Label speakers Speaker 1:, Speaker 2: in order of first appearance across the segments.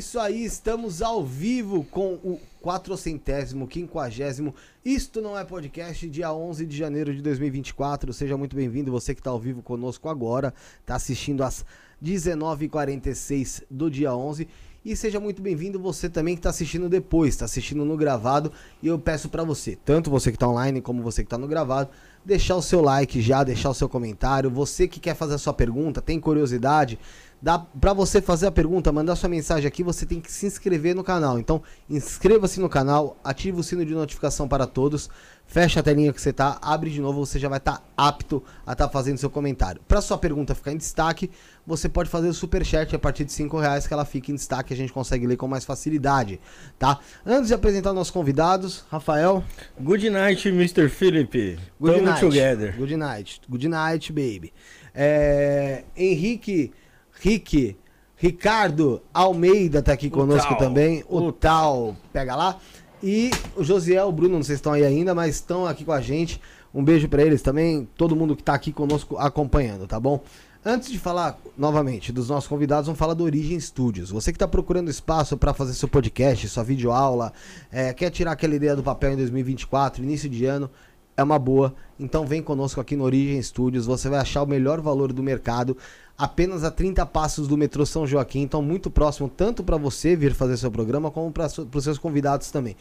Speaker 1: Isso aí, estamos ao vivo com o quatrocentésimo, quinquagésimo. Isto não é podcast, dia 11 de janeiro de 2024. Seja muito bem-vindo, você que está ao vivo conosco agora, está assistindo às 19h46 do dia 11. E seja muito bem-vindo você também que está assistindo depois, está assistindo no gravado. E eu peço para você, tanto você que está online como você que está no gravado, deixar o seu like já, deixar o seu comentário. Você que quer fazer a sua pergunta, tem curiosidade, dá para você fazer a pergunta, mandar sua mensagem aqui, você tem que se inscrever no canal. Então, inscreva-se no canal, ative o sino de notificação para todos. Fecha a telinha que você tá, abre de novo, você já vai estar tá apto a estar tá fazendo seu comentário. Para sua pergunta ficar em destaque, você pode fazer o super chat a partir de 5 reais que ela fica em destaque, a gente consegue ler com mais facilidade, tá? Antes de apresentar nossos convidados, Rafael.
Speaker 2: Good night, Mr. Philip.
Speaker 1: Good Tamo night. together. Good night. Good night, baby. É... Henrique, Rick, Ricardo Almeida tá aqui conosco também. O, o tal, pega lá. E o Josiel, o Bruno, não sei se estão aí ainda, mas estão aqui com a gente. Um beijo para eles também, todo mundo que tá aqui conosco acompanhando, tá bom? Antes de falar novamente dos nossos convidados, vamos falar do Origem Studios. Você que está procurando espaço para fazer seu podcast, sua videoaula, é, quer tirar aquela ideia do papel em 2024, início de ano, é uma boa. Então vem conosco aqui no Origem Studios, você vai achar o melhor valor do mercado, apenas a 30 passos do metrô São Joaquim, então muito próximo tanto para você vir fazer seu programa como para os seus convidados também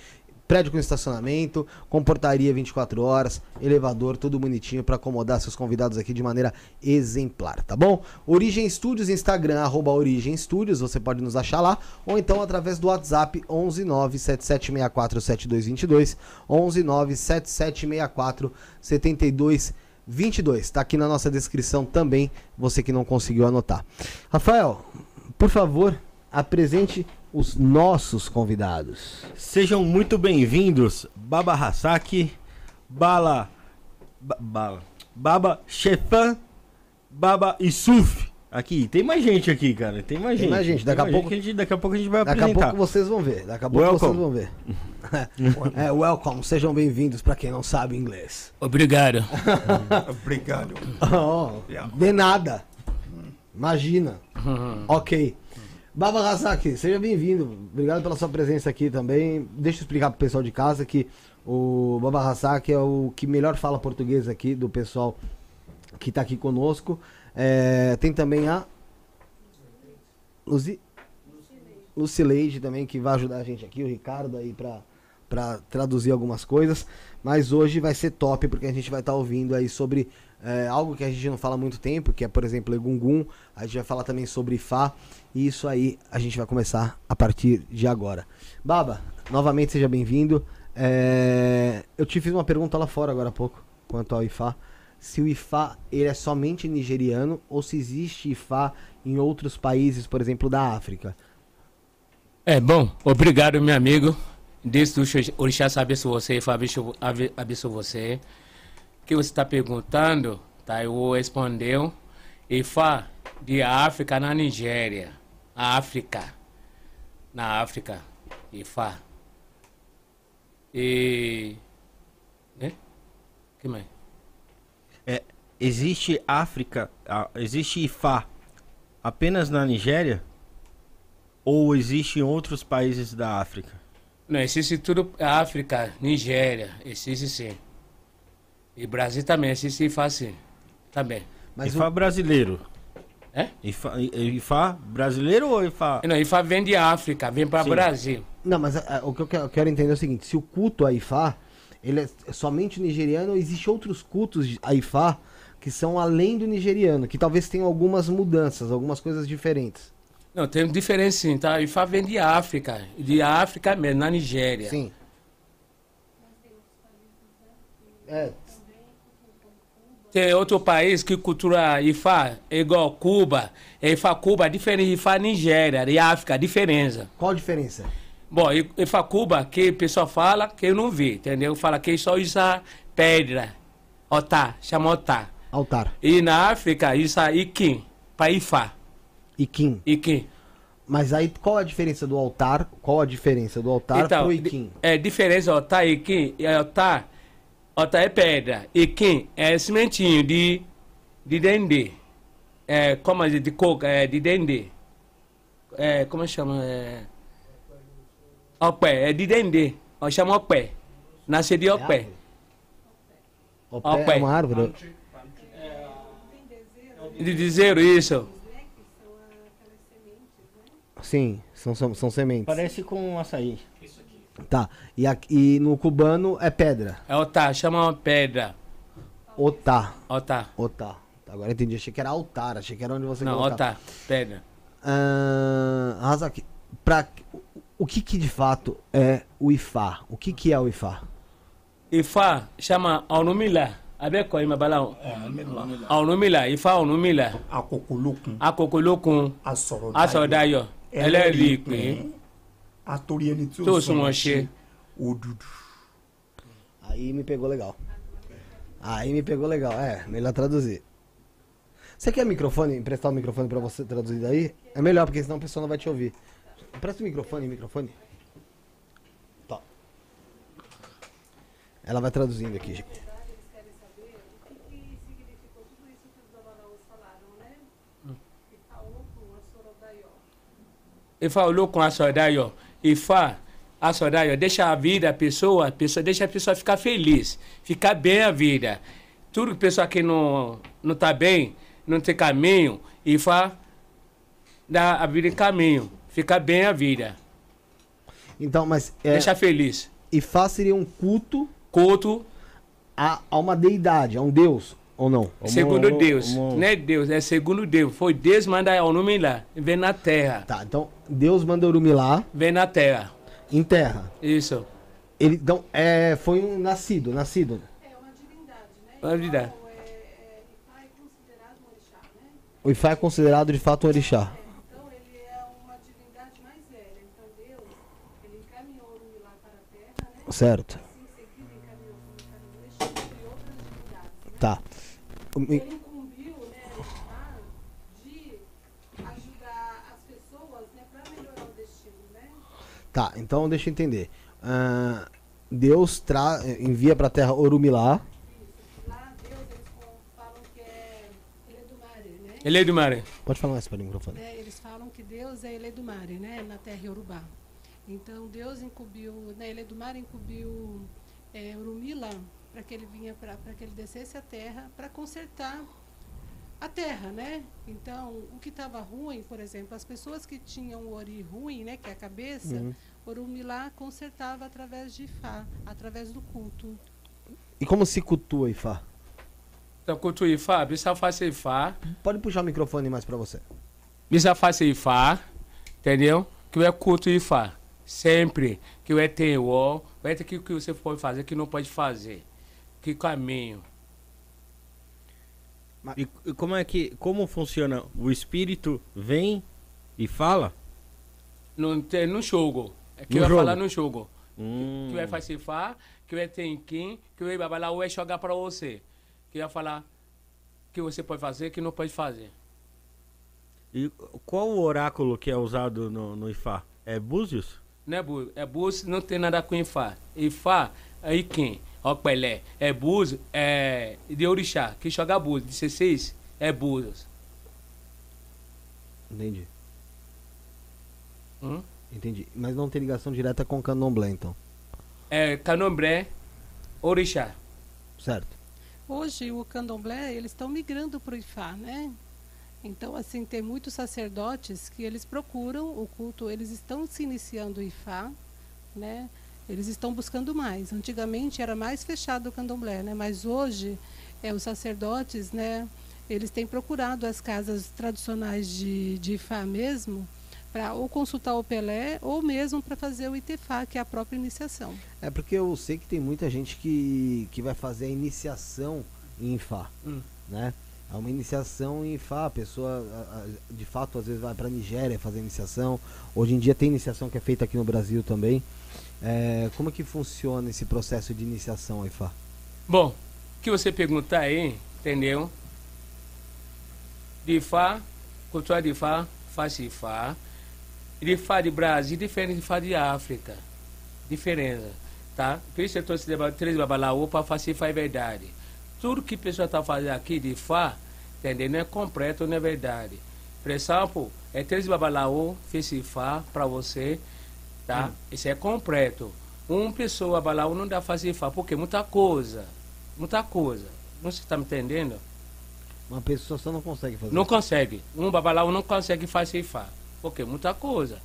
Speaker 1: prédio com estacionamento, com portaria 24 horas, elevador, tudo bonitinho para acomodar seus convidados aqui de maneira exemplar, tá bom? Origem Studios, Instagram, arroba Origem Studios, você pode nos achar lá, ou então através do WhatsApp 11977647222, 11977647222. Tá aqui na nossa descrição também, você que não conseguiu anotar. Rafael, por favor, apresente os nossos convidados.
Speaker 2: Sejam muito bem-vindos, Baba Hasaki, Bala, ba, Bala, Baba Chefan, Baba Isuf. Aqui, tem mais gente aqui, cara. Tem mais tem gente. Mais
Speaker 1: gente. Daqui, a pouco,
Speaker 2: gente, daqui a pouco a gente vai
Speaker 1: daqui apresentar. Daqui a pouco vocês vão ver. Daqui a pouco welcome. vocês vão ver. é, welcome. Sejam bem-vindos para quem não sabe inglês.
Speaker 3: Obrigado.
Speaker 2: Obrigado.
Speaker 1: Oh, de nada. Imagina. ok. Baba Razak, seja bem-vindo. Obrigado pela sua presença aqui também. Deixa eu explicar pro pessoal de casa que o Baba Razak é o que melhor fala português aqui do pessoal que tá aqui conosco. É, tem também a Luzi... Lucileide também, que vai ajudar a gente aqui, o Ricardo aí pra, pra traduzir algumas coisas. Mas hoje vai ser top, porque a gente vai estar tá ouvindo aí sobre é, algo que a gente não fala há muito tempo, que é, por exemplo, Egungun. A gente vai falar também sobre Ifá. E isso aí a gente vai começar a partir de agora. Baba, novamente seja bem-vindo. É, eu te fiz uma pergunta lá fora agora há pouco, quanto ao Ifá. Se o Ifá ele é somente nigeriano ou se existe Ifá em outros países, por exemplo, da África.
Speaker 3: É bom, obrigado, meu amigo. Desde o Orixá abençoe você, Ifá abençoe você que você está perguntando, tá? Eu vou responder. IFA de África na Nigéria. África. Na África. IFA. E. Né? que mais?
Speaker 2: Existe África, existe IFA apenas na Nigéria? Ou existe em outros países da África?
Speaker 3: Não, existe tudo África, Nigéria, existe sim. E Brasil também, se faz assim. Também.
Speaker 2: Mas IFA o... brasileiro.
Speaker 3: É?
Speaker 2: IFA, IFA brasileiro ou IFA?
Speaker 3: Não, IFA vem de África, vem para Brasil.
Speaker 1: Não, mas a, a, o que eu quero, eu quero, entender é o seguinte: se o culto a IFA ele é somente nigeriano ou existem outros cultos a IFA que são além do nigeriano, que talvez tenham algumas mudanças, algumas coisas diferentes?
Speaker 3: Não, tem diferença sim, tá? IFA vem de África, de África mesmo, na Nigéria.
Speaker 1: Sim.
Speaker 3: É, tem outro país que cultura IFA é igual Cuba. IFA Cuba é diferente de IFA Nigéria e África, diferença.
Speaker 1: Qual a diferença?
Speaker 3: Bom, IFA Cuba, que o pessoal fala, que eu não vi, entendeu? Fala que só usa pedra, altar, chama altar.
Speaker 1: Altar.
Speaker 3: E na África, usa Iquim, para IFA.
Speaker 1: Iquim.
Speaker 3: Iquim.
Speaker 1: Mas aí qual a diferença do altar? Qual a diferença do altar
Speaker 3: então,
Speaker 1: pro Iquim?
Speaker 3: É, diferença altar e Iquim. E altar Ota é pedra. Quem é cimentinho de, de dendê. É, como é de coco, é de dendê. É, como chama? É... Opé, é de dendê. Nós chama opé. Nasce de opé.
Speaker 1: Opé, Opé. é uma árvore?
Speaker 3: De dizer isso.
Speaker 1: Sim, são, são, são sementes.
Speaker 2: Parece com um açaí.
Speaker 1: Tá. E, aqui, e no cubano é pedra.
Speaker 3: É otá, chama uma pedra.
Speaker 1: Otá.
Speaker 3: Otá.
Speaker 1: Otá. Agora entendi. Achei que era altar, achei que era onde você
Speaker 3: Não, otá, pedra.
Speaker 1: Uh, Hazaki, pra, o que que de fato é o Ifá? O que que é o Ifá?
Speaker 3: Ifá chama Onumila. Abe kọ ima bala Onumila, Ifá Onumila.
Speaker 4: Akokolókun.
Speaker 3: Akokolókun. Asọ̀dayọ̀. Ẹlẹ́rìí ìpín.
Speaker 4: Atori ẹni tí
Speaker 3: ó sunwọ̀n ṣe.
Speaker 4: Òdùdù.
Speaker 1: Aí me pegou legal. Aí me pegou legal. É, melhor traduzir. Você quer microfone, emprestar o microfone pra você traduzir daí? É melhor, porque senão a pessoa não vai te ouvir. Presta o microfone, microfone. Tá. Ela vai traduzindo aqui, gente.
Speaker 3: Ele falou com a Sordaio, e fa, a Sordaio, deixa a vida, a pessoa, a pessoa, deixa a pessoa ficar feliz, ficar bem a vida. Tudo que a pessoa que não, não tá bem, não tem caminho, fa, dá a vida em caminho, ficar bem a vida.
Speaker 1: Então, mas... É,
Speaker 3: deixa feliz.
Speaker 1: E fa seria um culto...
Speaker 3: Culto...
Speaker 1: A, a uma deidade, a um deus, ou não?
Speaker 3: Segundo Deus. Não é Deus, é segundo Deus. Foi Deus mandar o nome lá, vem na terra.
Speaker 1: Tá, então Deus manda Urumilá.
Speaker 3: Vem na terra.
Speaker 1: Em terra.
Speaker 3: Isso.
Speaker 1: Ele, então, é, foi um nascido, nascido.
Speaker 5: É uma divindade, né?
Speaker 3: Uma divindade.
Speaker 5: Então, é, é, Ifá é considerado um orixá, né?
Speaker 1: O Ifá é considerado de fato um orixá.
Speaker 5: É, então ele é uma divindade mais velha. Então Deus, ele encaminhou Urumilá para a terra, né?
Speaker 1: Certo.
Speaker 5: Em seguida encaminhou encaminhou Exu e outras divindades. Né?
Speaker 1: Tá.
Speaker 5: Ele incumbiu, né, Ifá, de ajudar as pessoas, né, para melhorar o destino, né?
Speaker 1: Tá, então deixa eu entender. Ah, Deus tra envia pra terra Orumilá.
Speaker 5: Isso. Lá Deus, eles falam que é Eledumare, né?
Speaker 3: Ele é do mar.
Speaker 1: Pode falar mais para o microfone.
Speaker 5: né, eles falam que Deus é Eledumare, né, na terra Yorubá. Então Deus incumbiu, né, Eledumare incumbiu é, Urumila para que ele vinha para que ele descesse a terra para consertar a terra, né? Então o que estava ruim, por exemplo, as pessoas que tinham o ori ruim, né, que é a cabeça,
Speaker 1: Uhum.
Speaker 5: Orumilá consertava através de Fá, através do culto.
Speaker 1: E como se cultua Ifá?
Speaker 3: Então, culto Ifá, precisa fazer Ifá.
Speaker 1: Pode puxar o microfone mais pra você.
Speaker 3: Precisa fazer Ifá, entendeu? Que é culto Ifá. Sempre que é teor, vai ter que o que você pode fazer, que não pode fazer. Que caminho.
Speaker 2: E, e como é que. Como funciona? O espírito vem e fala?
Speaker 3: Não tem no jogo. É que
Speaker 1: No
Speaker 3: vai
Speaker 1: jogo.
Speaker 3: falar no jogo.
Speaker 2: Hum.
Speaker 3: Que vai fazer Ifá, que vai ter quem, que vai babalar vai jogar para você. Que vai falar que você pode fazer, que não pode fazer.
Speaker 2: E qual o oráculo que é usado no, no Ifá? É Búzios?
Speaker 3: Não é Búzios. É Búzios, não tem nada com Ifá. Ifá, aí quem? Pelé. É Búzios, é de Orixá. Que joga Búzios. 16 é Búzios.
Speaker 1: Entendi.
Speaker 3: Hum?
Speaker 1: Entendi. Mas não tem ligação direta com o candomblé, então.
Speaker 3: É Canombré, Orixá.
Speaker 1: Certo.
Speaker 5: Hoje o candomblé, eles estão migrando para o Ifá, né? Então, assim, tem muitos sacerdotes que eles procuram o culto, eles estão se iniciando o Ifá, né? Eles estão buscando mais. Antigamente era mais fechado o candomblé, né? Mas hoje, é, os sacerdotes, né? Eles têm procurado as casas tradicionais de, de Ifá mesmo, para ou consultar o Pelé, ou mesmo para fazer o Itefá, que é a própria iniciação.
Speaker 1: É porque eu sei que tem muita gente que, que vai fazer a iniciação em Ifá,
Speaker 3: Hum.
Speaker 1: né? É uma iniciação em Ifá, a pessoa a- a- de fato às vezes vai para Nigéria fazer iniciação. Hoje em dia tem iniciação que é feita aqui no Brasil também. É, como que funciona esse processo de iniciação, Ifá?
Speaker 3: Bom, o que você perguntar aí, entendeu? De Fá, cultura de Fá, faz de Fá. De Fá de Brasil, diferente de Fá de África. Diferença, tá? Por isso eu se três babalaô para Fá é verdade. Tudo que a pessoa está fazendo aqui de Fá, entendeu? Não é completo, não é verdade. Por exemplo, É três babalaô, fez Ifá para você, tá? Isso é completo. Uma pessoa babalaô não dá fazer Ifá, porque muita coisa, muita coisa. Não se está me entendendo?
Speaker 1: Uma pessoa só não consegue fazer.
Speaker 3: Não consegue. Um babalaô não consegue fazer Ifá, porque muita coisa.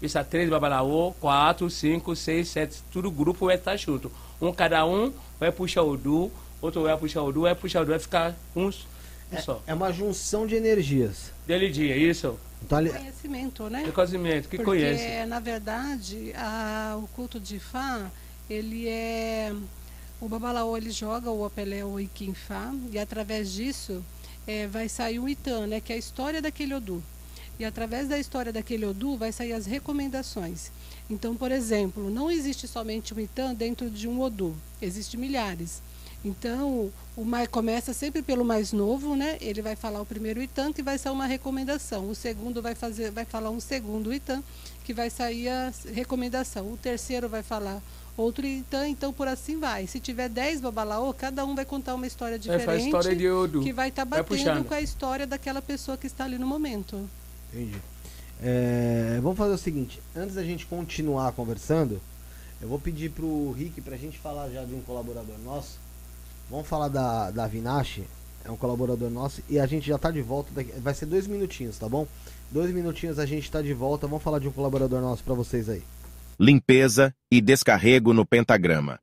Speaker 3: Isso é três babalaô, quatro, cinco, seis, sete, tudo grupo vai estar junto. Um cada um vai puxar o du, outro vai puxar o du, vai puxar o du, vai ficar uns um só.
Speaker 1: É uma junção de energias.
Speaker 3: Dele dia, isso?
Speaker 1: Então, ali,
Speaker 5: Conhecimento, né?
Speaker 3: De conhecimento, que
Speaker 5: Porque,
Speaker 3: conhece.
Speaker 5: na verdade, a- o culto de Fá, ele é... O Babalaô, ele joga o Apelé o Iquim Fá, e através disso eh, vai sair o Itã, né? Que é a história daquele Odu. E através da história daquele Odu vai sair as recomendações. Então, por exemplo, não existe somente um Itã dentro de um Odu. Existem milhares. Então, o mais começa sempre pelo mais novo, né? Ele vai falar o primeiro Itã, que vai ser uma recomendação. O segundo vai fazer, vai falar um segundo Itã, que vai sair a recomendação. O terceiro vai falar outro Itã, então por assim vai. Se tiver 10 babalaô, cada um vai contar uma história
Speaker 3: Vai
Speaker 5: diferente.
Speaker 3: a história de Odu.
Speaker 5: que vai estar
Speaker 3: Vai
Speaker 5: batendo
Speaker 3: puxando.
Speaker 5: com a história daquela pessoa que está ali no momento.
Speaker 1: Entendi. É, vamos fazer o seguinte, antes da gente continuar conversando, eu vou pedir pro Rick pra gente falar já de um colaborador nosso. Vamos falar da, da Vinache, é um colaborador nosso, e a gente já tá de volta, daqui, vai ser dois minutinhos, tá bom? Dois minutinhos a gente tá de volta, vamos falar de um colaborador nosso pra vocês aí.
Speaker 6: limpeza e descarrego no pentagrama.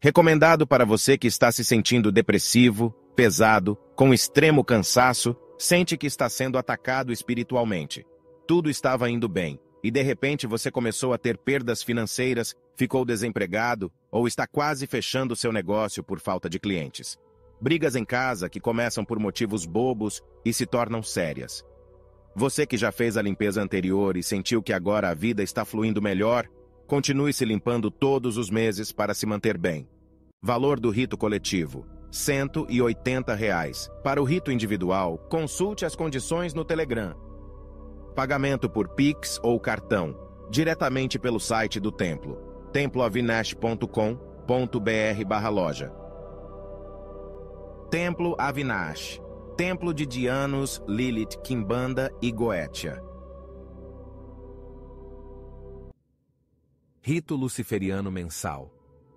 Speaker 6: Recomendado para você que está se sentindo depressivo, pesado, com extremo cansaço, sente que está sendo atacado espiritualmente. Tudo estava indo bem, e de repente você começou a ter perdas financeiras, ficou desempregado ou está quase fechando seu negócio por falta de clientes. Brigas em casa que começam por motivos bobos e se tornam sérias. Você que já fez a limpeza anterior e sentiu que agora a vida está fluindo melhor, continue se limpando todos os meses para se manter bem. Valor do rito coletivo: 180 reais. Para o rito individual, consulte as condições no Telegram. Pagamento por Pix ou cartão, diretamente pelo site do templo, temploavinash.com.br/loja. Templo Avinash Templo de Dianos, Lilith, Kimbanda e Goetia. Rito Luciferiano Mensal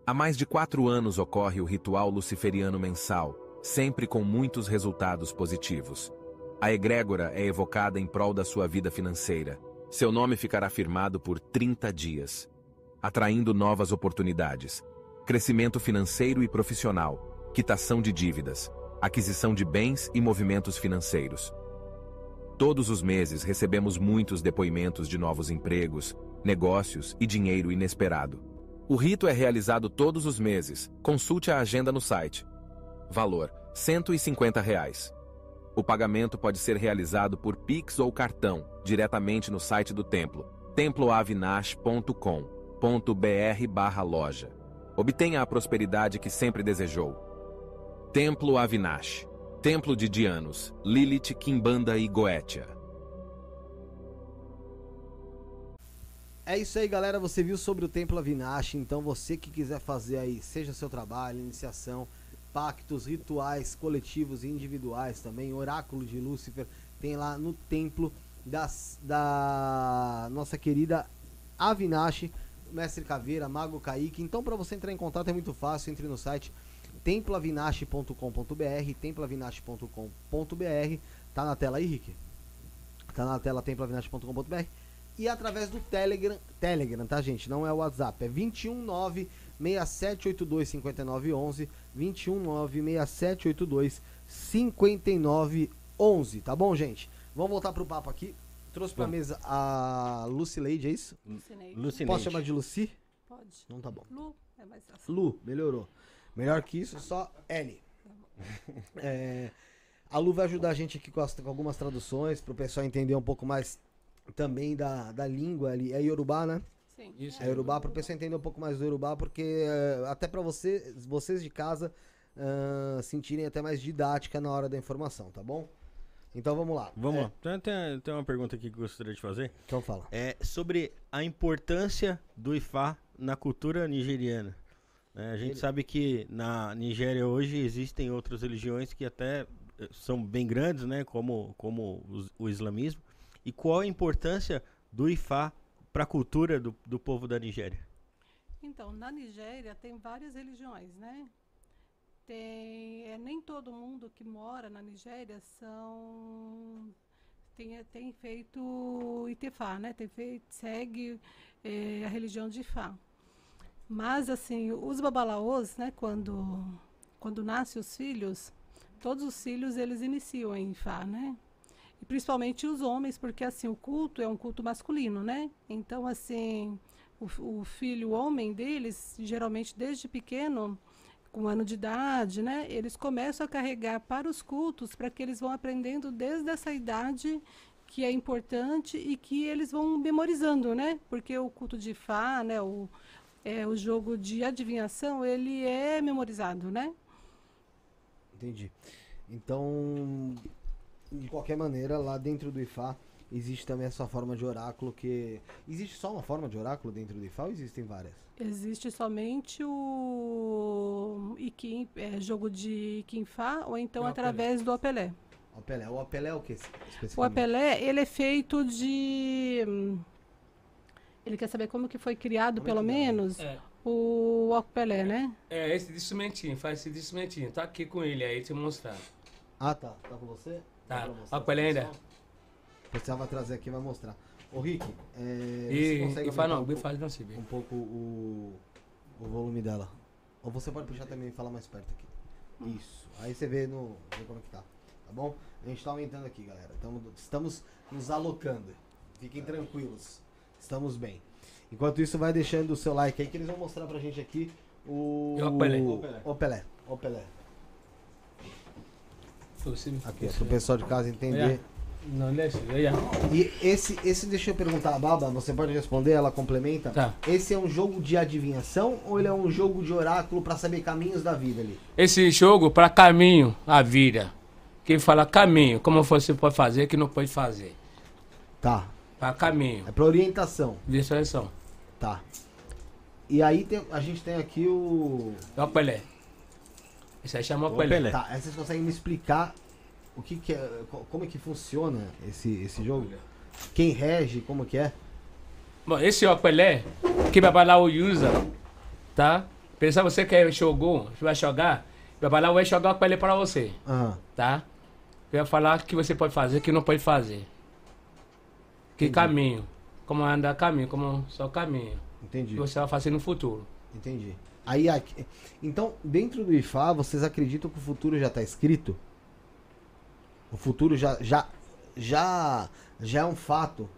Speaker 6: Há mais de quatro anos ocorre o ritual luciferiano mensal, sempre com muitos resultados positivos. A egrégora é evocada em prol da sua vida financeira. Seu nome ficará firmado por 30 dias, atraindo novas oportunidades, crescimento financeiro e profissional, quitação de dívidas, aquisição de bens e movimentos financeiros. Todos os meses recebemos muitos depoimentos de novos empregos, negócios e dinheiro inesperado. O rito é realizado todos os meses. Consulte a agenda no site. Valor: 150 reais. O pagamento pode ser realizado por Pix ou cartão, diretamente no site do templo, temploavinash.com.br/loja. Obtenha a prosperidade que sempre desejou. Templo Avinash. Templo de Dianos, Lilith, Kimbanda e Goetia.
Speaker 1: É isso aí, galera. Você viu sobre o Templo Avinash. Então, você que quiser fazer aí, seja seu trabalho, iniciação, pactos, rituais coletivos e individuais também, oráculo de Lúcifer, tem lá no templo das, da nossa querida Avinash, Mestre Caveira, Mago Kaique. Então, para você entrar em contato é muito fácil. Entre no site temploavinash.com.br, temploavinash.com.br. Tá na tela aí, Rick? Tá na tela temploavinash.com.br e através do Telegram, Telegram, tá gente? Não é o WhatsApp, é 219 6782 5911, 219 6782 5911, tá bom, gente? Vamos voltar pro papo aqui. Trouxe pra mesa a Lucy Lady, é isso?
Speaker 5: Lucineide.
Speaker 2: Lucineide.
Speaker 1: Posso chamar de Lucy?
Speaker 5: Pode.
Speaker 1: Não tá bom.
Speaker 5: Lu, é mais fácil.
Speaker 1: Lu, melhorou. Melhor que isso, só L. É, a Lu vai ajudar a gente aqui com, as- com algumas traduções, pro pessoal entender um pouco mais também da, da língua ali. É Yorubá, né?
Speaker 5: Sim.
Speaker 3: Isso.
Speaker 1: É Yorubá, para o pessoal entender um pouco mais do Yorubá, porque eh, até para você, vocês de casa ah, sentirem até mais didática na hora da informação, tá bom? Então vamos lá.
Speaker 2: Vamos
Speaker 1: É,
Speaker 2: lá. Tem, tem, tem uma pergunta aqui que eu gostaria de fazer.
Speaker 1: Então fala.
Speaker 2: É sobre a importância do Ifá na cultura nigeriana. né? a gente
Speaker 1: Ele-
Speaker 2: sabe que na Nigéria hoje existem outras religiões que até eh, são bem grandes, né? Como, como os- o islamismo. e qual a importância do Ifá para a cultura do, do povo da Nigéria?
Speaker 5: Então, na Nigéria tem várias religiões, né? Tem, é, nem todo mundo que mora na Nigéria são tem, tem feito Itefá, né? Tem feito, segue é, a religião de Ifá. Mas assim, os babalaôs, né? Quando quando nascem os filhos, todos os filhos eles iniciam em Ifá, né? E principalmente os homens, porque assim o culto é um culto masculino, né? Então assim o, o filho o homem deles, geralmente desde pequeno, com um ano de idade, né, eles começam a carregar para os cultos para que eles vão aprendendo desde essa idade que é importante e que eles vão memorizando, né? Porque o culto de Fá, né, o, é, o jogo de adivinhação, ele é memorizado, né?
Speaker 1: Entendi. Então, de qualquer maneira, lá dentro do IFA, existe também essa forma de oráculo que. Existe só uma forma de oráculo dentro do IFA ou existem várias?
Speaker 5: Existe somente o Ikim, é, jogo de Ikim-Fá ou então
Speaker 2: o
Speaker 5: através do Apelé.
Speaker 1: Apelé. O Apelé é o que?
Speaker 5: O Apelé, ele é feito de. Ele quer saber como que foi criado,
Speaker 1: Como é
Speaker 5: pelo
Speaker 1: dá?
Speaker 5: menos,
Speaker 3: É,
Speaker 5: o Apelé, né?
Speaker 3: é esse instrumentinho, faz esse instrumentinho. Tá aqui com ele aí, te mostrar.
Speaker 1: Ah, tá. Tá com você?
Speaker 3: Tá. Ó, Apelé
Speaker 1: pro
Speaker 3: ainda.
Speaker 1: vai trazer aqui e vai mostrar. Ô, Rick, é,
Speaker 3: E,
Speaker 1: você consegue
Speaker 3: fala não,
Speaker 1: um,
Speaker 3: faz não se
Speaker 1: pouco- um pouco o, o volume dela? Ou você pode puxar também e falar mais perto aqui. Isso. Aí você vê, no, vê como é que tá. Tá bom? A gente tá aumentando aqui, galera. Tamo, estamos nos alocando. Fiquem tranquilos. Estamos bem. Enquanto isso, vai deixando o seu like aí que eles vão mostrar pra gente aqui o.
Speaker 3: O Pelé.
Speaker 1: O Pelé. O Pelé. Aqui, para o pessoal de casa entender.
Speaker 3: Não.
Speaker 1: E esse, esse, deixa eu perguntar a Baba, você pode responder, ela complementa.
Speaker 3: Tá.
Speaker 1: Esse é um jogo de adivinhação ou ele é um jogo de oráculo pra saber caminhos da vida ali?
Speaker 3: Esse jogo para caminho, a vida. Quem fala caminho, como você pode fazer, que não pode fazer.
Speaker 1: Tá.
Speaker 3: Para caminho,
Speaker 1: É pra orientação.
Speaker 3: direção.
Speaker 1: Tá. E aí tem- a gente tem aqui o.
Speaker 3: É o Pelé. Isso aí chama
Speaker 2: O
Speaker 3: Pelé.
Speaker 2: Pelé.
Speaker 1: Tá, aí vocês conseguem me explicar o que, que é. co- Como é que funciona esse, esse jogo? Quem rege, como que é?
Speaker 3: Bom, esse é o Pelé que Babalau usa, tá? Pensa você que é jogou, vai jogar, Babalau vai jogar o Pelé para você,
Speaker 1: Aham.
Speaker 3: tá? Vai falar que você pode fazer, que não pode fazer. Que
Speaker 1: Entendi.
Speaker 3: caminho, como andar caminho, como só caminho.
Speaker 1: Entendi.
Speaker 3: Que você vai fazer no futuro.
Speaker 1: Entendi. Aí aqui. Então, dentro do IFA, vocês acreditam que o futuro já tá escrito? O futuro já já já já é um fato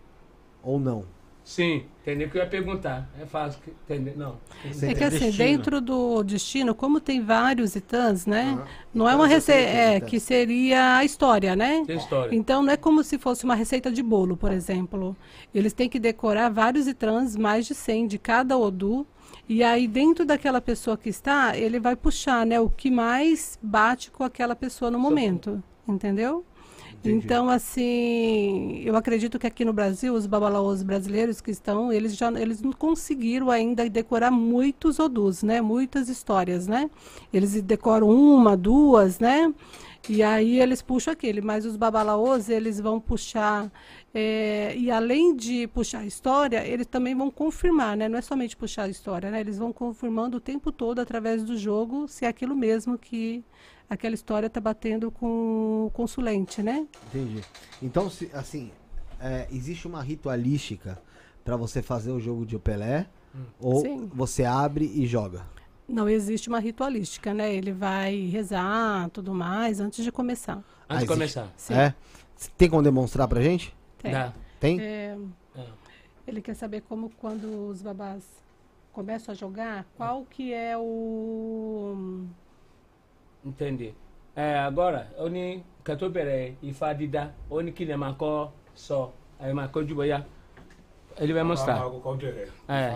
Speaker 1: ou não?
Speaker 3: Sim, entendeu o que eu ia perguntar. É fácil, que- entender? Não.
Speaker 1: Você
Speaker 5: É que assim, dentro do destino, como tem vários itãs, né?
Speaker 1: Aham.
Speaker 5: Não é
Speaker 1: Então,
Speaker 5: uma receita, é,
Speaker 1: itãs.
Speaker 5: que seria a história, né?
Speaker 3: Tem história.
Speaker 5: Então não é como se fosse uma receita de bolo, por exemplo. Eles têm que decorar vários itrans, mais de 100 de cada Odu. E aí dentro daquela pessoa que está, ele vai puxar, né, o que mais bate com aquela pessoa no momento, entendeu?
Speaker 1: Entendi.
Speaker 5: Então assim, eu acredito que aqui no Brasil os babalaôs brasileiros que estão, eles já eles não conseguiram ainda decorar muitos odus, né? Muitas histórias, né? Eles decoram uma, duas, né? E aí eles puxam aquele, mas os babalaôs, eles vão puxar, é, e além de puxar a história, eles também vão confirmar, né? Não é somente puxar a história, né? Eles vão confirmando o tempo todo, através do jogo, se é aquilo mesmo que aquela história está batendo com o consulente, né?
Speaker 1: Entendi. Então, se, assim, é, existe uma ritualística pra você fazer o jogo de Pelé ou
Speaker 5: Sim.
Speaker 1: você abre e joga?
Speaker 5: Não existe uma ritualística, né? Ele vai rezar, tudo mais, antes de começar.
Speaker 3: Antes
Speaker 1: Ah,
Speaker 3: de começar.
Speaker 5: Sim.
Speaker 1: É? Tem como demonstrar pra gente?
Speaker 5: Tem.
Speaker 3: Dá.
Speaker 1: Tem?
Speaker 5: É,
Speaker 3: É.
Speaker 5: ele quer saber como quando os babás começam a jogar, qual que é o
Speaker 3: Entendi. É, agora, oni kato bẹ̀rẹ̀ ifá dídá, oni kí ni máa kọ́ sọ, aí máa kọ́ jùbọ̀ ya. Ele vai mostrar. É.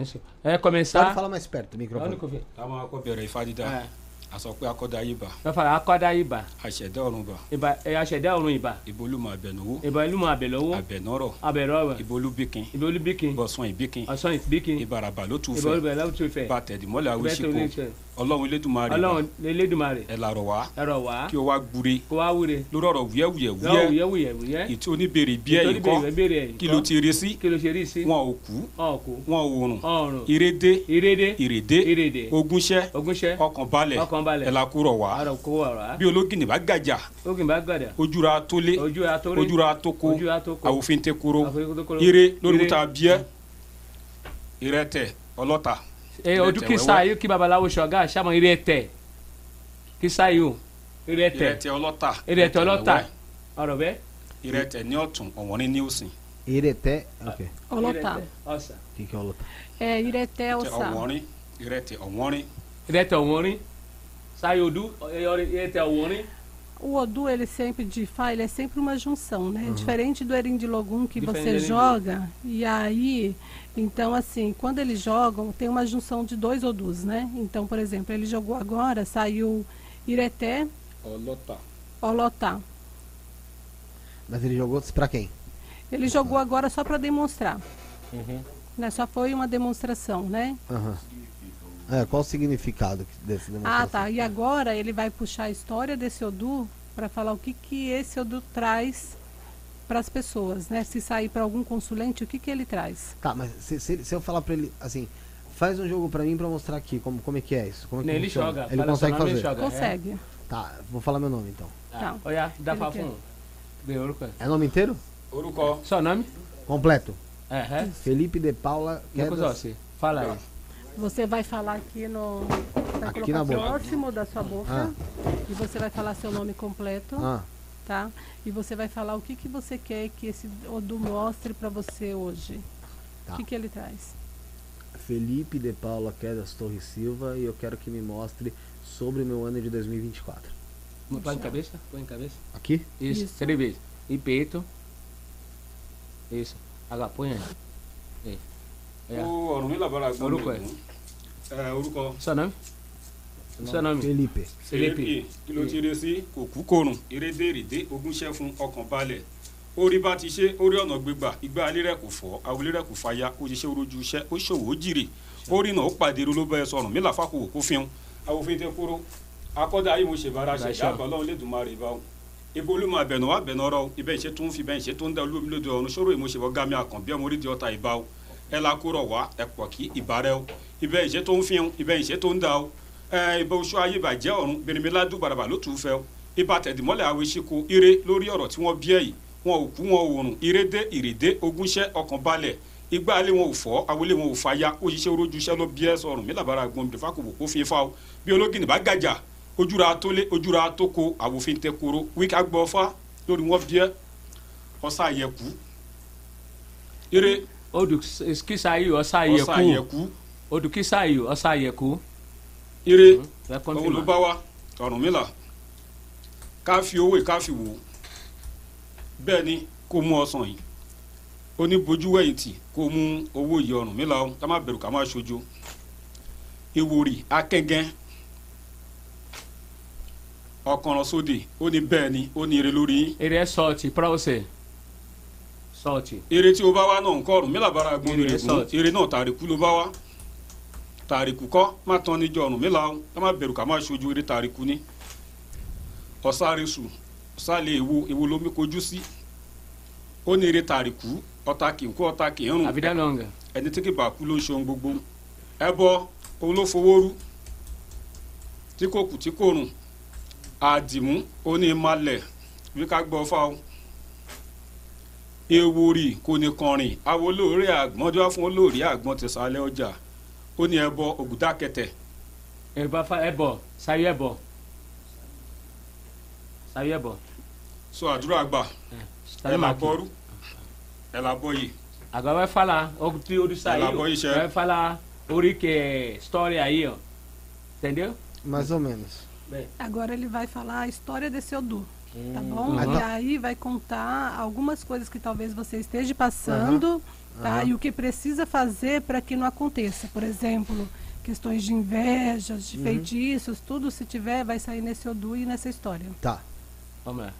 Speaker 3: Isso. É
Speaker 1: Pode
Speaker 3: começar.
Speaker 1: falar mais perto do microfone.
Speaker 4: Tá.
Speaker 3: É.
Speaker 4: A sọ pé akọ́dáyébà,
Speaker 3: Vai falar akọ́dá ibà,
Speaker 4: àṣẹ̀dá ọ̀run bà,
Speaker 3: ibà ẹ̀ aṣẹ̀dá ọ̀run ibà,
Speaker 4: ìbolúmọ̀
Speaker 3: ìlúmọ̀ àbẹ̀lọ́wọ́,
Speaker 4: àbẹ̀nọ́rọ̀,
Speaker 3: abẹ̀rọ̀
Speaker 4: ìbolúbíkin,
Speaker 3: ibà olúbíkin,
Speaker 4: bọ̀sùn ìbíkin,
Speaker 3: ọ̀sán
Speaker 4: tún
Speaker 3: ibà
Speaker 4: fẹ́,
Speaker 3: tó fẹ́, tó
Speaker 4: awíṣíkò,
Speaker 3: ní ṣe.
Speaker 4: Ọlọ́run elédùnmarè
Speaker 3: ọlọ́run elédùnmarè
Speaker 4: ẹ̀ làrọ̀ wá.
Speaker 3: Ẹ̀rọ wá.
Speaker 4: Kí o wá gbure
Speaker 3: kó wá wúre
Speaker 4: lórí ọ̀rọ̀ wúyẹ́wúyẹ́
Speaker 3: lọ́wọ́
Speaker 4: wúyẹ́
Speaker 3: wúyẹ́wúyẹ́ wúyẹ́
Speaker 4: ètò oníbèrè bí ẹ̀
Speaker 3: Nítorí
Speaker 4: yìí kọ́.
Speaker 3: bèrè bèrè ẹ̀yìn
Speaker 4: kí ló ti rí sí?
Speaker 3: Kí ló ṣe rí sí?
Speaker 4: Wọn ò kú.
Speaker 3: Ọ̀kú
Speaker 4: wọn ò rùn.
Speaker 3: Ọ̀run
Speaker 4: ìrédé.
Speaker 3: Ìrédé.
Speaker 4: Ìrèdé
Speaker 3: ìrèdè
Speaker 4: ogúnṣẹ́.
Speaker 3: Ogúnṣẹ́.
Speaker 4: Ọkàn balẹ̀.
Speaker 3: Ọkàn balẹ̀.
Speaker 4: Ẹ̀ la kúrọ̀ wá.
Speaker 3: Àrò kó ọ̀rọ̀
Speaker 4: bí ológìnì bá gàjà
Speaker 3: ó kì í bá gbàdà
Speaker 4: ojúra tó lé.
Speaker 3: ojú atórí
Speaker 4: ojúra tó kó.
Speaker 3: ojú atóko
Speaker 4: àwòfin tẹ kúrò
Speaker 3: àforíkótókóró.
Speaker 4: ire lórí
Speaker 3: Ire.
Speaker 4: kúta bíẹ́ ìrẹtẹ̀ ọlọ́ta.
Speaker 3: ẹ ojú
Speaker 4: Ìrẹtẹ̀
Speaker 3: kìsà
Speaker 4: wẹ́wẹ́.
Speaker 3: yìí kí babaláwo ṣọgá àṣàmọ ire tẹ kìsà yìí o ire tẹ
Speaker 4: ìrẹtẹ̀ ọlọ́ta
Speaker 3: ire tẹ ọlọ́ta
Speaker 4: wẹ́wẹ́.
Speaker 3: ọ̀rọ̀ bẹ́ẹ̀.
Speaker 4: ìrẹtẹ̀ ní ọ̀tún ọ̀wọ́n ní òsì
Speaker 1: Ireté. Ok.
Speaker 5: ọlọ́ta
Speaker 3: ọ̀sà
Speaker 1: O que, que é
Speaker 5: ìrẹtẹ ọ̀sà
Speaker 4: ọ̀wọ́nrín ìrẹtẹ̀ ọ̀wọ́nrín
Speaker 3: ire tẹ ọ̀wọ́nrín
Speaker 5: O Odu, ele sempre de Fá, ele é sempre uma junção, né? Diferente do Erindilogum que
Speaker 3: Diferente
Speaker 5: você joga, e aí, então assim, quando eles jogam, tem uma junção de dois Odus, né? Então, por exemplo, ele jogou agora, saiu Ireté,
Speaker 4: ọlọ́ta
Speaker 5: Olotá.
Speaker 1: Mas ele jogou pra quem?
Speaker 5: Ele jogou agora só para demonstrar. Né? Só foi uma demonstração, né?
Speaker 1: Aham. É, qual o significado desse demonstração?
Speaker 5: Ah, tá. E agora ele vai puxar a história desse Odu para falar o que, que esse Odu traz para as pessoas, né? Se sair para algum consulente, o que, que ele traz?
Speaker 1: Tá, mas se, se, se eu falar pra ele, assim, faz um jogo pra mim pra mostrar aqui como, como é que é isso. Como é que
Speaker 3: Nem ele
Speaker 1: funciona.
Speaker 3: joga
Speaker 1: Ele consegue fazer.
Speaker 3: ele joga.
Speaker 5: Consegue.
Speaker 1: Tá, vou falar meu nome então.
Speaker 5: Tá.
Speaker 3: olha dá orúkọ ẹ̀.
Speaker 1: É nome inteiro?
Speaker 4: orúkọ
Speaker 3: sọ nome
Speaker 1: Completo.
Speaker 3: ẹ̀hẹ́
Speaker 1: Felipe de Paula
Speaker 3: lẹ́kọ̀ọ́
Speaker 1: Quedas.
Speaker 3: fala aí.
Speaker 5: Você vai falar aqui no. Vai
Speaker 1: Aqui na boca.
Speaker 5: próximo da sua boca.
Speaker 1: Ah.
Speaker 5: E você vai falar seu nome completo,
Speaker 1: Ah,
Speaker 5: tá? E você vai falar o que, que você quer que esse Odu mostre para você hoje.
Speaker 1: Tá.
Speaker 5: O que, que ele traz?
Speaker 1: Felipe de Paula Quedas Torres Silva e eu quero que me mostre sobre o meu ano de 2024.
Speaker 3: põe em cabeça põe em cabeça.
Speaker 1: Aqui?
Speaker 3: isso,
Speaker 5: Isso.
Speaker 3: três vezes e peito isso agora põe aí. É.
Speaker 4: Ọ̀rúnmìlà bára gbọ́n
Speaker 3: Orúkọ ẹ̀.
Speaker 4: ẹ̀ orúkọ
Speaker 3: Seu nome? Nome?
Speaker 1: Felipe.
Speaker 3: Felipe.
Speaker 4: Felipe kí ló ti rí sí? Kò kú kòrùn ìrédé ìrèdé ogúnṣẹ́ fún ọkàn balẹ̀. Orí bá ti ṣe orí ọ̀nà gbégbà ìgbà alẹ́ rẹ̀ kò fọ́ àwọlé rẹ̀ kò fàya. Ó ṣiṣẹ́ orójú iṣẹ́ ó ṣòwò ó jìrì. Orí náà ó pàdé irú ló bẹ́ẹ̀ sọ̀rùn mílà fàkùwò kó fihàn àwòfin tẹ kúrò. Akọ́dà ayé mo ṣe bára ṣe.
Speaker 3: Ìbáṣọ.
Speaker 4: dábàá ọlọ́run lè dùn máa rè bá o ibo olúmọ abẹnú wa bẹnú ọrọ ibẹ ìṣe tó ń fi bẹ́ẹ̀ ìṣe tó ń dá olúmi lóde ọ̀run. Ṣòro ìmọ̀ṣẹ̀ wọ́n gámi àkàn bí ọmọ orídìí ọ̀tá ìbá o. Ẹ la kúrọ̀ wá ẹ pọ̀ kí ìbárẹ́ o. Ibẹ̀ ìṣe tó ń fi hàn ibẹ̀ ìṣe tó ń dá o ẹ ibà oṣù ayé bàjẹ́ ọ̀run bẹ̀rẹ̀mẹ́ládùn bàràbà ló tù ú fẹ́ tẹ̀dímọ́lẹ̀ àwọn eṣíko ire lórí ọ̀rọ̀ tí wọ́n bí ẹ̀ yìí. Wọn ò kú wọn ò rùn ìrédé ìrèdé ogúnṣẹ́ ọkàn balẹ̀. Igbá alẹ́ wọn ò fọ́ àwọlé wọn ò fàya. Òṣìṣẹ́ orójúṣẹ́ ló bí ẹ̀ sọ̀rùn gbọ́n mi fàkùbù kó fi fa o. Bí ológìnì bá gàjà ojúra atólé ojúra atóko àwòfin tẹ koro. Wíkà gbọ́ fá lórí wọn bí ẹ̀. Ọ̀sà àyẹ̀kú. Ire.
Speaker 3: Odu kisa aí ọ̀sà àyẹ̀kú. Odu kisa aí ọ̀sà àyẹ̀kú.
Speaker 4: Ire.
Speaker 3: Vai
Speaker 4: òun ló
Speaker 3: continuar.
Speaker 4: bá wa Ọ̀rúnmìlà ká fi owó ká fi wò ó. Bẹ́ẹ̀ ni kó mú ọsàn yìí. Ó ní bojú wẹ̀yìntì kó mú owó yìí Ọ̀rúnmìlà ó ká má bẹ̀rù ká má ṣojo. Ìwòrì akẹ́gẹ́. Ọ̀kànràn sóde. Ó ní bẹ́ẹ̀ ni ó ní ire lórí
Speaker 3: sorte pra você. Sorte.
Speaker 4: ire tí o bá wá náà nǹkan Ọ̀rúnmìlà bára
Speaker 3: Ire
Speaker 4: ire
Speaker 3: sọ̀tì.
Speaker 4: gùn ire náà tàríkù ló bá wá tàríkù kọ́ má tán níjọ Ọ̀rúnmìlà ó ká má bẹ̀rù ká má ṣojo ire tàríkù ní ọ̀sárésù ọ̀sálẹ̀ èwo èwo lomi kojú sí. Ó ní ire tàríkù ọ̀tá kì í kú ọ̀tá kì í rùn. Ẹni tí kì bá kú ló ń ṣe ohun gbogbo. Ẹbọ òun ló fowó rú. Tí kò kù tí kò rùn. Àdìmú ó ní malẹ̀. Bí ká gbọ́ fáwọn ewori kò ní kọrin. Àwọn àgbọn fún àgbọn ọjà ó ní ẹbọ ògùdá kẹtẹ
Speaker 3: falar, é bom. Saiu é bom. Saiu é bom.
Speaker 4: sọ àdúrà gbà ẹ là bọ́rú ẹ là bọ́ yìí
Speaker 3: Agora vai falar. O que o saiu.
Speaker 4: Ela põe isso, é.
Speaker 3: Vai falar o que é história aí, ó. Entendeu?
Speaker 1: Mais ou menos.
Speaker 5: Agora ele vai falar a história desse Odu. Tá bom?
Speaker 3: Uhum.
Speaker 5: E aí vai contar algumas coisas que talvez você esteja passando, tá?
Speaker 1: Aham.
Speaker 5: E o que precisa fazer para que não aconteça. Por exemplo, questões de invejas, de feitiços, tudo se tiver, vai sair nesse Odu e nessa história.
Speaker 1: Tá.
Speaker 3: Vamos lá.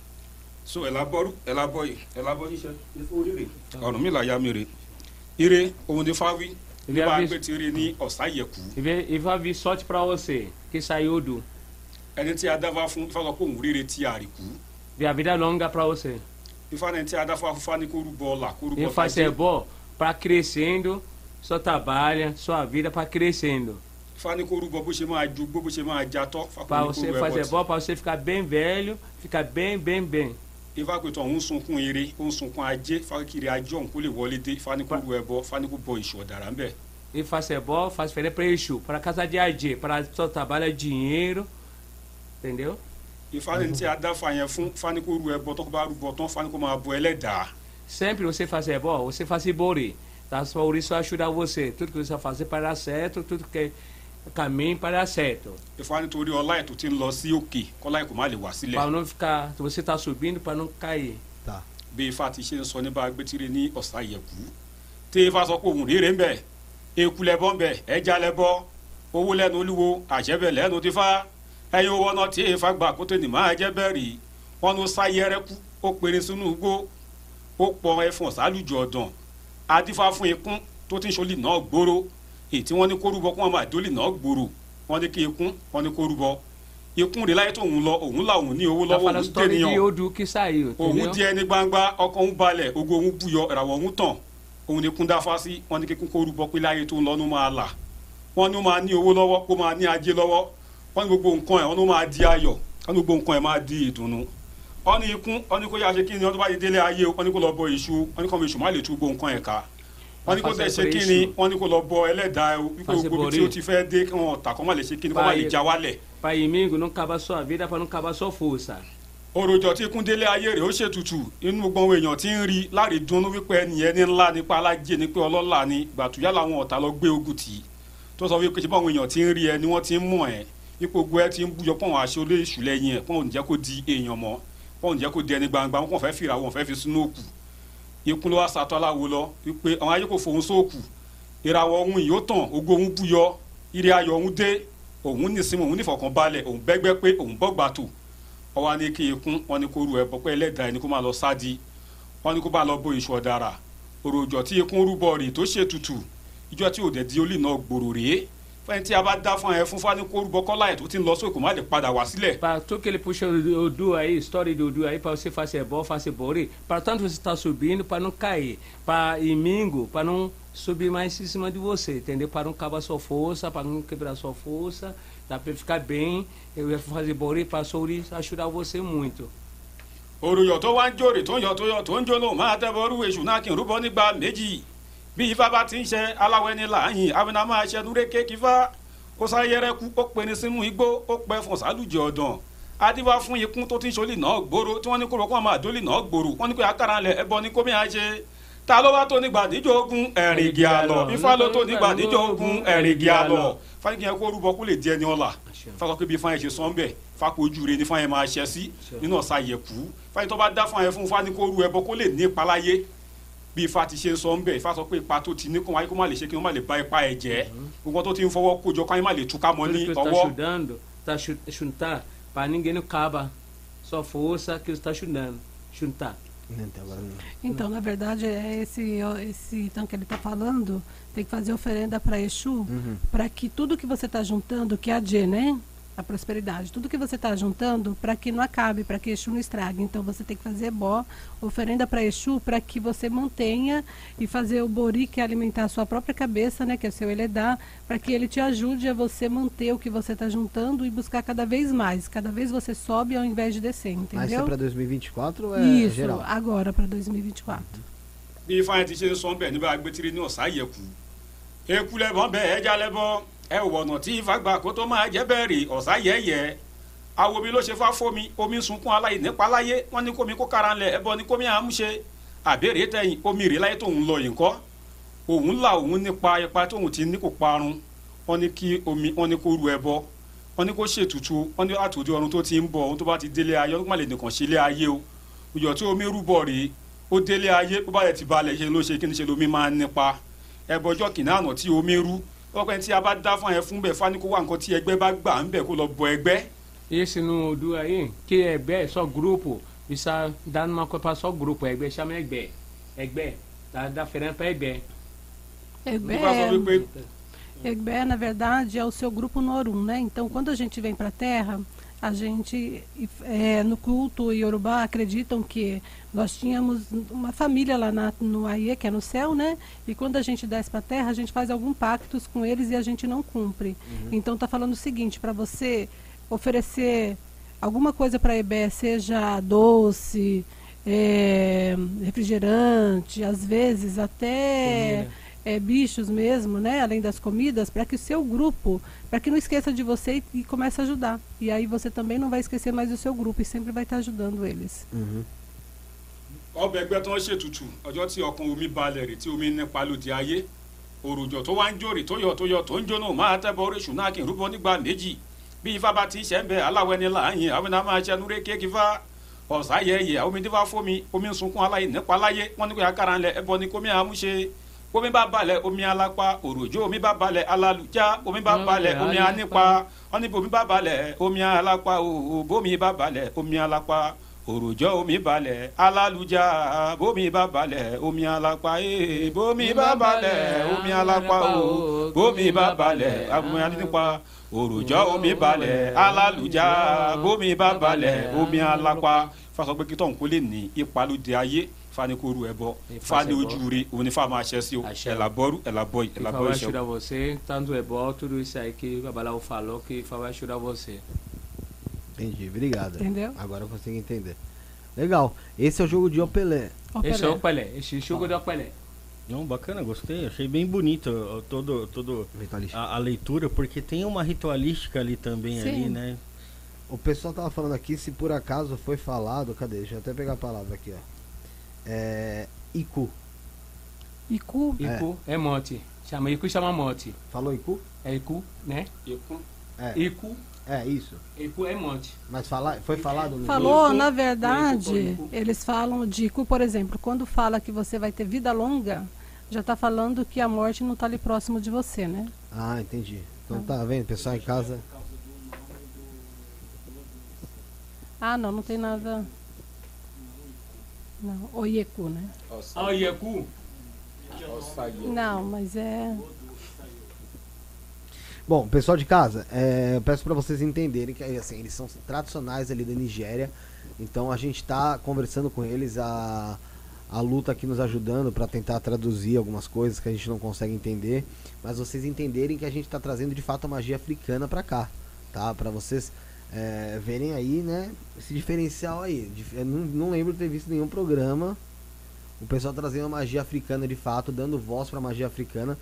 Speaker 4: so bọ́ yìí ẹ là bọ́ yìí ṣe oríire Ọ̀rúnmìlà ya mi rè ire òun ní fáwí
Speaker 3: E
Speaker 4: nípa
Speaker 3: vai vir-
Speaker 4: agbẹ́tìrì ní ọ̀sáyẹ̀kú
Speaker 3: vai, e vai vir sorte pra você, que saiu do.
Speaker 4: ẹni tí a dáfá fún ifá sọ pé òun rere tí a rì kú
Speaker 3: Via vida longa pra você.
Speaker 4: ifá ní tí a dáfá fún fá ní kó rúbọ ọ̀la kó rúbọ
Speaker 3: E fazer bom pra crescendo, só trabalha, sua vida pra crescendo.
Speaker 4: ní
Speaker 3: você fazer bom, pra você ficar bem velho, ficar bem, bem, bem.
Speaker 4: tí ifá pètò òun sunkún eré ó ń sunkún ajé fá kiri ajé ọ̀hún kó lè wọlé dé rú ẹbọ kó bọ ìṣù ọ̀dàrà ńbẹ̀
Speaker 3: E fazer bom, faz diferença pra Exu, para casa de AG, para só trabalha dinheiro, entendeu?
Speaker 4: ní tí a dáfá yẹn fún rú ẹbọ tó bá rúbọ tán kó máa bọ ẹlẹ́dàá
Speaker 3: Sempre você fazer bom, você fazer bori. Tá? Por isso ajuda você. Tudo que você fazer para dar certo, tudo que caminho para dar certo.
Speaker 4: ifá nítorí ọlá tó ti ń lọ sí òkè kọ́lá ẹ̀ kò má lè wá sílẹ̀
Speaker 3: Para não ficar, se você tá subindo, para não cair.
Speaker 1: Tá.
Speaker 4: bí ifá ti ṣe ń sọ nípa agbẹ́tìrì ní ọ̀sáyẹ̀kú tí ifá sọ pé òun rere ń bẹ̀ eku lẹ́bọ̀ ń bẹ̀ ẹja lẹ́bọ̀ owó lẹ́nu olúwo àṣẹ́bẹ̀ lẹ́nu tífá ẹyin owó náà tí ifá gbà kó tó ní máa jẹ́ bẹ́ẹ̀ rí wọn ló sá yẹrẹ́kú ó pèrè sínú igbó ó pọ̀ ẹfọ̀n sálùjọ ọ̀dàn. Adífá fún ikún tó ti ń ṣolì náà gbòòrò. Èyí tí wọ́n ní kó rúbọ kó wọn máa dólì náà gbòòrò. Wọ́n ní kí ikún wọ́n ní kó rúbọ. Ikún rẹ̀ láyé tóun lọ òun làwọn ní owó lọ́wọ́ òun
Speaker 3: saiu,
Speaker 4: òun di ẹni gbangba ọkàn òun balẹ̀ ogo òun buyọ ìràwọ̀ òun tàn. Òun ni kún dáfá sí wọn ní kíkún kó rúbọ pé láyé tó ń lọ ní ó máa là. Wọn ní ó máa ní owó lọ́wọ́ kó máa ní ajé lọ́wọ́. Wọn ní gbogbo nǹkan ẹ̀ wọn ní ó máa di ayọ̀. Wọn ní gbogbo nǹkan ẹ̀ máa di ìdùnnú wọn ní ikún wọn ní kó yá ṣe kí ni tó bá ti délé ayé wọn ní kó lọ bọ èṣù wọn ní kó ọmọ èṣù má lè tú gbogbo nǹkan ẹ̀ ká wọn ní kó tẹ̀ ṣe kí ni wọn ní kó lọ bọ ẹlẹ́dàá wípé gbogbo tí ó ti fẹ́ dé kí wọn tà kó má lè ṣe kí ni kó má lè já wálẹ̀
Speaker 3: Para inimigo não acabar sua vida, para não acabar sua força.
Speaker 4: òròjọ tí ikún délé ayé rẹ̀ ó ṣètùtù inú gbogbo àwọn èèyàn tí ń rí láre dunnú wípé ẹnìyẹn ní ńlá nípa alájẹ ní pé ọlọ́lá ni gbàtúyà làwọn ọ̀tá lọ gbé ogun tì í. Tó sọ wípé ṣé báwọn èèyàn tí ń rí ẹ ni wọ́n ti ń mọ̀ ẹ́ ipò gbogbo ẹ ti ń búyọ pọ̀ wọn aṣọ olé èṣù lẹ́yìn ẹ̀ pọ̀ òun jẹ́ kó di èèyàn mọ́ òun jẹ́ kó di ẹni gbangba wọn kàn fẹ́ fìrà wọn fẹ́ fi sínú òkú. Ikún ló wá sàtọ́ aláwo lọ wípé àwọn ayé kò fòun sóòkù ìràwọ̀ ohun yìí ó tàn ògo ohun búyọ ire ayọ̀ ohun dé. Òun nísìmọ̀ òun nífọ̀kànbalẹ̀ òun bẹ́gbẹ́ pé òun bọ́gbà wọ́n wá ní kí ikún wọ́n ní kó ru ẹbọ pé ẹlẹ́dàá ẹni kó máa lọ sádi. Wọ́n ní kó bá lọ bó iṣu ọ̀dàrà. Òròjọ́ tí ikún rúbọ rè tó ṣètùtù ìjọ tí òdẹ̀ di olè náà gbòòrò rèé fún ẹ fún fani kọ́lá ẹ̀ tó ti ń lọ sókè má lè padà wá sílẹ̀
Speaker 3: Para tudo que ele puxa o Odu aí, história do Odu aí, para você fazer bom, fazer bori. Para tanto você está subindo, para não cair. Para inimigo, para não subir mais em cima de você, entendeu? Para não acabar sua força, para não quebrar sua força, dá para ficar bem. Eu ia fazer bori para Souri ajudar você muito.
Speaker 4: òròyọ̀ tó wá ń jòrè tó ń yọ tó yọ tó ń jó lóun máa tẹ́bọrú èṣù náà n rúbọ nígbà méjì bí ifá bá ti ń ṣe aláwọ̀ ẹni láàyìn àwọn máa ṣe núré kéèkì fá. Ó sáyẹrẹ kú ó pẹni sínú igbó ó pẹ fún sálùjẹ ọ̀dàn. Adíwá fún ikún tó ti ń ṣolì náà gbòòrò tí wọ́n ní kó rọ́kọ́ máa dólì náà gbòòrò. Wọ́n ní pé akára lẹ̀ ẹbọ ní kómi àṣẹ ta ló wá tó nígbà níjọ ogun? Ẹ̀rìngì àlọ́. Ifá ló tó nígbà níjọ ogun? Ẹ̀rìngì àlọ́. Ẹ kó rúbọ kó lè di ẹni ọ̀la fáwọn pé bí ṣe sọ́n bẹ̀ fáko ojú re ní fáyín máa ṣẹ sí nínú ọ̀sà yẹ̀kú. Fáyín tó bá dá fáyín fún fáyín kó rú ẹbọ kó lè ní ipa láyé bí ifá ti ṣe ń sọ ń bẹ̀ ifá sọ pé ipa tó ti ní kó wáyé kó má lè ṣe kí wọ́n má lè bá ipa ẹ̀ jẹ́ gbogbo tó ti ń fọwọ́ kójọ káyín má lè túká mọ́ ní
Speaker 3: está
Speaker 4: ọwọ́
Speaker 3: ajudando, está juntar, para ninguém não acaba sua força que você está ajudando. Juntar.
Speaker 5: Então, na verdade, é esse, esse então que ele está falando, tem que fazer oferenda para Exu, para que tudo que você está juntando, que é a Dê, né? A prosperidade, tudo que você está juntando, para que não acabe, para que Exu não estrague. Então, você tem que fazer bó, oferenda para Exu, para que você mantenha e fazer o bori, que é alimentar a sua própria cabeça, né? Que é o seu Eledá, para que ele te ajude a você manter o que você está juntando e buscar cada vez mais. Cada vez você sobe ao invés de descer,
Speaker 1: Mas isso é
Speaker 5: entendeu?
Speaker 1: pra 2024 ou é
Speaker 5: Isso,
Speaker 1: geral?
Speaker 5: agora para 2024.
Speaker 4: bí fáyín ti ṣe ń sọ ń bẹ̀ níbà gbẹ́tìrì ní ọ̀sà yẹ̀kú eku lẹ́bọ̀ bẹ́ ẹja lẹ́bọ̀ ẹ wọ̀ ọ̀nà tí ifá gbà kó tó máa jẹ́ bẹ́ẹ̀rì ọ̀sà yẹ̀yẹ̀. Awo mi ló ṣe fá fómi omi sunkún aláì nípa láyé. Wọ́n ní kómi kó kára ńlẹ̀ ẹbọ ní kómi àmúṣe àbẹ̀rẹ̀ tẹ̀yìn omi rè láyé tóun lọ yìí kọ́ òun là òun nípa ipa tóun ti ní kó parun. Wọ́n ní kí omi wọ́n ní kó ru ẹbọ. Wọ́n ní kó ṣètùtù. Wọ́n ní àtòdì ọ̀run tó ti ń bọ̀ ohun tó bá ti délé ayé ọdún má nìkan ṣe ilé ayé o. Òjò tí omi rúbọ rèé ó délé ayé bó bá yẹ ti balẹ̀ ṣe ló ṣe kí ni ṣe lomi máa ń nípa? Ẹbọjọ́ kìnìún àná tí omi rú ọpẹ́ tí a bá dá fún ẹ fún bẹ́ẹ̀ fani kó wá nǹkan tí ẹgbẹ́ bá gbà ń bẹ̀ kó lọ bọ ẹgbẹ́
Speaker 3: Esse no Odu aí, que é EGBE, só grupo, precisa dar uma coisa para só grupo, EGBE chama EGBE. EGBE, tá da frente para EGBE.
Speaker 5: Egbé, Egbé, na verdade, é o seu grupo Norum, né? Então, quando a gente vem para a Terra, a gente, é, no culto Yorubá, acreditam que nós tínhamos uma família lá na, no Aie, que é no céu, né? E quando a gente desce para a terra, a gente faz algum pactos com eles e a gente não cumpre. Uhum. Então, tá falando o seguinte, para você oferecer alguma coisa para Ebé, seja doce, é, refrigerante, às vezes até é, bichos mesmo, né? Além das comidas, para que o seu grupo, para que não esqueça de você e, e, comece a ajudar. E aí você também não vai esquecer mais do seu grupo e sempre vai estar ajudando eles.
Speaker 4: Uhum. ọbẹ̀ ẹgbẹ́ tó ń ṣètùtù ọjọ́ tí ọkàn omi balẹ̀ rè tí omi nípa lòdì ayé òrùjọ tó wá ń jòrè tó yọ tó yọ tó ń jóná máa tẹ́ bọ oríṣun náà kí n rúbọ nígbà méjì bí ifá bá ti ṣẹ́ ń bẹ aláwọ̀ ẹni láàyè àwọn náà máa ṣẹnu ré kéèkì fá ọ̀sá yẹ̀yẹ̀ omi fómi omi ń sunkún aláyè nípa láyé wọ́n ní kó yà kára ńlẹ̀ ẹbọ ni kómi àmúṣe omi bá balẹ̀ omi alápá òròjó omi bá balẹ̀ alálùjá omi bá balẹ̀ omi anípa. Wọ́n ní bomi bá balẹ̀ omi alápá òbómi bá balẹ̀ omi alápá òròjọ́ omi balẹ̀ alálùjá bómi bá balẹ̀ omi alápá ee bómi bá balẹ̀ omi alápá o bómi bá balẹ̀. omi anípa. Òròjọ́ omi balẹ̀ alálùjá bómi bá balẹ̀ omi alápá fásọ pé kí tọ̀hún kó lè ní ipa lóde ayé fani koru ẹ bọ fani ojúure òun ni fáwọn aṣẹ sí o ẹlàbọrú ẹlàbọyì ẹlàbọyì
Speaker 3: ṣe. Fáwọn aṣọ você tanto é bom tudo isso aí que o babaláwo falou que Fáwọn ajuda você.
Speaker 1: Entendi, obrigado. Entendeu? Agora eu consigo entender. Legal. Esse é o jogo de Opelé.
Speaker 3: Esse é o Opelé. Esse é o jogo de Opelé.
Speaker 2: Não, bacana, gostei. Achei bem bonito todo, todo a, a, leitura, porque tem uma ritualística ali também, Sim. ali, né?
Speaker 1: O pessoal tava falando aqui se por acaso foi falado, cadê? Deixa eu até pegar a palavra aqui, ó. É. Iku.
Speaker 3: Iku? Iku é, é mote. Chama Iku e chama mote.
Speaker 1: Falou Iku?
Speaker 3: É Iku, né?
Speaker 4: Iku.
Speaker 1: É.
Speaker 3: Iku.
Speaker 1: É, isso.
Speaker 3: Iku é monte.
Speaker 1: Mas fala, foi falado no
Speaker 5: Falou, na verdade, eles falam de Iku, por exemplo, quando fala que você vai ter vida longa, já está falando que a morte não está ali próximo de você, né?
Speaker 1: Ah, entendi. Então tá vendo, pessoal em casa.
Speaker 5: Ah, não, não tem nada. Não, Oieku, né?
Speaker 3: Ah, Oieku?
Speaker 5: Não, mas é.
Speaker 1: Bom, pessoal de casa, é, eu peço para vocês entenderem que assim, eles são tradicionais ali da Nigéria. Então a gente está conversando com eles, a, a luta aqui nos ajudando para tentar traduzir algumas coisas que a gente não consegue entender. Mas vocês entenderem que a gente está trazendo de fato a magia africana para cá, tá? Para vocês é, verem aí, né? Esse diferencial aí. Eu não, não lembro de ter visto nenhum programa o pessoal trazendo a magia africana de fato, dando voz para a magia africana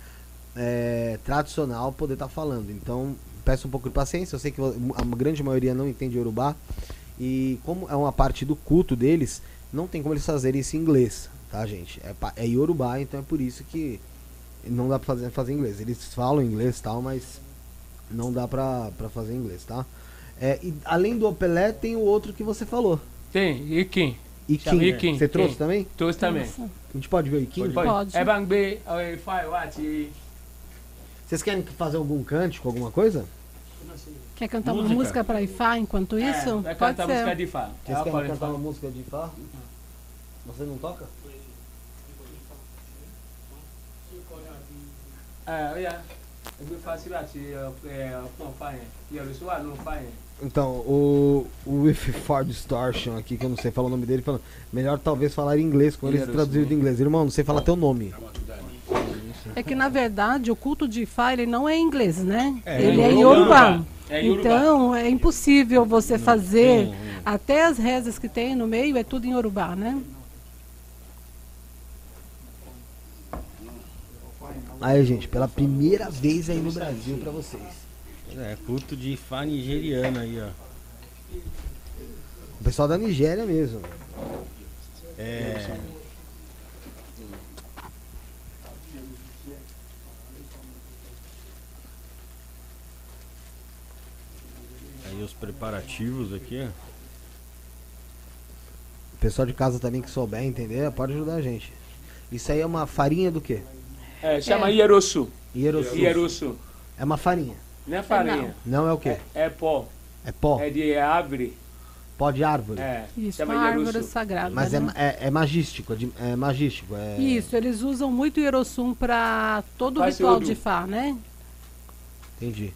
Speaker 1: é, tradicional poder estar tá falando. Então, peço um pouco de paciência. Eu sei que a grande maioria não entende Urubá. E como é uma parte do culto deles, não tem como eles fazerem isso em inglês, tá, gente? É, é Yorubá, então é por isso que não dá pra fazer, fazer inglês. Eles falam inglês tal, mas não dá pra, pra fazer inglês, tá? É, e além do Opelé, tem o outro que você falou.
Speaker 3: Tem, Ikin.
Speaker 1: Ikin. Ikin. Você trouxe também?
Speaker 3: Trouxe também.
Speaker 1: A gente pode ver o Ikin?
Speaker 3: Pode. pode. É Bangbe, Fai, Wati.
Speaker 1: Vocês querem fazer algum cântico, alguma coisa?
Speaker 5: Quer cantar música. uma música para Ifá enquanto é, isso?
Speaker 3: Vai Pode cantar ser. música de Ifá.
Speaker 1: Vocês querem cantar uma música de Ifá? Você não toca?
Speaker 3: É, olha.
Speaker 1: Então, o, o With For Distortion aqui, que eu não sei falar o nome dele, falando, melhor talvez falar em inglês com eles traduzido em inglês. Irmão, não sei falar teu nome.
Speaker 5: É que na verdade o culto de Ifá ele não é inglês, né? É, ele é Yorubá. É então é impossível você fazer até as rezas que tem no meio é tudo em Yorubá, né?
Speaker 1: Aí, gente, pela primeira vez aí no Brasil para vocês.
Speaker 2: É, culto de Ifá nigeriano aí, ó.
Speaker 1: O pessoal da Nigéria mesmo.
Speaker 2: É. Aí os preparativos aqui.
Speaker 1: O pessoal de casa também que souber entender, pode ajudar a gente. Isso aí é uma farinha do quê?
Speaker 3: É, chama é. Ierosu.
Speaker 1: Ierosu. É uma farinha.
Speaker 3: Não é farinha.
Speaker 1: Não, não é o quê?
Speaker 3: É, é, pó.
Speaker 1: É pó.
Speaker 3: É de árvore.
Speaker 1: Pó de árvore.
Speaker 7: É,
Speaker 5: Isso,
Speaker 7: chama
Speaker 5: uma árvore sagrada.
Speaker 1: Mas é,
Speaker 5: né?
Speaker 1: é, é magístico, é, de- é magístico. É...
Speaker 5: Isso, eles usam muito o Irossum para todo o
Speaker 7: Faz
Speaker 5: ritual de Fá, né?
Speaker 1: Entendi.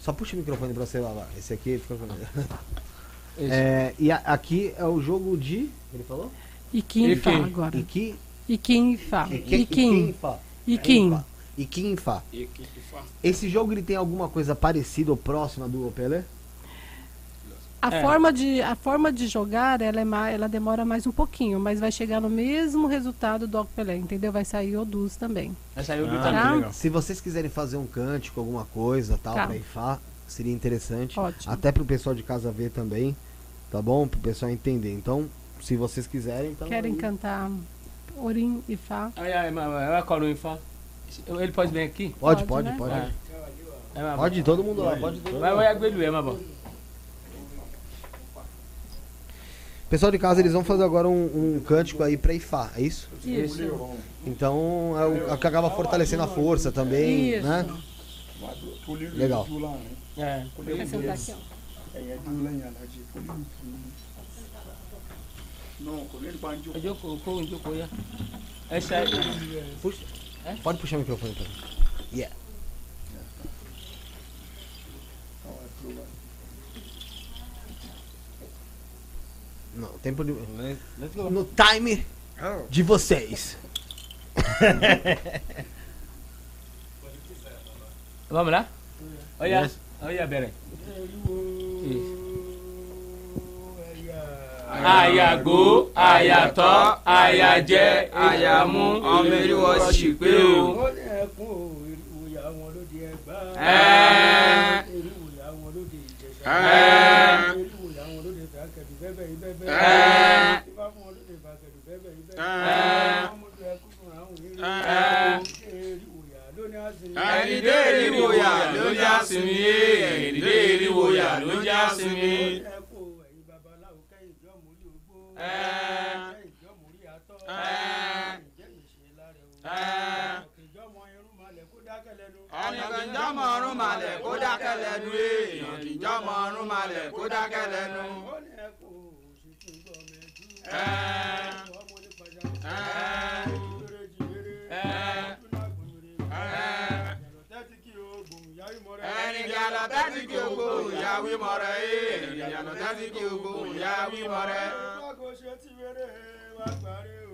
Speaker 1: Só puxa o microfone pra você lá. lá. Esse aqui fica.
Speaker 7: Esse.
Speaker 1: É, e a- aqui é o jogo de. Ele falou?
Speaker 5: Iquim e Fá
Speaker 7: Iquim.
Speaker 5: agora.
Speaker 1: Iki.
Speaker 5: E Fá.
Speaker 1: Iki-
Speaker 5: Iquim.
Speaker 1: Fá.
Speaker 5: Iquim.
Speaker 1: Iquim Fá.
Speaker 4: E que que fa-
Speaker 1: Esse jogo ele tem alguma coisa parecida ou próxima do Pelé?
Speaker 5: A,
Speaker 7: É.
Speaker 5: forma de, a forma de jogar, ela, é mais, ela demora mais um pouquinho, mas vai chegar no mesmo resultado do Pelé, entendeu? Vai sair Odus também.
Speaker 7: Aí eu vi
Speaker 3: Ah,
Speaker 7: também.
Speaker 5: Tá?
Speaker 1: Se vocês quiserem fazer um cântico, alguma coisa tal,
Speaker 5: Tá.
Speaker 1: pra Ifá, seria interessante.
Speaker 5: Ótimo.
Speaker 1: Até pro pessoal de casa ver também, tá bom? Pro pessoal entender. Então, se vocês quiserem, então.
Speaker 5: Querem
Speaker 1: aí-
Speaker 5: cantar Orim e Fá?
Speaker 7: Ai, ai, mas é a Coruim Fá. Ele pode vir aqui?
Speaker 1: Pode,
Speaker 5: Pode,
Speaker 1: pode,
Speaker 5: né?
Speaker 1: pode.
Speaker 7: É. É, mas-
Speaker 1: Pode, todo mundo lá, pode todo
Speaker 7: Vai, vai, aguelho, é, mas bom.
Speaker 1: Pessoal de casa, eles vão fazer agora um, um cântico aí pra Ifá, é isso?
Speaker 5: Isso.
Speaker 1: Então, é o é o que acaba fortalecendo a força também,
Speaker 5: Isso.
Speaker 1: né? Legal.
Speaker 7: É.
Speaker 5: Ó?
Speaker 7: Eu já. Essa aí.
Speaker 1: Puxa. Pode puxar o microfone pra mim. Yeah. Não, tempo de. No time de vocês.
Speaker 7: Vamos lá? Olha, olha, Beren. àyàgbó àyàtọ̀ àyàjẹ àyàmú ọmọ eriwo sì pé o. wọ́n ní ẹkún o eriwo ìyá wọn lóde ẹgbà. eriwo ìyá wọn lóde ìjẹsà. eriwo ìyá wọn lóde bàkẹ́dù bẹ́bẹ̀ yìí bẹ́bẹ̀ yìí. ìbá fún wọn lóde bàkẹ́dù bẹ́bẹ̀ yìí bẹ́bẹ̀ yìí. wọ́n mú ju ẹkún fún àwọn eriwo ẹ̀rìndé ìrìwòyà ló ń já sí mi ẹ̀rìndé ìrìwòyà ló ń já sí mi. Ẹ́ẹ́. ọ̀nà kì í jọ́mọ̀ ọ̀run malẹ̀ kó dákẹ́ lẹ́nu èèyàn kì í jọ́mọ̀ ọ̀run malẹ̀ kó dákẹ́ lẹ́nu. Ẹ́ẹ́. Ẹ́ẹ́. Ẹ́ẹ́. ẹni kí alọ tẹ́tí kí o gbóhùn ya wí mọ̀rẹ́ yé ẹni kí alọ tẹ́tí kí o gbóhùn ya wí mọ̀rẹ́. Oyeye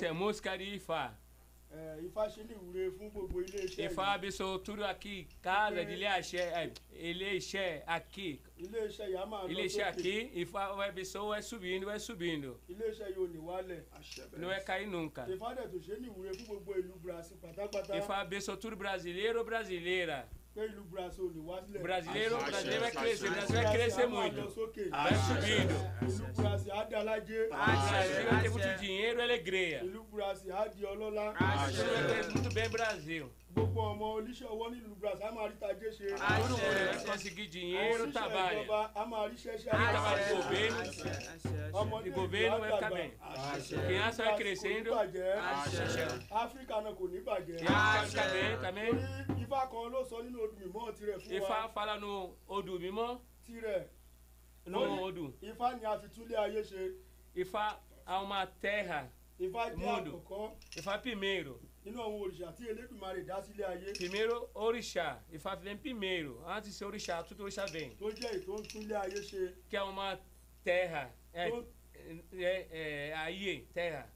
Speaker 3: Essa é música de Ifá.
Speaker 7: ẹ, ifá ṣe fún gbogbo
Speaker 3: Ifá
Speaker 7: yìí
Speaker 3: abençoou tudo aqui, casa de ilé é, ilé iṣẹ́ aqui,
Speaker 7: iléeṣẹ́ yìí á máa lọ
Speaker 3: ilé iṣẹ́
Speaker 7: sókè
Speaker 3: aqui, Ifá vai abençoou, vai subindo, vai subindo.
Speaker 7: iléeṣẹ́ yìí ò ní wálẹ̀
Speaker 3: Não vai cair nunca.
Speaker 7: ifá dẹ̀ tó ṣe ní ìwúre fún gbogbo ìlú Brazil pátápátá
Speaker 3: Ifá abençoou tudo brasileiro ou brasileira. Brasileiro brasileira vai crescer, o
Speaker 8: axé.
Speaker 3: Brasil vai crescer muito. Vai subindo. Brasil vai ter muito dinheiro e alegria.
Speaker 7: ọlọ́lá
Speaker 3: Brasil vai crescer muito bem Brasil.
Speaker 7: Gbogbo ọmọ oníṣẹ́ ọwọ́ nílùú Brazil á máa rí tajé ṣe
Speaker 3: Todo mundo vai conseguir dinheiro,
Speaker 7: òṣìṣẹ́
Speaker 3: trabalha.
Speaker 7: ìjọba á máa ríṣẹ́ ṣe
Speaker 3: Quem trabalha no governo,
Speaker 7: ọmọdé
Speaker 3: de governo
Speaker 7: ìlú
Speaker 3: vai
Speaker 7: á
Speaker 3: ficar
Speaker 7: dàgbà.
Speaker 3: bem. Criança vai crescendo,
Speaker 7: kò ní bàjẹ́
Speaker 3: Axé.
Speaker 7: áfíríkà náà kò ní bàjẹ́
Speaker 3: criança vai ficar bem também.
Speaker 7: torí ifá kan ló sọ nínú odù mímọ́ tirẹ̀ fún
Speaker 3: Ifá
Speaker 7: wa
Speaker 3: fala no Odu Mimó,
Speaker 7: tirẹ̀
Speaker 3: no Odu.
Speaker 7: ifá ni a fi túlé ayé ṣe
Speaker 3: Ifá há uma terra,
Speaker 7: ifá jẹ́
Speaker 3: Mundo.
Speaker 7: àkọ́kọ́
Speaker 3: Ifá primeiro.
Speaker 7: Nínú àwọn òrìṣà tí elédùmarè dá sílé ayé
Speaker 3: Primeiro orixá, Ifá vem primeiro. Antes de ser orixá, tudo orixá vem.
Speaker 7: tó jẹ́ ayé ṣe
Speaker 3: Que é uma terra, é,
Speaker 7: tó
Speaker 3: é, é, aí, terra.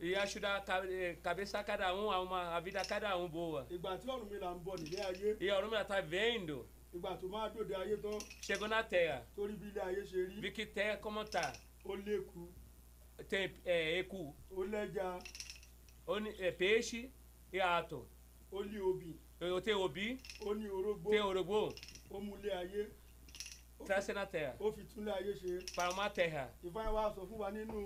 Speaker 3: E ajudar a ca- cabeça cada um, a, uma, a vida cada um boa. E a Orumila tá vendo, chegou na terra, viu que terra como tá. Tem é,
Speaker 7: lẹ́ja
Speaker 3: oni- é, peixe e ato.
Speaker 7: ó lé obì.
Speaker 3: Eu tenho obi,
Speaker 7: ó ní orógbó.
Speaker 3: Tem orogbô,
Speaker 7: ó mú ilé ayé.
Speaker 3: Traz na terra.
Speaker 7: ó fi túnlé ayé ṣe.
Speaker 3: Para uma terra.
Speaker 7: ìfá yẹn wá sọ fún wa nínú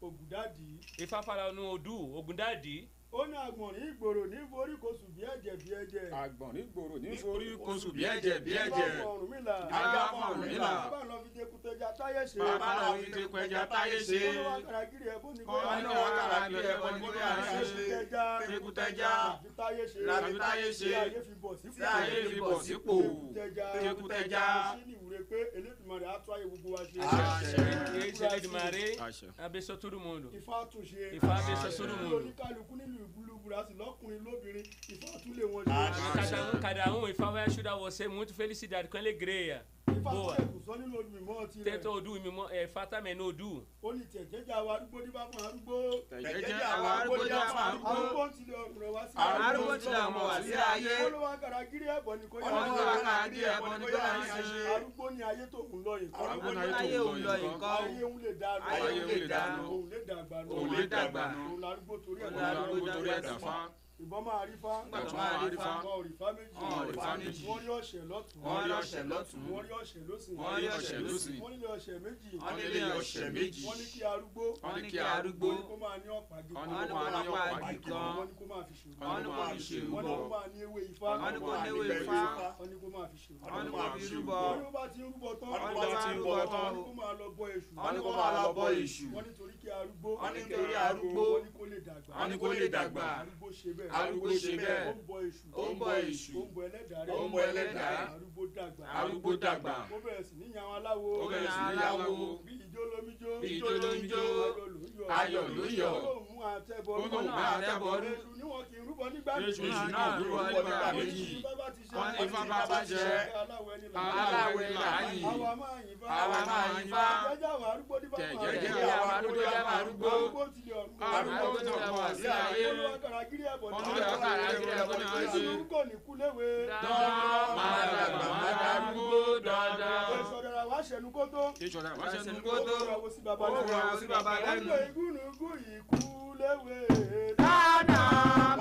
Speaker 7: ògùdádì
Speaker 3: E fa falar no Odu, Ogundadi,
Speaker 7: ó ní àgbọ̀nrín ìgboro ní forí kò sùn bí ẹ̀jẹ̀ bí ẹ̀jẹ̀
Speaker 8: àgbọ̀n nígboro ní forí
Speaker 9: kóṣù bí ẹ̀jẹ̀ bí
Speaker 7: ìfá
Speaker 9: ẹ̀jẹ̀.
Speaker 7: fún Ọ̀rúnmìlà
Speaker 9: Ajá fún Ọ̀rúnmìlà.
Speaker 7: bàbá lọ fi dekutẹja táyé ṣe
Speaker 9: Bàbá náà fi dé pẹja táyé ṣe.
Speaker 7: ó ní wá kàràgìrì ẹ̀bùn ní
Speaker 9: Kọ́ wá ní wá kàràgìrì ẹ̀bùn ní kó yára ṣe.
Speaker 7: dekutẹja
Speaker 9: Dekutẹja.
Speaker 7: àfi táyé ṣe
Speaker 9: Láfi táyé ṣe.
Speaker 7: tí ayé fi bọ̀ sípò
Speaker 9: Tí ayé fi bọ̀ sípò.
Speaker 7: dekutẹja
Speaker 9: Dekutẹja.
Speaker 7: sí ní ìwúre pé Elédùmarè á tún ayé gbogbo wa ṣe
Speaker 9: Àṣẹ.
Speaker 3: e ele de Maré,
Speaker 8: Àṣẹ.
Speaker 7: Lọ́kùnrin lóbìnrin lè wọn
Speaker 3: Cada um, cada um, e Fá vai ajudar você muito felicidade, com alegria.
Speaker 7: Ifá tún
Speaker 3: Boa.
Speaker 7: lè kù sọ nínú olùmọ̀ tirẹ̀
Speaker 3: Tenta Odu, Mimó, é, Fá também no Odu.
Speaker 7: ó ní tẹ̀jẹ́jà wa arúgbó díbá fún arúgbó
Speaker 9: Tẹ̀jẹ́jẹ́ àwọn arúgbó jẹ́ àwọn arúgbó.
Speaker 7: arúgbó ń tilẹ̀ ọ̀rùn rẹ̀ wá sí
Speaker 9: Arúgbó tilẹ̀ ọmọ wá sí ayé.
Speaker 7: olówó kàràgìrì ẹ̀bọ̀ ni kò yá
Speaker 9: Olówó kàràgìrì ẹ̀bọ̀ ni kò yá ṣe.
Speaker 7: arúgbó ni ayé tó ń lọ yìí kọ́
Speaker 9: Arúgbó ni
Speaker 7: ayé
Speaker 9: ayé òun lọ yìí kọ́.
Speaker 7: ayé ń lè dànù
Speaker 9: Ayé ń lè dànù.
Speaker 7: òun lè dàgbà nù
Speaker 9: Òun lè dàgbà.
Speaker 7: òun larúgbó torí ẹ̀
Speaker 9: Òun larúgbó torí ẹ̀ dàfá.
Speaker 7: Ìbọn máa rí
Speaker 9: Nígbà tó máa rí fá.
Speaker 7: wọn ò rí fá méjì
Speaker 9: Wọn ò rí fá méjì.
Speaker 7: wọ́n rí ọ̀sẹ̀ lọ́tún
Speaker 9: Wọ́n rí ọ̀sẹ̀ lọ́tún.
Speaker 7: wọ́n rí ọ̀sẹ̀ lọ́sìn
Speaker 9: Wọ́n rí ọ̀sẹ̀ lósì.
Speaker 7: wọ́n nílé ọ̀sẹ̀ méjì
Speaker 9: Wọ́n nílé ọ̀sẹ̀ méjì.
Speaker 7: wọ́n ní kí arúgbó
Speaker 9: Wọ́n ní kí arúgbó.
Speaker 7: wọ́n ní kó máa ní ọ̀pá gidi
Speaker 9: Wọ́n ní kó máa ní ọ̀pá gidi kan.
Speaker 7: wọ́n ní kó máa fi ṣòro
Speaker 9: Wọ́n ní kó fi ṣe
Speaker 7: wọ́n ní kó máa ní ewé ifá
Speaker 9: Wọ́n ní kó ní ewé ifá.
Speaker 7: wọ́n ní kó máa fi ṣòro
Speaker 9: Wọ́n ní kó fi rúbọ.
Speaker 7: wọ́n ní kó bá ti ń rúbọ tán
Speaker 9: Wọ́n ní kó bá ti ń rúbọ tán.
Speaker 7: wọ́n ní kó máa lọ bọ èṣù
Speaker 9: Wọ́n ní kó máa lọ bọ èṣù.
Speaker 7: wọ́n ní torí kí arúgbó
Speaker 9: Wọ́n ní torí arúgbó.
Speaker 7: wọ́n ní kó lè dàgbà
Speaker 9: Wọ́n ní kó lè dàgbà.
Speaker 7: arúgbó ṣe bẹ́ẹ̀
Speaker 9: Arúgbó ṣe bẹ́ẹ̀.
Speaker 7: ó ń bọ èṣù
Speaker 9: Ó ń bọ
Speaker 7: ẹlẹ́dàá arúgbó dàgbà ó bẹ̀rẹ̀ sí ní yan aláwo
Speaker 9: Ó bẹ̀rẹ̀ sí ní yan aláwo.
Speaker 7: bí ijó lómijó
Speaker 9: Bí ijó lómijó.
Speaker 7: ayọ̀
Speaker 9: ló yọ̀.
Speaker 7: olóhùn àtẹ̀bọ
Speaker 9: Olóhùn àtẹ̀bọ.
Speaker 7: èṣù ni wọn kì í rúbọ nígbà
Speaker 9: Èṣù náà rúbọ nígbà méjì. Wọ́n ní Ifá bá bá jẹ. Aláwo ẹni là á yìn.
Speaker 7: àwa máa yìn fá
Speaker 9: Àwa máa yìn fá.
Speaker 7: jẹjẹ àwọn arúgbó
Speaker 9: àwọn arúgbó arúgbó.
Speaker 7: ọ̀run
Speaker 9: wá sí ayé.
Speaker 7: Olúwa kàràgìrì ẹ̀bọ̀
Speaker 9: Wọ́n ní ọ̀kà àgírí ẹ̀bọ̀ ni wọ́n ṣe.
Speaker 7: orúkọ ní kúléwé
Speaker 9: Dán máa dàgbà máa darúgbó dandan.
Speaker 7: ìṣọ̀dọ̀rà wá ṣẹ̀nu kótó
Speaker 8: ìṣọ̀dá
Speaker 9: Wọ́n ṣe
Speaker 8: ìwáṣẹ̀
Speaker 9: ní
Speaker 8: ní
Speaker 9: kó tó.
Speaker 7: ó rọwọ́ sí baba
Speaker 9: Ó rọwọ́ sí baba lẹ́nu.
Speaker 7: wọ́n ń lo igúnnugún yìí kúléwé
Speaker 9: Dandan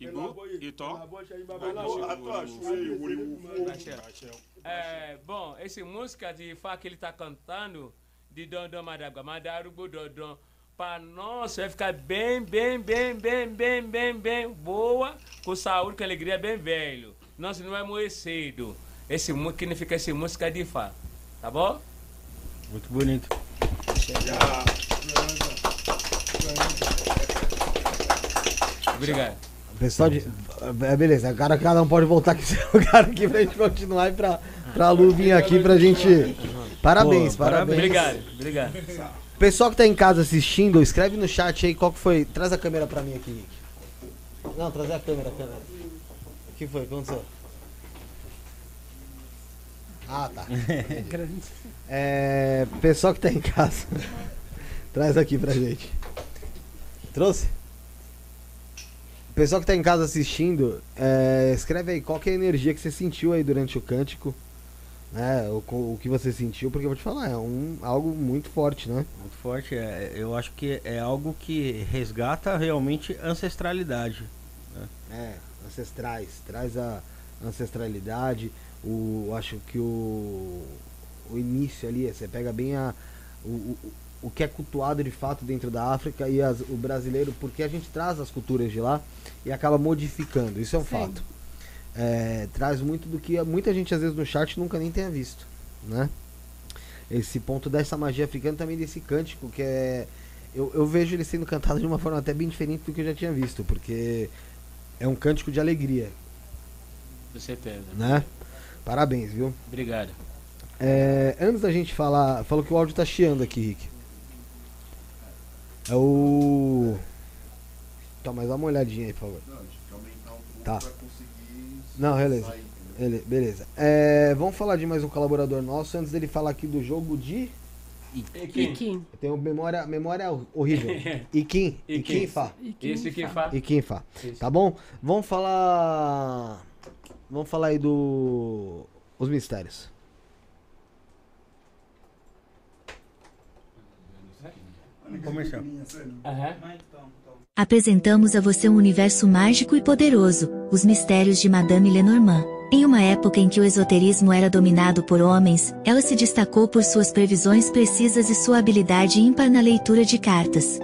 Speaker 4: Igbo, Itó,
Speaker 3: É, bom, essa música de Fá que ele tá cantando, de Dondon Madagua, Madarugbo Dondon, pra nós vai ficar bem, bem, bem, bem, bem, bem, bem boa, com saúde, com alegria, bem velho. Nós não vai morrer cedo. Esse mu- que significa essa música de Fá, tá bom?
Speaker 2: Muito bonito.
Speaker 3: Obrigado.
Speaker 1: Pessoal de. É, beleza, cara, cada um pode voltar aqui seu lugar aqui pra gente continuar e pra, pra Lu vir aqui pra gente. Parabéns,
Speaker 2: Pô,
Speaker 1: parabéns.
Speaker 3: Obrigado, obrigado.
Speaker 1: Pessoal que tá em casa assistindo, escreve no chat aí qual que foi. Traz a câmera pra mim aqui, Rick. Não, trazer a câmera, a câmera. O que foi? O que aconteceu? Ah, tá. É, pessoal que tá em casa, traz aqui pra gente. Trouxe? Pessoal que tá em casa assistindo, é, escreve aí qual que é a energia que você sentiu aí durante o cântico. Né, o, o que você sentiu, porque eu vou te falar, é um, algo muito forte, né?
Speaker 2: Muito forte. É, eu acho que é algo que resgata realmente ancestralidade.
Speaker 1: É, ancestrais, traz a ancestralidade, o acho que o, o início ali, você pega bem a o, o, o que é cultuado de fato dentro da África e as- o brasileiro, porque a gente traz as culturas de lá e acaba modificando, isso é um
Speaker 5: Sim.
Speaker 1: fato. É, traz muito do que muita gente às vezes no chat nunca nem tenha visto, né? Esse ponto dessa magia africana também desse cântico que é eu, eu vejo ele sendo cantado de uma forma até bem diferente do que eu já tinha visto, porque é um cântico de alegria,
Speaker 3: Com certeza.
Speaker 1: né? Parabéns, viu?
Speaker 3: Obrigado.
Speaker 1: É, antes da gente falar, falou que o áudio tá chiando aqui, Rick. É o. Tá, mas dá uma olhadinha aí, por favor. Tá. Não, beleza. Ele- beleza. É, vamos falar de mais um colaborador nosso antes dele falar aqui do jogo de.
Speaker 5: Iquim.
Speaker 1: Eu tenho memória, memória horrível. Iquim. Iquim Fá.
Speaker 3: Esse que.
Speaker 1: Iquim Fá.
Speaker 3: Isso.
Speaker 1: Tá bom? Vamos falar. Vamos falar aí do. Os mistérios.
Speaker 2: Comercial.
Speaker 3: Aham.
Speaker 10: Apresentamos a você um universo mágico e poderoso, os mistérios de Madame Lenormand. Em uma época em que o esoterismo era dominado por homens, ela se destacou por suas previsões precisas e sua habilidade ímpar na leitura de cartas.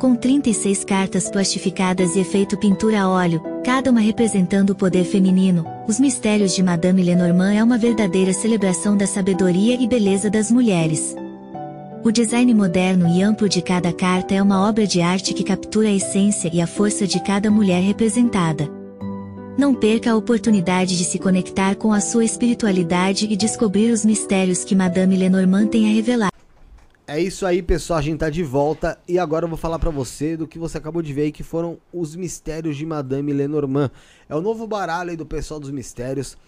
Speaker 10: Com 36 cartas plastificadas e efeito pintura a óleo, cada uma representando o poder feminino, os mistérios de Madame Lenormand é uma verdadeira celebração da sabedoria e beleza das mulheres. O design moderno e amplo de cada carta é uma obra de arte que captura a essência e a força de cada mulher representada. Não perca a oportunidade de se conectar com a sua espiritualidade e descobrir os mistérios que Madame Lenormand tem a revelar.
Speaker 1: É isso aí, pessoal. A gente tá de volta e agora eu vou falar pra você do que você acabou de ver aí, que foram os mistérios de Madame Lenormand. É o novo baralho aí do pessoal dos mistérios.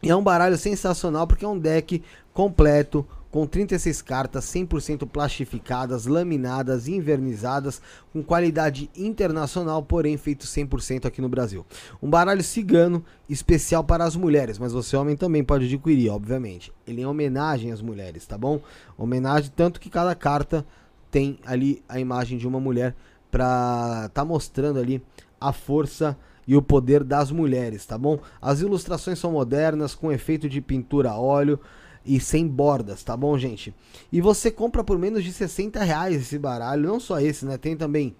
Speaker 1: E é um baralho sensacional porque é um deck completo com 36 cartas 100% plastificadas, laminadas, invernizadas, com qualidade internacional, porém feito 100% aqui no Brasil. Um baralho cigano especial para as mulheres, mas você homem também pode adquirir, obviamente. Ele é em homenagem às mulheres, tá bom? Homenagem tanto que cada carta tem ali a imagem de uma mulher para tá mostrando ali a força e o poder das mulheres, tá bom? As ilustrações são modernas, com efeito de pintura a óleo e sem bordas, tá bom, gente? E você compra por menos de 60 reais esse baralho, não só esse, né? Tem também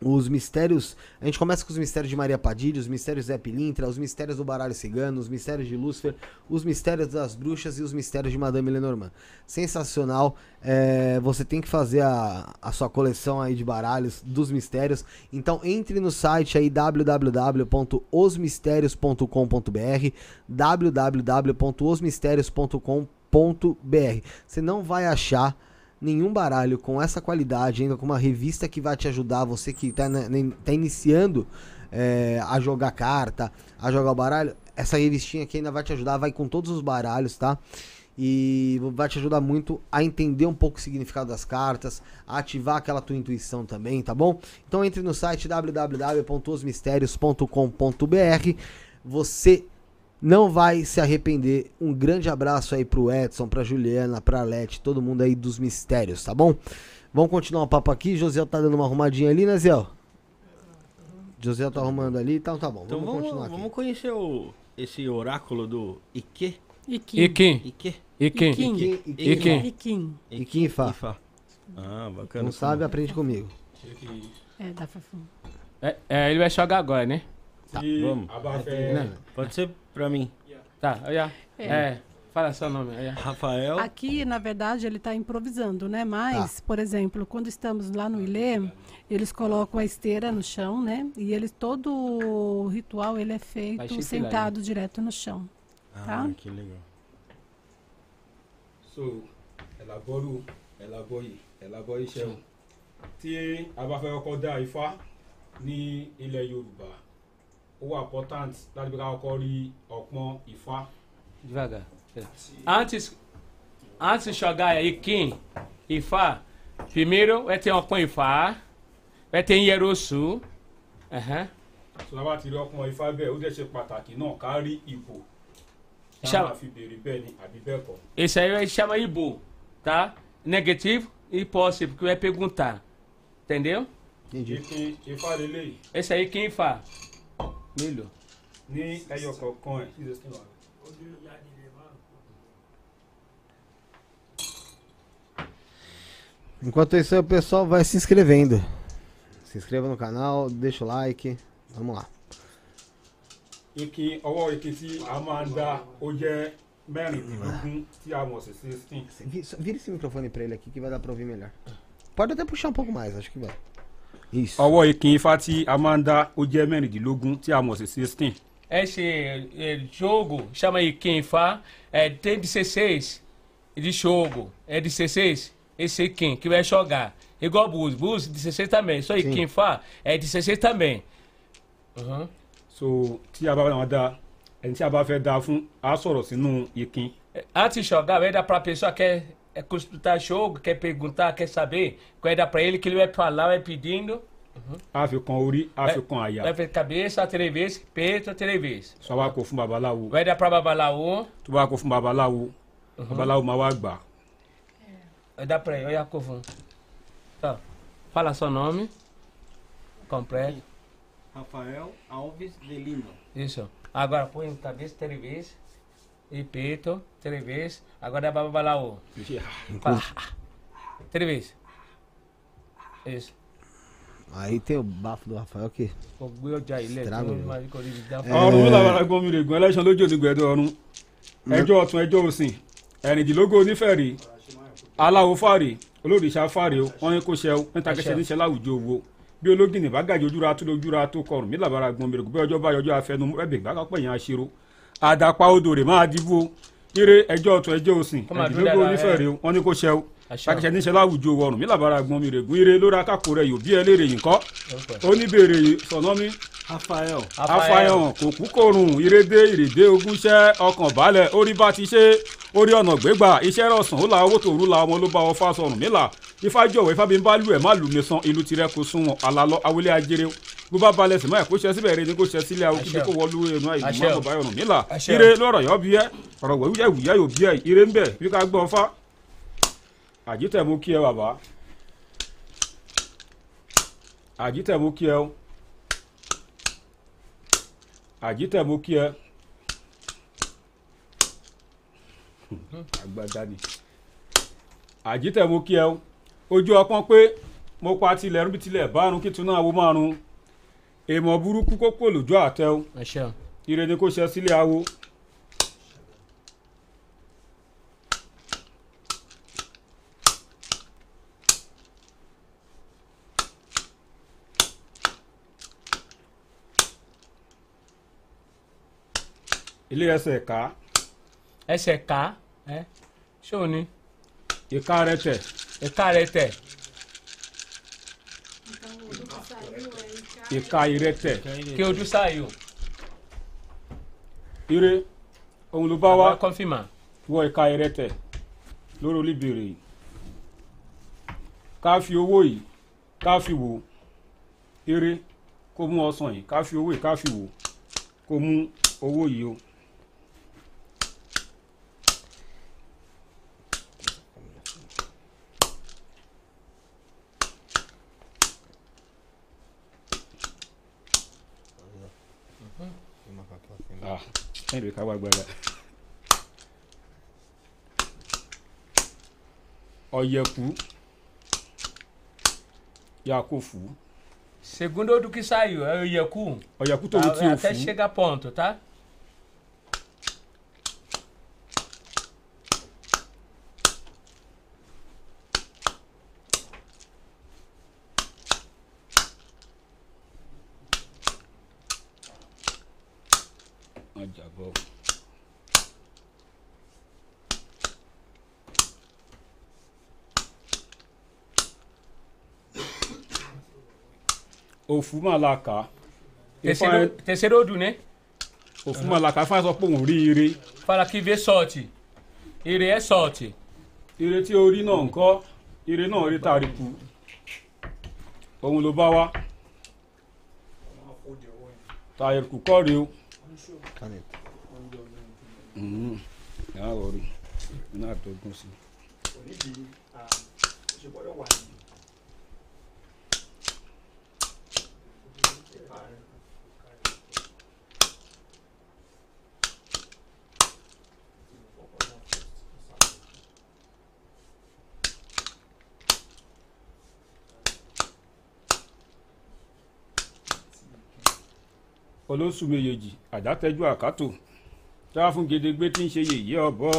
Speaker 1: os mistérios. A gente começa com os mistérios de Maria Padilha, os mistérios Zé Pilintra, os mistérios do baralho cigano, os mistérios de Lúcifer, os mistérios das bruxas e os mistérios de Madame Lenormand. Sensacional. É, você tem que fazer a, a sua coleção aí de baralhos dos mistérios. Então entre no site aí www.osmistérios.com.br www.osmistérios.com.br Você não vai achar nenhum baralho com essa qualidade, ainda com uma revista que vai te ajudar, você que está tá iniciando é, a jogar carta, a jogar o baralho, essa revistinha aqui ainda vai te ajudar, vai com todos os baralhos, tá? E vai te ajudar muito a entender um pouco o significado das cartas, a ativar aquela tua intuição também, tá bom? Então entre no site www.osmistérios.com.br. Você não vai se arrepender. Um grande abraço aí pro Edson, pra Juliana, pra Leti, todo mundo aí dos mistérios, tá bom? Vamos continuar o papo aqui. Josiel tá dando uma arrumadinha ali, né, Zé? José tá arrumando ali, então tá bom.
Speaker 2: Então
Speaker 1: vamos,
Speaker 2: vamos,
Speaker 1: continuar aqui.
Speaker 2: vamos conhecer o, esse oráculo do Ike.
Speaker 5: Iquim.
Speaker 3: Iquim. Iquim,
Speaker 5: Iquim.
Speaker 1: Iquim.
Speaker 3: Iquim
Speaker 1: e Fá.
Speaker 2: Ifá. Ah, bacana.
Speaker 1: Não sabe, aprende comigo.
Speaker 5: É, da Fafum.
Speaker 3: É, é, ele vai jogar agora, né?
Speaker 4: tí
Speaker 2: vamos.
Speaker 4: fẹ́
Speaker 2: Pode ser pra mim.
Speaker 3: Tá, olha.
Speaker 5: É.
Speaker 3: É. Fala seu nome. Olha.
Speaker 2: Rafael.
Speaker 5: Aqui, na verdade, ele está improvisando, né? Mas, por exemplo, quando estamos lá no Ilê, eles colocam a esteira no chão, né? E eles, todo o ritual ele é feito sentado direto no chão. tá?
Speaker 2: Ah, que legal.
Speaker 4: so ẹ̀làbọ́rù ẹ̀làbọ́yì ẹ̀làbọ́ iṣẹ́ o tí a bá fẹ́ kọ́kọ́ dá ifá ní ilẹ̀ yorùbá ó wà important láti fi ká kọ́kọ́ rí ọpọ́n ifá
Speaker 3: Devagar. Antes, antes de jogar aí, Kim, Ifá, primeiro vai ter uma com Ifá, vai ter Ierosu. Aham.
Speaker 4: so tá bá ti rí ọpọ́n ifá bẹ́ẹ̀ ó dẹ̀ ṣe pàtàkì náà ká rí ipò tá
Speaker 3: Ṣá-
Speaker 4: a máa fi béèrè bẹ́ẹ̀ ni àbí bẹ́ẹ̀ kọ́
Speaker 3: Esse aí vai chama Ibo, tá? Negativo e possível, que vai perguntar. Entendeu?
Speaker 1: Entendi.
Speaker 4: ìpín ifá lélẹ́yìí
Speaker 3: Esse aí quem Ifá? Milho.
Speaker 4: ní ẹyọ kọ̀ọ̀kan ẹ̀ ṣíṣe sí wa.
Speaker 1: Enquanto isso, o pessoal vai se inscrevendo. Se inscreva no canal, deixa o like. Vamos lá.
Speaker 4: ìpín ọwọ́ ìpín tí a máa ń dá ó jẹ́ mẹ́rìndínlógún tí a mọ̀ sí sixteen.
Speaker 1: Vi- só Vira esse microfone pra ele aqui que vai dar pra ouvir melhor. Pode até puxar um pouco mais, acho que vai.
Speaker 4: Ọwọ́ ìkín ifá tí a máa ń dá ó jẹ́ mẹ́rìndínlógún tí a mọ̀ sí sixteen.
Speaker 3: Esse eh, jogo chama quem Ifá, é, tem 16 de jogo, é 16. Esse quem que vai jogar. Igual Bus, Bus 16 também. Só quem Ifá é 16 também. Uhum.
Speaker 4: so tí a bá wọn dá ẹni tí a bá fẹ́ dá fún a sọ̀rọ̀ sínú ìkín.
Speaker 3: Antes de jogar, vai dar pra pessoa que é, consultar jogo, quer perguntar, quer saber, vai dar pra ele que ele vai falar, vai pedindo.
Speaker 4: a fi kan orí a fi kan àyà
Speaker 3: Vai ver cabeça, três vezes, peito, três vezes.
Speaker 4: wá kó fún babaláwo
Speaker 3: Vai dar pra babalaú,
Speaker 4: tó bá kó fún babaláwo babaláwo máa wá gbà
Speaker 3: vai dar pra ele, olha a covum. Tá. Fala seu nome. Completo.
Speaker 2: Rafael Alves de Lima.
Speaker 3: Isso. Agora põe cabeça três vezes. E peito, três vezes. Agora é babalaú. Fala. Três vezes. Isso.
Speaker 1: Aí tem o bafo do Rafael que.
Speaker 3: Vou gbé ọjà
Speaker 1: Estrago,
Speaker 3: tó
Speaker 1: né?
Speaker 3: máa kọ́ ní ìdá
Speaker 1: É.
Speaker 4: ọrùn mi làwọn agbọn mi rè gun ẹlẹ́sàn lójú onígbẹ̀dọ̀ ọ̀run ẹjọ́ ọ̀tún ẹjọ́ òsìn ẹ̀rìndínlógún onífẹ̀rí aláwo fàrè olóòrìṣà fàrè o wọn ní kó ṣe o. Níta kẹsẹ̀ níṣẹ́ láwùjọ owó bí ológìnì bá gàjọ ojúra tó lójúra tó kọrùn. Mí làbára agbọn mi rè gun bí ọjọ́ bá yọjọ́ afẹnu ẹbẹ̀ bá kápẹ́ yẹn aṣero àdàpà odò rè máa dìbò ire ẹjọ́ ọ̀tún ẹjọ́ òsìn
Speaker 3: Kó máa dúró
Speaker 4: ẹ̀rìndínlógún
Speaker 3: dáadáa,
Speaker 4: onífẹ̀rí o wọn ní kó ṣe o takẹsẹ̀ níṣẹ́ láwùjọ owó ọ̀run mí làbára agbọn mi rè gun ire lórí akáko rẹ yóò bí ẹ léèrè yìí kọ́. Oníbèrè sọ̀nọ́mí afahàn kò kú kòrùn. Ìrédé ìrèdé ogúnṣẹ́ ọkàn balẹ̀ orí bá ti ṣe. Orí ọ̀nà gbégbà iṣẹ́ rọ̀sán ó la owó tòru la ọmọ ló bá ọ fásọrùn nílà ifá jọ̀wọ́ ifá bí n bá lù ẹ̀ má lù mí san. Ìlú tirẹ̀ kò sunwọ̀n. Àlàlọ́ awolé ajere bó bá balẹ̀ sí máa kó ṣe síbẹ̀ rẹ ni kó ṣe sílẹ̀ àwọn kíbi kó wọlú ẹnu
Speaker 3: Àṣẹ.
Speaker 4: má bọ̀ báyọ̀ nù
Speaker 3: Àṣẹ.
Speaker 4: ire lọ́rọ̀ yọ bí ẹ ọ̀rọ̀ wẹ̀wúyẹ̀ wùyẹ̀ yóò bí ẹ ire ń bẹ̀ bí ká gbọ́ fá. Àjítẹ̀ mú kí ẹ bàbá. Àjítẹ̀ mú kí ẹ o. Àjítẹ̀ mú kí ẹ. Àgbàdá ni. Àjítẹ̀ mú kí ẹ ojú ọpọ́n pé mo pa tilẹ̀ rúbi tilẹ̀ bárun kí tuná awo márùn èèmọ̀ burúkú kókó lójú àtẹ o ire ni kò ṣe sílé awo ilé ẹsẹ̀ ká
Speaker 3: Ẹsẹ̀ ká. ẹ́ Ṣé o ní?
Speaker 4: ìka rẹ tẹ̀
Speaker 3: Ìka rẹ̀ tẹ̀.
Speaker 4: Ìka irẹ tẹ̀.
Speaker 3: Kí ojú sáyò.
Speaker 4: ire òun ló bá wá. Wọ ìka irẹ tẹ̀ lórí olíbèrè yìí. Ká fi owó yìí ká fi wò ire kó mú ọsàn yìí ká fi owó yìí ká fi wò kó mú owó yìí o. ẹnì ká wá gbára. ọ̀yẹ̀kú yakofu
Speaker 3: Segundo do que saiu, é o Iacu.
Speaker 4: ọ̀yẹ̀kú tó ń tí o
Speaker 3: Até
Speaker 4: fún
Speaker 3: chega a ponto, tá?
Speaker 4: Òfúmàlàkà
Speaker 3: Terceiro, terceiro do, né?
Speaker 4: òfúmàlàkà fún àìsàn pé òun rí ire
Speaker 3: Fala que vê sorte. Ire é sorte.
Speaker 4: ire tí orí náà ń kọ́ ire náà rí tàríkù òun ló bá wá tàríkù kọ́ rí o.
Speaker 1: Caneta.
Speaker 4: ẹ̀ á rọrí iná àtọ́gùn olóṣù méjèèjì àdátẹ́jú àkátò tá a fún gedegbe tí ń ṣe yèyé ọ̀bọ.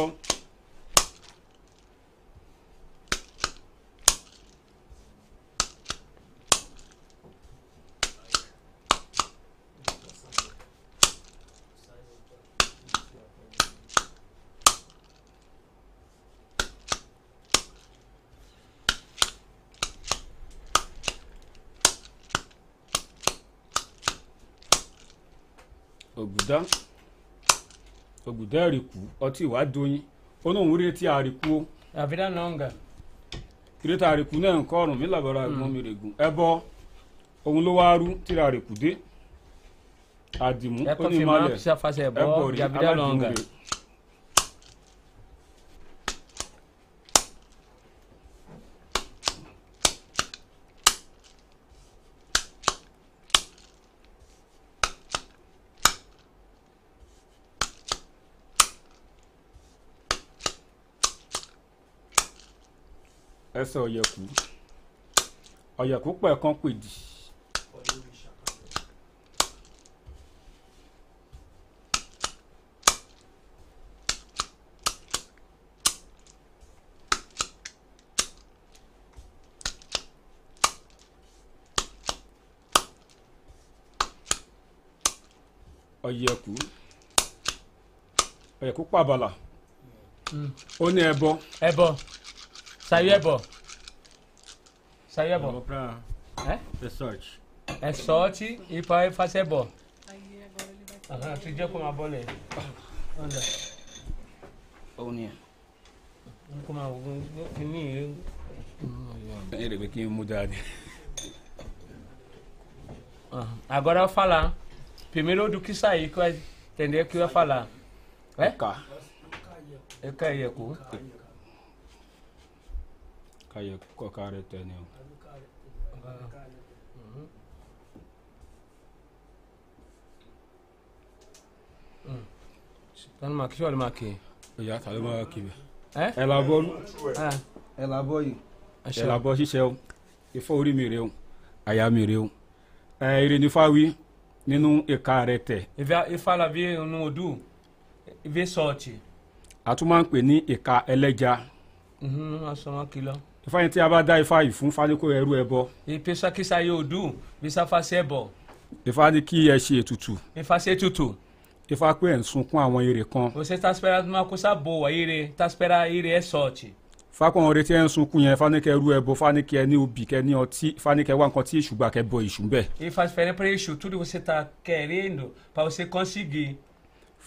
Speaker 4: Ògùdá. Ògùdá ẹ̀rìkú ọtí ìwà doyin. Ó náà ń retí àríkú o.
Speaker 3: Vida longa.
Speaker 4: ìrètí àríkú náà ń kọrùn mí làbọ̀rọ̀ ẹ̀gbọ́n mi règùn ẹbọ òun ló wá rú tíra àríkú dé. Àdìmú ó ní ìmọ̀lẹ̀. ẹbọ rí aládìmú
Speaker 3: longa.
Speaker 4: rè ẹsẹ̀ ọ̀yẹ̀kú ọ̀yẹ̀kú pẹ̀kan pèdì ọ̀yẹ̀kú ọ̀yẹ̀kú pàbàlà. Ó ní ẹbọ.
Speaker 3: É bom. Saiu é bom. Saiu é bom.
Speaker 2: Pra
Speaker 3: É?
Speaker 2: ter sorte.
Speaker 3: É sorte e para fazer bom.
Speaker 5: Aí agora ele vai
Speaker 3: Aham, outro dia com uma bola aí. Anda.
Speaker 4: ẹ̀.
Speaker 3: Vamos com uma. Que nem eu.
Speaker 4: ẹ̀ rẹ̀ pé kí n mú dáadé.
Speaker 3: Aham. Agora eu vou falar. Primeiro do que sair, que vai entender o que eu ia falar. É?
Speaker 4: ká
Speaker 3: Eu caí, cu.
Speaker 4: káyọ̀ kọ́ka rẹ̀ tẹ̀ ni o.
Speaker 3: Tá numa aqui, olha uma aqui.
Speaker 4: ìyá ta ló máa kiri.
Speaker 3: É?
Speaker 4: ẹ la bọ́
Speaker 3: Ah,
Speaker 4: ẹ la bọ́ yìí. ẹ
Speaker 3: achei.
Speaker 4: la bọ́ ṣíṣẹ́ o ifá orí mi rè o àyà mi rè o. ẹ ire ní fáwí nínú ìka rẹ̀ tẹ̀
Speaker 3: E, vê- e fala, vê no Odu, e vê sorte.
Speaker 4: a tún máa ń pè ní ìka ẹlẹ́ja.
Speaker 3: Uhum, nós somos aquilo.
Speaker 4: Ifá yẹn tí a bá dá ifá yìí fún fáníkó ẹrú ẹbọ
Speaker 3: E pessoa que saiu Odu, precisa fazer bom.
Speaker 4: ifá ní kí ẹ ṣe ètùtù
Speaker 3: E fazer tudo.
Speaker 4: ifá pé ẹ̀ ń sunkún àwọn èrè kan
Speaker 3: Você está esperando uma coisa boa, ire, está esperando ire é sorte.
Speaker 4: fákọ̀ ọ̀rẹ́ tí ẹ̀ ń sunkún yẹn fáníkẹ́ ẹrú ẹbọ fáníkẹ́ ní obì kẹ́ ní ọtí fáníkẹ́ wá nǹkan tí èṣù gbà kẹ́ bọ èṣù bẹ́ẹ̀
Speaker 3: E faz diferença para isso, tudo que você está querendo, para você conseguir.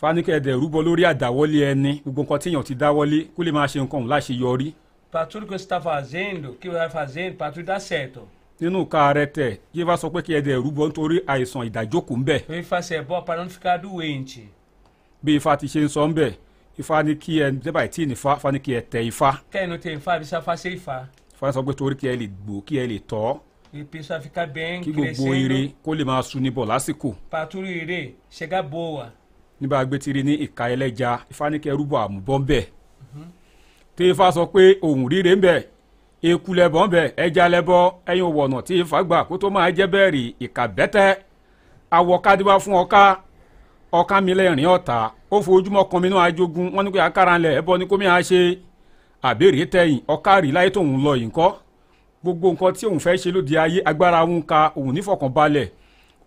Speaker 4: fáníkẹ́ ẹ̀dẹ̀ rúbọ lórí àdáwọ́lé ẹni gbogbo nǹkan tí èèyàn ti dáwọ́lé kó lè máa ṣe nǹkan òun láṣeyọrí
Speaker 3: Para tudo que você está fazendo, que vai fazendo, para tudo dar certo.
Speaker 4: nínú ìka rẹ tẹ̀ yíwá sọ pé kí ẹ̀dẹ̀ rúbọ nítorí àìsàn ìdájókòó ńbẹ̀
Speaker 3: E fazer bom para não ficar doente.
Speaker 4: bí ifá ti ṣe ń sọ ńbẹ̀ ifá ní kí ẹ dẹ́bà tí ní ifá ifá ní kí ẹ tẹ ifá
Speaker 3: Quem não tem fá, precisa fazer fá.
Speaker 4: ifá sọ pé torí kí ẹ lè gbò kí ẹ lè tọ́
Speaker 3: E precisa ficar bem,
Speaker 4: kí gbogbo ire kó lè máa sun níbọ̀ lásìkò
Speaker 3: tudo ire chegar boa.
Speaker 4: nígbà gbẹtìrì ní ìka ẹlẹ́ja ifá ní kẹ́ rúbọ àmúbọ́ ń bẹ̀ tí ifá sọ pé òun ríre ń bẹ̀ eku lẹ́bọ̀ ń bẹ̀ ẹja lẹ́bọ̀ ẹyin òwònà tí ifá gbà kó tó máa jẹ́ bẹ́ẹ̀ rí ìka bẹ́tẹ́ awọ kádìbá fún ọká ọká mi lẹ́rìn ọ̀tá. Ó fojúmọ́ kan mi náà ajogun wọn ní pé akára ńlẹ̀ ẹbọ ní kó mi á ṣe. Àbèrè tẹ̀yìn ọká rí láyé tóun lọ yìí ńkọ́? Gbogbo nǹkan tí òun fẹ́ ṣe lóde ayé agbára òun ka òun nífọ̀kànbalẹ̀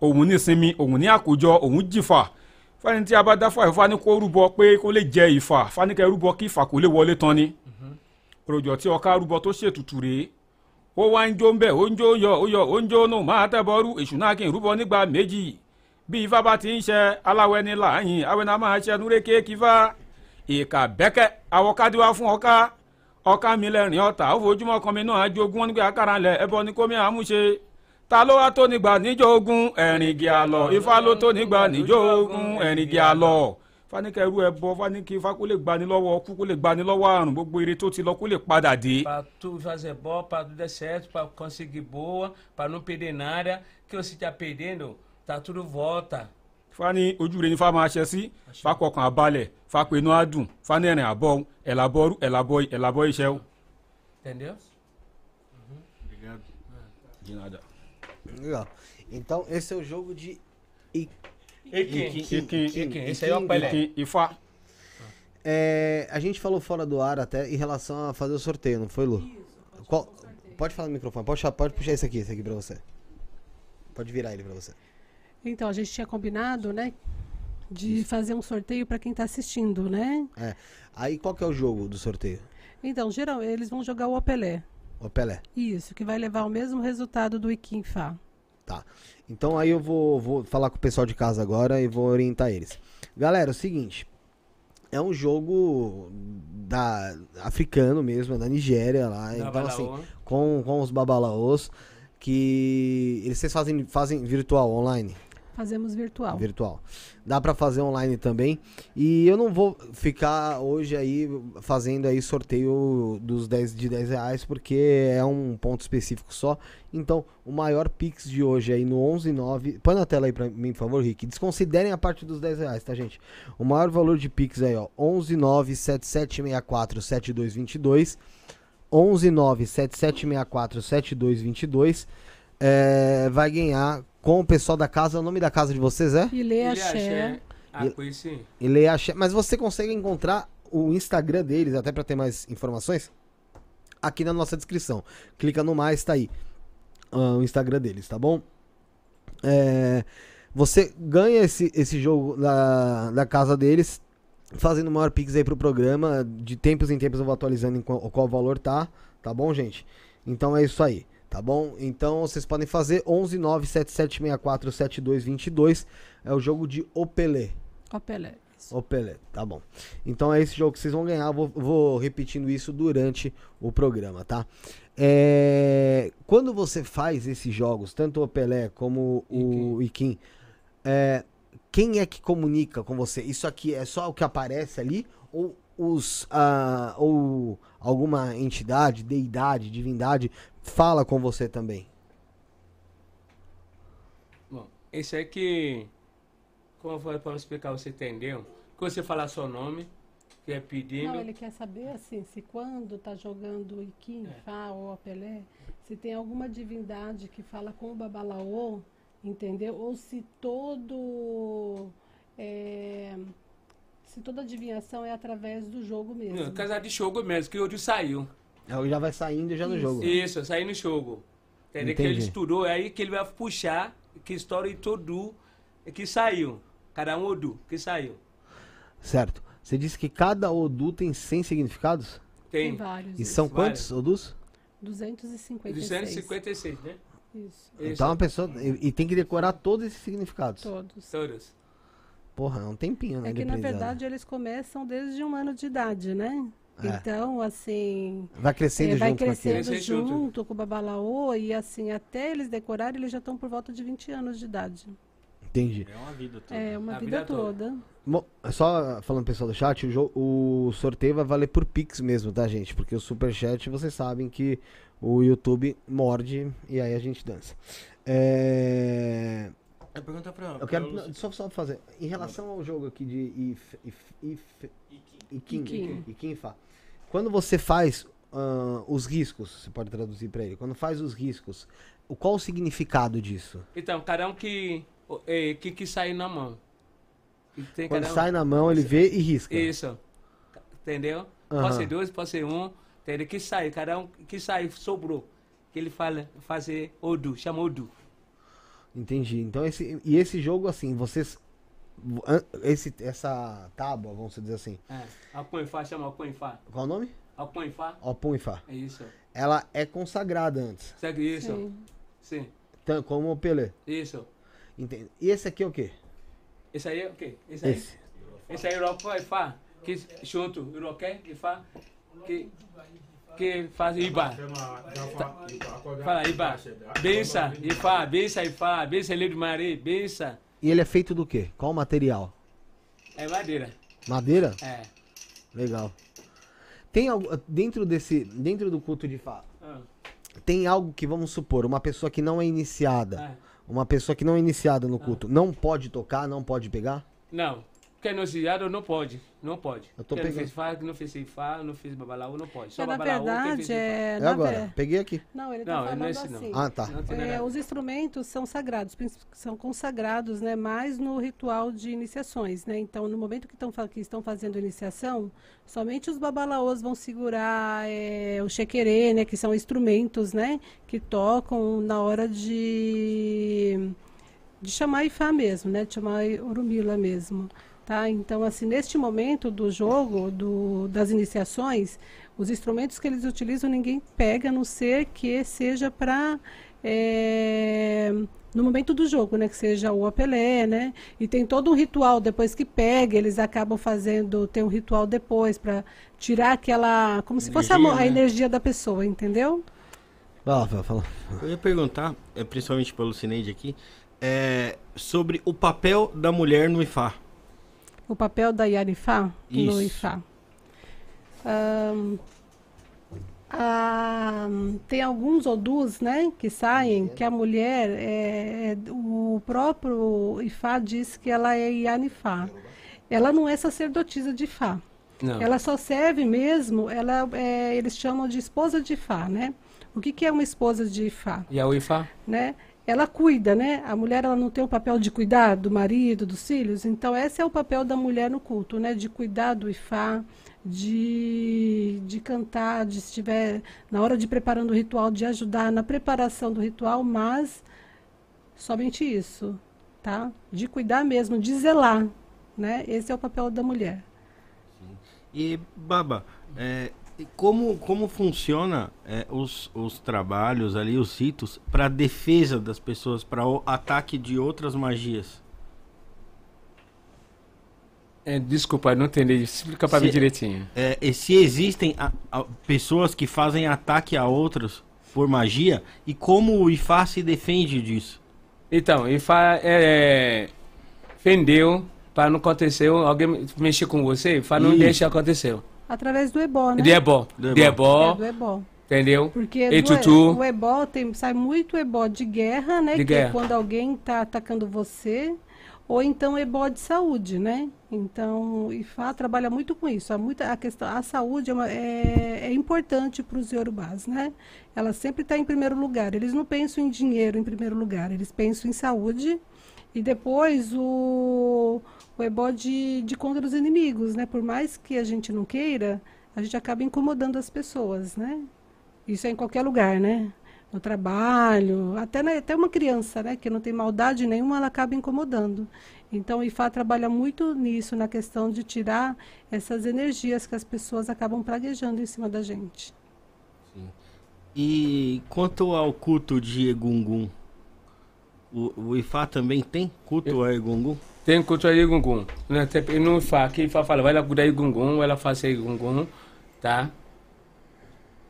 Speaker 4: òun nísinmi òun ní àkójọ òun jìfà fani tí a bá dá fàyè fani kó rúbọ pé kó lè jẹ ìfà fani kẹ rúbọ kí ìfà kó lè wọlé tán ni. Ròjọ tí ọká rúbọ tó ṣètùtù rèé. Ó wá ń jó ń bẹ̀ ó ń jó yọ ó yọ ó ń jó nù máa tẹ̀bọ̀rú èṣù náà kí n rúbọ nígbà méjì. Bí ifá bá ti ń ṣe aláwẹ̀ ní láàyìn awẹ́ náà máa ṣe núré kéèkì fá ìkà bẹ́kẹ́ àwọ̀kádìwá fún ọká. Ọká mi lẹ́rìn ọ̀tá ó fojúmọ́ kan mi náà jogún nígbà akára lẹ̀ ẹbọ ní ta ló wá tó nígbà níjó ogun ẹ̀rìngì àlọ́ ifá ló tó nígbà níjó ogun ẹ̀rìngì àlọ́ fanikẹ́rú ẹbọ fanike ifá kó lè gbani lọ́wọ́ ọkú kó lè gbani lọ́wọ́ àrùn gbogbo ire tó ti lọ kó lè padà dé.
Speaker 3: Para tu fazer bom, para tudo dar certo, para conseguir boa, para não perder nada. Que você está perdendo, tá tudo volta.
Speaker 4: fani ojú rẹ ni fa máa ṣe sí fakọkàn abalẹ̀ fapẹ̀nu adùn fanẹ́rìn àbọ̀ ẹ̀làbọ̀rú ẹ̀làbọ̀ ẹ̀làbọ̀ iṣẹ́ o.
Speaker 3: Entendeu?
Speaker 4: De nada.
Speaker 1: Legal. Então, esse é o jogo de. I-
Speaker 3: Iquim. Esse aí é o Pelé.
Speaker 1: É, a gente falou fora do ar até em relação a fazer o sorteio, não foi, Lu? Qual- pode falar no microfone, pode, puxar- pode puxar esse aqui, esse aqui pra você. Pode virar ele pra você.
Speaker 5: Então, a gente tinha combinado, né? De fazer um sorteio para quem está assistindo, né?
Speaker 1: É. Aí qual que é o jogo do sorteio?
Speaker 5: Então, geral, eles vão jogar o Opelé.
Speaker 1: O Pelé.
Speaker 5: Isso, que vai levar o mesmo resultado do Iquim Fá.
Speaker 1: Tá. Então aí eu vou, vou falar com o pessoal de casa agora e vou orientar eles. Galera, é o seguinte. É um jogo da africano mesmo, é da Nigéria lá. então, assim, com, com os babalaôs que eles vocês fazem, fazem virtual, online?
Speaker 5: Fazemos virtual.
Speaker 1: Virtual. Dá pra fazer online também. E eu não vou ficar hoje aí fazendo aí sorteio dos 10 de 10 reais, porque é um ponto específico só. Então, o maior Pix de hoje aí no 119. Põe na tela aí pra mim, por favor, Rick. Desconsiderem a parte dos 10 reais, tá, gente? O maior valor de Pix aí, ó. 11977647222. 11977647222. É, vai ganhar com o pessoal da casa. O nome da casa de vocês é?
Speaker 5: E
Speaker 3: Ele
Speaker 5: axé.
Speaker 3: Ah,
Speaker 1: é Axé. Mas você consegue encontrar o Instagram deles, até pra ter mais informações, aqui na nossa descrição. Clica no mais, tá aí. ah, o Instagram deles, tá bom? É, você ganha esse, esse jogo da, da casa deles, fazendo o maior pix aí pro programa. De tempos em tempos eu vou atualizando em qual, qual valor tá, tá bom, gente? Então é isso aí. Tá bom? Então vocês podem fazer 11 97764 7222. É o jogo de.
Speaker 5: Opelé. Isso.
Speaker 1: Ô Pelé, tá bom. Então é esse jogo que vocês vão ganhar. eu Vou, vou repetindo isso durante o programa, tá? É, quando você faz esses jogos, tanto o Pelé como o Iquim, é, quem é que comunica com você? Isso aqui é só o que aparece ali? Ou, os, ah, ou alguma entidade, deidade, divindade fala com você também?
Speaker 3: Bom, esse é que. Como foi para explicar, você entendeu? Que você falar seu nome, que é pedindo.
Speaker 5: Não, ele quer saber assim, se quando tá jogando o Iquim,
Speaker 3: É.
Speaker 5: Fá ou Opelé, se tem alguma divindade que fala com o Babalaô, entendeu? Ou se todo. é, se toda adivinhação é através do jogo mesmo.
Speaker 3: Não, casar de jogo mesmo, que hoje saiu.
Speaker 1: Aí Já vai saindo já no
Speaker 5: Isso.
Speaker 1: jogo.
Speaker 3: Isso, sair no jogo. Entendeu? Que ele
Speaker 1: Entendi.
Speaker 3: estudou, é aí que ele vai puxar que história e todo que saiu. Cada um Odu que saiu.
Speaker 1: Certo. Você disse que cada Odu tem 100 significados?
Speaker 5: Tem
Speaker 3: Tem
Speaker 5: vários.
Speaker 1: E
Speaker 5: isso.
Speaker 1: são
Speaker 3: Vários.
Speaker 1: quantos Odus?
Speaker 5: 256.
Speaker 3: 256, né?
Speaker 5: Isso.
Speaker 1: Então a pessoa. E, e tem que decorar todos esses significados.
Speaker 5: Todos.
Speaker 3: Todos.
Speaker 1: Porra, é um tempinho, né?
Speaker 5: É que na verdade eles começam desde um ano de idade, né?
Speaker 1: É.
Speaker 5: Então, assim,
Speaker 1: Vai crescendo
Speaker 5: é, vai
Speaker 1: junto com aquilo.
Speaker 5: crescendo
Speaker 3: Crescer junto.
Speaker 5: junto com o babalaô e assim, até eles decorarem, eles já estão por volta de 20 anos de idade.
Speaker 1: Entendi.
Speaker 2: É uma vida toda.
Speaker 5: É, uma
Speaker 3: A
Speaker 5: vida,
Speaker 3: vida toda.
Speaker 5: toda.
Speaker 1: Bom, só falando pessoal do chat, o, jo- o sorteio vai valer por Pix mesmo, tá, gente? Porque o Superchat, vocês sabem que o YouTube morde e aí a gente dança. É...
Speaker 2: É pergunta pra.
Speaker 1: Eu quero não, só, só fazer. Em relação ao jogo aqui de If, Quando você faz ah, os riscos, você pode traduzir pra ele. Quando faz os riscos, o qual o significado disso?
Speaker 3: Então, cada um que, é, que, que sai na mão. Tem
Speaker 1: Quando
Speaker 3: um-
Speaker 1: sai na mão, ele vê e risca.
Speaker 3: Isso. Entendeu?
Speaker 1: Aham.
Speaker 3: Pode ser dois, pode ser um. Entendeu? Que sai, cada um que sai, sobrou. Que ele fala, fazer Odu, chama Odu.
Speaker 1: Entendi. Então esse e esse jogo assim, vocês esse essa tábua, vamos dizer assim.
Speaker 3: É. Alpõe-fá, chama Alpõe-fá.
Speaker 1: Qual o nome?
Speaker 3: Alpõe-fá.
Speaker 1: Opum e Fá.
Speaker 3: É isso.
Speaker 1: Ela é consagrada antes,
Speaker 3: Segue isso.
Speaker 5: Sim.
Speaker 3: Sim.
Speaker 1: tan- como o Pelé.
Speaker 3: Isso.
Speaker 1: Entende? E esse aqui é o quê?
Speaker 3: Esse aí é o quê? Esse aí?
Speaker 1: Esse.
Speaker 3: Esse aí é Alpõe-fá. Que junto, Iroqué e Fá. Que, que faz Iba. Fala, Iba. Bença, Ifá, bença, Ifá, bença, Lei do Maré, bença.
Speaker 1: E ele é feito do quê? Qual o material?
Speaker 3: É madeira.
Speaker 1: Madeira?
Speaker 3: É.
Speaker 1: Legal. Tem algo dentro desse dentro do culto de Fá?
Speaker 3: Ah,
Speaker 1: Tem algo que vamos supor, uma pessoa que não é iniciada,
Speaker 3: ah.
Speaker 1: uma pessoa que não é iniciada no culto, não pode tocar, não pode pegar?
Speaker 3: Não. Quem não se não não pode. Não pode.
Speaker 1: Eu tô
Speaker 3: Quem não
Speaker 1: pegando.
Speaker 3: fez Fá, que não fez Ifá, não fez Babalaú, não pode. Só
Speaker 5: É, na
Speaker 3: Babalaú, quem
Speaker 5: verdade,
Speaker 3: fez
Speaker 5: é.
Speaker 1: É agora.
Speaker 5: ver-
Speaker 1: Peguei aqui.
Speaker 5: Não, ele tá
Speaker 3: Não,
Speaker 5: falando
Speaker 3: não é esse não.
Speaker 5: assim.
Speaker 1: Ah, tá.
Speaker 3: Não
Speaker 5: É, os instrumentos são sagrados, são consagrados, né, mais no ritual de iniciações, né? Então, no momento que que estão fazendo iniciação, somente os babalaôs vão segurar é, o chequerê, né, que são instrumentos, né, que tocam na hora de de chamar Ifá mesmo, né, de chamar Orumila mesmo. Tá? Então, assim, neste momento do jogo, do, das iniciações, os instrumentos que eles utilizam ninguém pega, a não ser que seja para no momento do jogo, né, que seja o apelé, né? E tem todo um ritual depois que pega, eles acabam fazendo, tem um ritual depois para tirar aquela, como se fosse a, mo- a
Speaker 2: Energia, né?
Speaker 5: energia da pessoa, entendeu?
Speaker 1: Fala, fala, fala.
Speaker 2: Eu ia perguntar, é, principalmente pelo Cineide aqui, é, sobre o papel da mulher no Ifá.
Speaker 5: O papel da Yarifá no
Speaker 2: Isso.
Speaker 5: Ifá. Ahn, ah, tem alguns odus, né, que saem, que a mulher, é, é, o próprio Ifá diz que ela é Yanifá. Ela não é sacerdotisa de Ifá.
Speaker 3: Não.
Speaker 5: Ela só serve mesmo, ela, é, eles chamam de esposa de Ifá, né? O que, que é uma esposa de Ifá?
Speaker 3: E a Ifá?
Speaker 5: né? Ela cuida, né? A mulher ela não tem o papel de cuidar do marido, dos filhos. Então esse é o papel da mulher no culto, né? De cuidar do ifá, de, de cantar, de estiver na hora de preparando o ritual, de ajudar na preparação do ritual, mas somente isso, tá? De cuidar mesmo, de zelar, né? Esse é o papel da mulher.
Speaker 2: E, Baba, é, como, como funciona é, os, os trabalhos ali, os ritos, para defesa das pessoas, para o ataque de outras magias?
Speaker 3: É, desculpa, não entendi. Explica
Speaker 2: Se-
Speaker 3: mim direitinho.
Speaker 2: É, e se existem a- a- pessoas que fazem ataque a outros por magia, e como o Ifá se defende disso?
Speaker 3: Então, Ifá é, fendeu para não acontecer, alguém mexer com você, Ifá não
Speaker 2: Isso.
Speaker 3: deixa acontecer.
Speaker 5: Através do ebó, né?
Speaker 3: De ebó,
Speaker 2: Do
Speaker 3: de
Speaker 5: É,
Speaker 3: ebó,
Speaker 5: do ebó.
Speaker 3: entendeu?
Speaker 5: Porque
Speaker 3: E
Speaker 5: do
Speaker 3: tutu.
Speaker 5: o ebó tem, sai muito ebó de guerra, né?
Speaker 3: De
Speaker 5: que é
Speaker 3: guerra.
Speaker 5: quando alguém está atacando você, ou então ebó de saúde, né? Então, o IFA trabalha muito com isso. Há muita, a, questão, a saúde é, uma- é, é importante para os iorubás, né? Ela sempre está em primeiro lugar. Eles não pensam em dinheiro em primeiro lugar, eles pensam em saúde e depois o, o ebó de, de contra os inimigos, né? Por mais que a gente não queira, a gente acaba incomodando as pessoas, né? Isso é em qualquer lugar, né? No trabalho, até, na- até uma criança, né? Que não tem maldade nenhuma, ela acaba incomodando. Então, o IFA trabalha muito nisso, na questão de tirar essas energias que as pessoas acabam praguejando em cima da gente.
Speaker 2: E quanto ao culto de Egungun, o, o Ifá também tem culto a Egungun?
Speaker 3: Tem cultura de gungun. Né? Tem- No Ifá, que Ifá fala, vai lá cuidar de gungun, ela faz aí gungun, tá?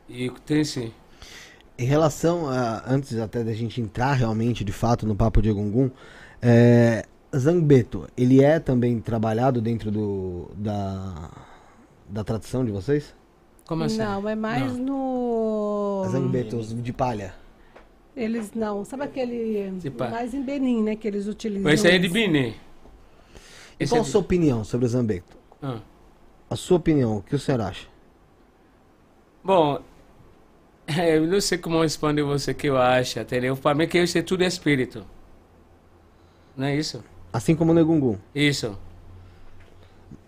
Speaker 3: E tem sim.
Speaker 1: Em relação a. Antes até da gente entrar realmente, de fato, no papo de Egungun, é, Zangbeto, ele é também trabalhado dentro do, da, da tradição de vocês?
Speaker 3: Como assim?
Speaker 5: Não, é mais no.
Speaker 1: Zangbetos de palha.
Speaker 5: Eles não. Sabe aquele. Mais em Benin, né? Que eles utilizam.
Speaker 3: Esse aí é de Benin. Esse
Speaker 1: qual
Speaker 3: é
Speaker 1: a sua opinião sobre o Zambeto?
Speaker 3: Ah.
Speaker 1: A sua opinião, o que o senhor acha?
Speaker 3: Bom, eu não sei como responder você que eu acho, entendeu? Para mim que isso é tudo espírito. Não é isso?
Speaker 1: Assim como o Negungun.
Speaker 3: Isso.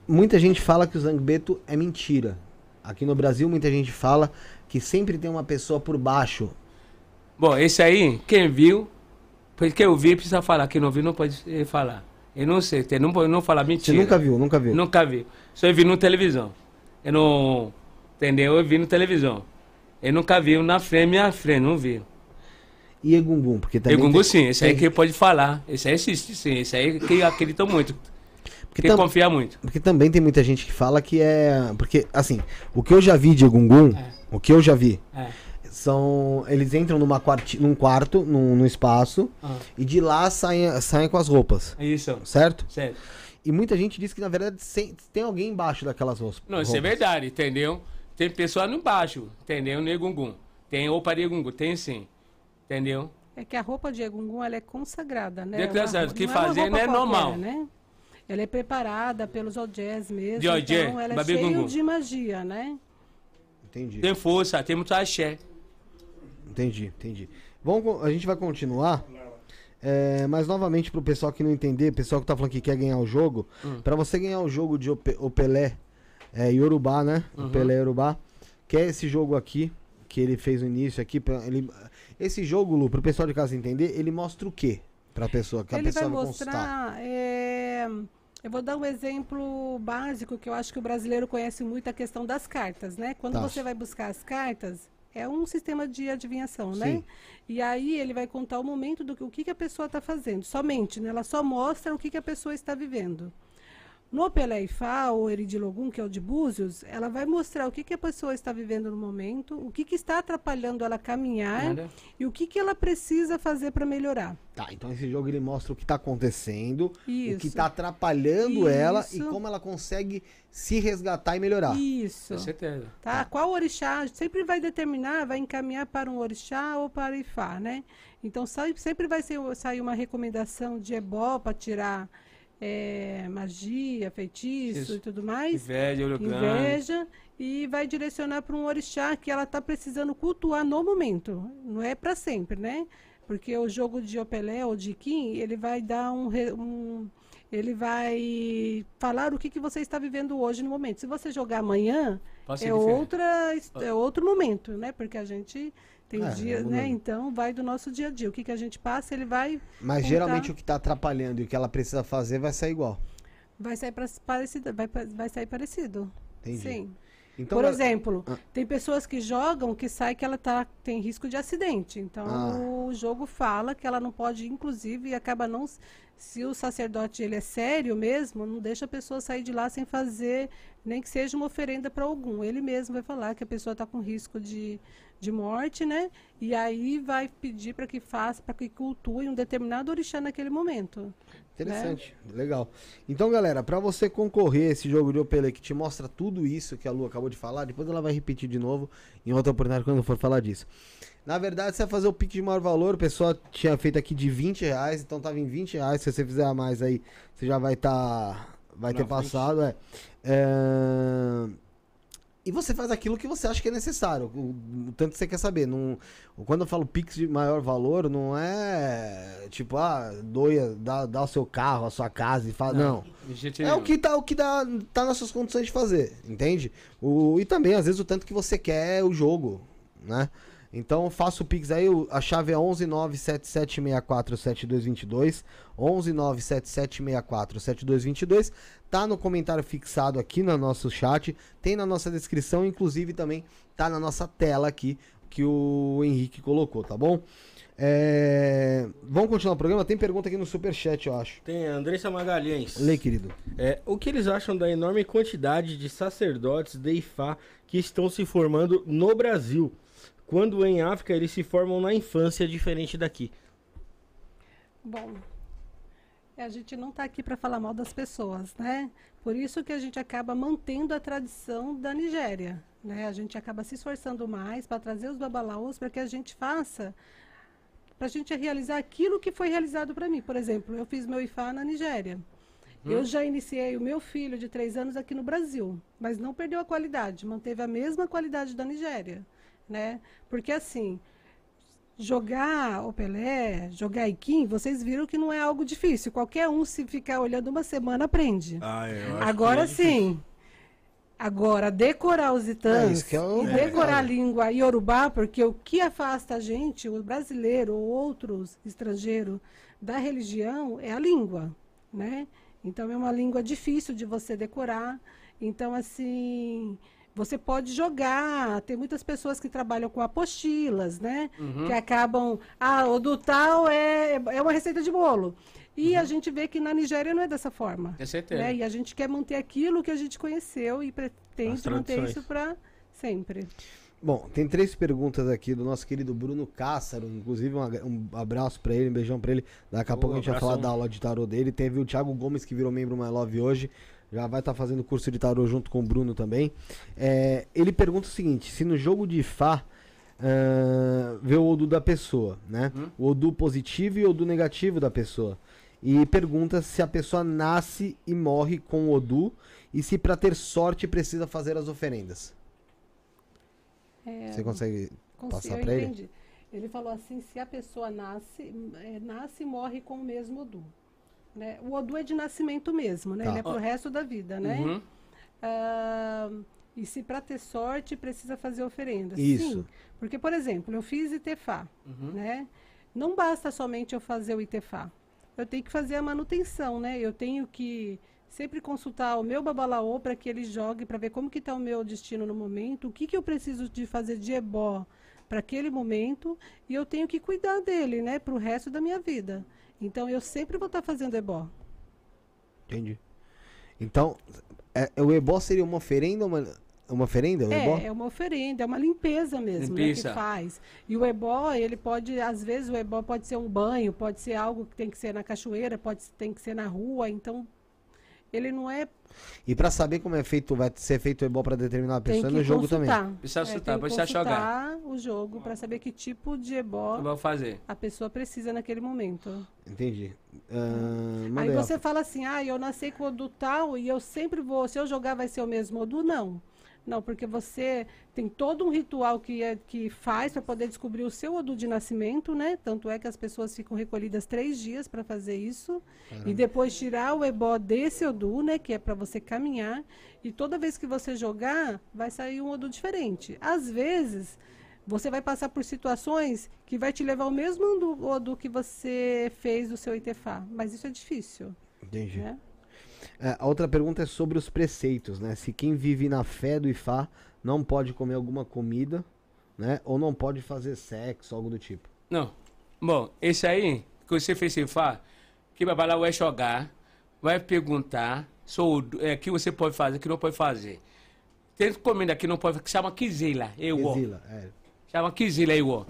Speaker 1: Muita gente fala que o Zangbeto é mentira. Aqui no Brasil, muita gente fala que sempre tem uma pessoa por baixo.
Speaker 3: Bom, esse aí, quem viu, porque eu vi, precisa falar. Quem não viu, não pode eh, falar. Eu não sei, tem- não pode não falar
Speaker 1: Você
Speaker 3: mentira.
Speaker 1: nunca viu, nunca viu.
Speaker 3: Nunca vi. Só eu vi no televisão. Eu não. Entendeu? Eu vi no televisão. Eu nunca vi na frente, minha frente, não vi.
Speaker 1: E Egungun, porque também.
Speaker 3: Egungu
Speaker 1: tem-
Speaker 3: sim, esse aí
Speaker 1: tem-
Speaker 3: que pode falar. Esse aí existe sim, esse aí que acredita muito.
Speaker 1: Porque
Speaker 3: Que
Speaker 1: tam-
Speaker 3: confia muito.
Speaker 1: Porque também tem muita gente que fala que é. Porque, assim, o que eu já vi de Egungun, o que eu já vi,
Speaker 3: É.
Speaker 1: são. Eles entram numa quarti, num quarto, num, num espaço,
Speaker 3: Ah.
Speaker 1: e de lá saem, saem com as roupas.
Speaker 3: Isso.
Speaker 1: Certo?
Speaker 3: Certo.
Speaker 1: E muita gente diz que, na verdade, tem alguém embaixo daquelas roupas.
Speaker 3: Não, isso é verdade, entendeu? Tem pessoa no baixo, entendeu? No Egungun. Tem roupa de Egungun, tem sim. Entendeu?
Speaker 5: É que a roupa de Egungun ela é consagrada, né?
Speaker 3: Declarada,
Speaker 5: Uma-
Speaker 3: que
Speaker 5: não é
Speaker 3: fazer
Speaker 5: roupa
Speaker 3: não é normal.
Speaker 5: Né? Ela é preparada pelos odés mesmo.
Speaker 3: De odé,
Speaker 5: então ela é cheia de magia, né?
Speaker 1: Entendi.
Speaker 3: Tem força, tem muito axé.
Speaker 1: Entendi, entendi. Vamos, a gente vai continuar. É, mas novamente pro pessoal que não entender, pessoal que tá falando que quer ganhar o jogo,
Speaker 3: Hum.
Speaker 1: pra você ganhar o jogo de Ope- Opelé é, Yorubá, né?
Speaker 3: Uhum.
Speaker 1: Opelé Yorubá, que é esse jogo aqui que ele fez no início aqui, pra, ele, esse jogo, Lu, pro pessoal de casa entender, ele mostra o quê pra pessoa que a
Speaker 5: Ele vai
Speaker 1: pessoa vai
Speaker 5: mostrar. é, Eu vou dar um exemplo básico que eu acho que o brasileiro conhece muito a questão das cartas, né? Quando
Speaker 1: Tá.
Speaker 5: você vai buscar as cartas, é um sistema de adivinhação, né?
Speaker 1: Sim.
Speaker 5: E aí ele vai contar o momento do que, o que, que a pessoa está fazendo. Somente, né? Ela só mostra o que, que a pessoa está vivendo. No Pelé Ifá, ou Eridilogum, que é o de Búzios, ela vai mostrar o que, que a pessoa está vivendo no momento, o que, que está atrapalhando ela caminhar
Speaker 3: Nada.
Speaker 5: e o que, que ela precisa fazer para melhorar.
Speaker 1: Tá, então esse jogo ele mostra o que tá acontecendo, o que
Speaker 5: Isso.
Speaker 1: tá atrapalhando ela e
Speaker 5: Isso.
Speaker 1: como ela consegue se resgatar e melhorar.
Speaker 5: Isso.
Speaker 3: Com certeza.
Speaker 5: Tá? Qual orixá sempre vai determinar, vai encaminhar para um orixá ou para Ifá, né? Então sai- sempre vai ser, sair uma recomendação de ebó para tirar eh, magia, feitiço
Speaker 3: Isso.
Speaker 5: e tudo mais.
Speaker 3: Inveja, olho.
Speaker 5: Inveja e vai direcionar para um orixá que ela está precisando cultuar no momento. Não é para sempre, né? Porque o jogo de Opelé ou de Kim, ele vai dar um, um- ele vai falar o que, que você está vivendo hoje no momento. Se você jogar amanhã, é
Speaker 3: diferente.
Speaker 5: outra é outro momento, né? Porque a gente tem
Speaker 1: É,
Speaker 5: dia,
Speaker 1: um
Speaker 5: né? Então vai do nosso dia a dia. O que, que a gente passa, ele vai
Speaker 1: Mas
Speaker 5: contar.
Speaker 1: geralmente o que tá atrapalhando e o que ela precisa fazer vai sair igual.
Speaker 5: vai sair pra- parecido, vai, vai sair parecido.
Speaker 1: Entendi.
Speaker 5: Sim.
Speaker 1: Então,
Speaker 5: Por
Speaker 1: ela-
Speaker 5: exemplo,
Speaker 1: Ah.
Speaker 5: tem pessoas que jogam que sai que ela tá, tem risco de acidente. Então
Speaker 1: Ah.
Speaker 5: o jogo fala que ela não pode, inclusive, e acaba não. Se o sacerdote ele é sério mesmo, não deixa a pessoa sair de lá sem fazer, nem que seja uma oferenda para algum. Ele mesmo vai falar que a pessoa está com risco de, de morte, né? E aí vai pedir para que faça, para que cultue um determinado orixá naquele momento.
Speaker 1: Interessante, legal. Então, galera, pra você concorrer a esse jogo de Opelê que te mostra tudo isso que a Lu acabou de falar, depois ela vai repetir de novo em outra oportunidade quando for falar disso. Na verdade, você vai fazer o pique de maior valor, o pessoal tinha feito aqui de 20 reais, então tava em 20 reais. Se você fizer a mais aí, você já vai estar. vai
Speaker 2: Na
Speaker 1: ter passado, é. É, E você faz aquilo que você acha que é necessário, o, o tanto que você quer saber. Não, quando eu falo Pix de maior valor, não é tipo, ah, doia, dá, dá o seu carro, a sua casa e fala. Não.
Speaker 3: Jeito
Speaker 1: É o que tá, o que dá, tá nas suas condições de fazer, entende? O, e também, às vezes, o tanto que você quer o jogo, né? Então, faça o Pix aí, a chave é 11977647222, 11977647222, tá no comentário fixado aqui no nosso chat, tem na nossa descrição, inclusive também tá na nossa tela aqui, que o Henrique colocou, tá bom? É, Vamos continuar o programa? Tem pergunta aqui no superchat, eu acho.
Speaker 2: Tem a Andressa Magalhães.
Speaker 1: Lê, querido.
Speaker 2: É, o que eles acham da enorme quantidade de sacerdotes de Ifá que estão se formando no Brasil? Quando em África eles se formam na infância, diferente daqui.
Speaker 5: Bom, a gente não está aqui para falar mal das pessoas, né? Por isso que a gente acaba mantendo a tradição da Nigéria, né? A gente acaba se esforçando mais para trazer os babalaos para que a gente faça para a gente realizar aquilo que foi realizado para mim. Por exemplo, eu fiz meu IFA na Nigéria.
Speaker 3: Hum.
Speaker 5: Eu já iniciei o meu filho de três anos aqui no Brasil, mas não perdeu a qualidade, manteve a mesma qualidade da Nigéria, né? Porque assim, jogar o Pelé, jogar Iquim, vocês viram que não é algo difícil. Qualquer um, se ficar olhando uma semana, aprende.
Speaker 2: Ah, eu
Speaker 5: Agora
Speaker 2: é
Speaker 5: sim. Agora, decorar os
Speaker 1: É,
Speaker 5: itãs
Speaker 1: é o-
Speaker 5: e
Speaker 1: é,
Speaker 5: decorar a
Speaker 1: cara.
Speaker 5: língua iorubá, porque o que afasta a gente, o brasileiro ou outros estrangeiros, da religião é a língua, né? Então, é uma língua difícil de você decorar. Então, assim, você pode jogar. Tem muitas pessoas que trabalham com apostilas, né? Que acabam. Ah, o do tal é, é uma receita de bolo. E a gente vê que na Nigéria não é dessa forma.
Speaker 3: Com certeza.
Speaker 5: né? E a gente quer manter aquilo que a gente conheceu e pretende manter isso para sempre.
Speaker 1: Bom, tem três perguntas aqui do nosso querido Bruno Cássaro. Inclusive, um, um abraço pra ele, um beijão pra ele. Daqui a pouco a gente vai falar da aula de tarô dele. Teve o Thiago Gomes, que virou membro My Love hoje. Já vai estar fazendo curso de tarô junto com o Bruno também. É, ele pergunta o seguinte: se no jogo de Fá ah, vê o Odu da pessoa, né? O Odu positivo e o Odu negativo da pessoa. E pergunta se a pessoa nasce e morre com o Odu e se pra ter sorte precisa fazer as oferendas.
Speaker 5: É,
Speaker 1: Você consegue passar pra ele?
Speaker 5: Ele falou assim, se a pessoa nasce, é, nasce e morre com o mesmo Odu. Né? O Odu é de nascimento mesmo, né?
Speaker 1: Tá.
Speaker 5: Ele é pro resto da vida, né?
Speaker 3: Uhum.
Speaker 5: Ah, e se para ter sorte precisa fazer oferenda.
Speaker 1: Isso.
Speaker 5: Sim, porque, por exemplo, eu fiz Itefá, né? Não basta somente eu fazer o Itefá. Eu tenho que fazer a manutenção, né? Eu tenho que sempre consultar o meu babalaô para que ele jogue, para ver como que está o meu destino no momento, o que, que eu preciso de fazer de ebó para aquele momento, e eu tenho que cuidar dele, né? Para o resto da minha vida. Então, eu sempre vou estar fazendo ebó.
Speaker 1: Entendi. Então, é, o ebó seria uma oferenda, uma, uma oferenda, o ebó?
Speaker 5: É, é uma oferenda, é uma limpeza mesmo né,
Speaker 3: Limpeza.
Speaker 5: que faz. E o ebó, ele pode, às vezes o ebó pode ser um banho, pode ser algo que tem que ser na cachoeira, pode tem que ser na rua, então ele não é
Speaker 1: E pra saber como é feito, vai ser feito o ebó pra determinada
Speaker 5: tem
Speaker 1: pessoa
Speaker 5: que
Speaker 1: é no jogo
Speaker 5: consultar.
Speaker 1: também.
Speaker 3: Precisa
Speaker 5: É,
Speaker 3: consultar,
Speaker 5: que
Speaker 3: precisa jogar.
Speaker 5: o jogo para saber que tipo de ebó
Speaker 3: vou fazer.
Speaker 5: a pessoa precisa naquele momento.
Speaker 1: Entendi. Manda
Speaker 5: Aí você fala assim, ah, eu nasci com o Odu tal e eu sempre vou, se eu jogar vai ser o mesmo Odu? Não. Não, porque você tem todo um ritual que, é, que faz para poder descobrir o seu Odu de nascimento, né? Tanto é que as pessoas ficam recolhidas três dias para fazer isso. E depois tirar o ebó desse Odu, né? Que é para você caminhar. E toda vez que você jogar, vai sair um Odu diferente. Às vezes, você vai passar por situações que vai te levar ao mesmo Odu, Odu que você fez do seu Itefá. Mas isso é difícil,
Speaker 1: Entendi.
Speaker 5: né?
Speaker 1: É, a outra pergunta é sobre os preceitos, né? Se quem vive na fé do Ifá não pode comer alguma comida, né? Ou não pode fazer sexo, algo do tipo.
Speaker 3: Não. Bom, esse aí, que você fez faz, que vai lá vai jogar, vai perguntar o é, que você pode fazer, que não pode fazer. Tem comida que não pode, que chama quizila, eu.
Speaker 1: Exila, é.
Speaker 3: Chama quizila ó.